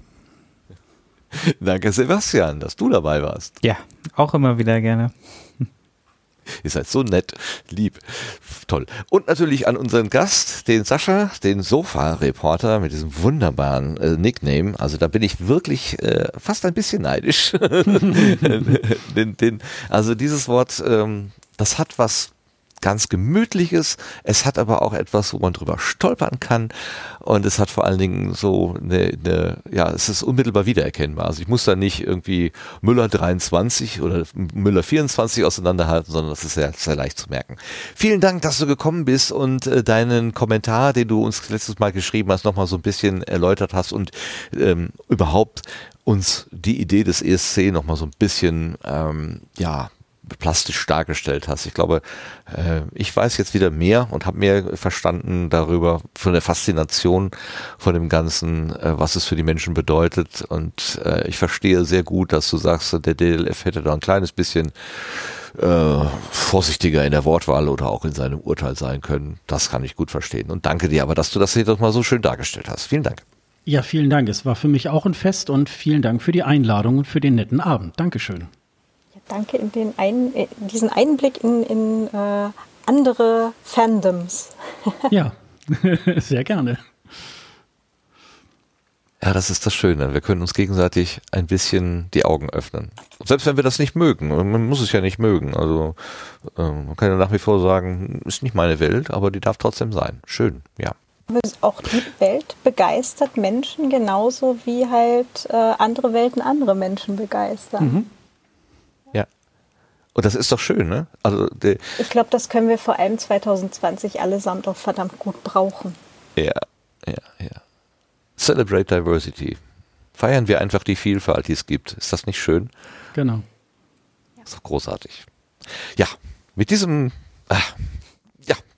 Danke, Sebastian, dass du dabei warst. Ja, auch immer wieder gerne. Ihr seid so nett, lieb, toll. Und natürlich an unseren Gast, den Sascha, den Sofa-Reporter mit diesem wunderbaren äh, Nickname. Also da bin ich wirklich äh, fast ein bisschen neidisch. den, den, also dieses Wort, ähm, das hat was ganz Gemütliches. Es hat aber auch etwas, wo man drüber stolpern kann. Und es hat vor allen Dingen so eine, eine ja, es ist unmittelbar wiedererkennbar. Also ich muss da nicht irgendwie Müller 23 oder Müller 24 auseinanderhalten, sondern das ist sehr, sehr leicht zu merken. Vielen Dank, dass du gekommen bist und äh, deinen Kommentar, den du uns letztes Mal geschrieben hast, nochmal so ein bisschen erläutert hast und ähm, überhaupt uns die Idee des ESC nochmal so ein bisschen, ähm, ja, plastisch dargestellt hast. Ich glaube, äh, ich weiß jetzt wieder mehr und habe mehr verstanden darüber, von der Faszination von dem Ganzen, äh, was es für die Menschen bedeutet. Und äh, ich verstehe sehr gut, dass du sagst, der DLF hätte da ein kleines bisschen äh, vorsichtiger in der Wortwahl oder auch in seinem Urteil sein können. Das kann ich gut verstehen. Und danke dir aber, dass du das hier doch mal so schön dargestellt hast. Vielen Dank. Ja, vielen Dank. Es war für mich auch ein Fest und vielen Dank für die Einladung und für den netten Abend. Dankeschön. Danke in den ein, äh, diesen Einblick in, in äh, andere Fandoms. ja, sehr gerne. Ja, das ist das Schöne. Wir können uns gegenseitig ein bisschen die Augen öffnen. Selbst wenn wir das nicht mögen. Man muss es ja nicht mögen. Also ähm, man kann ja nach wie vor sagen, ist nicht meine Welt, aber die darf trotzdem sein. Schön, ja. Auch die Welt begeistert Menschen genauso wie halt äh, andere Welten andere Menschen begeistern. Mhm. Und das ist doch schön, ne? Also ich glaube, das können wir vor allem 2020 allesamt auch verdammt gut brauchen. Ja, ja, ja. Celebrate Diversity. Feiern wir einfach die Vielfalt, die es gibt. Ist das nicht schön? Genau. Ist doch großartig. Ja, mit diesem, ach,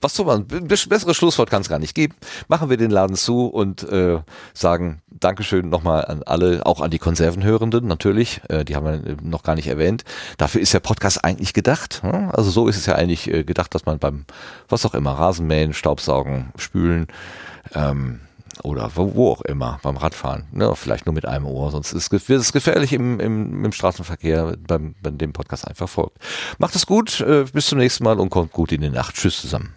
was soll man, besseres Schlusswort kann es gar nicht geben. Machen wir den Laden zu und äh, sagen Dankeschön nochmal an alle, auch an die Konservenhörenden natürlich, äh, die haben wir noch gar nicht erwähnt. Dafür ist der Podcast eigentlich gedacht. Hm? Also so ist es ja eigentlich äh, gedacht, dass man beim, was auch immer, Rasenmähen, Staubsaugen, Spülen, ähm, oder wo, wo, auch immer beim Radfahren. Ne? Vielleicht nur mit einem Ohr, sonst ist es gefährlich im, im, im Straßenverkehr, beim, bei dem Podcast einfach folgt. Macht es gut, äh, bis zum nächsten Mal und kommt gut in die Nacht. Tschüss zusammen.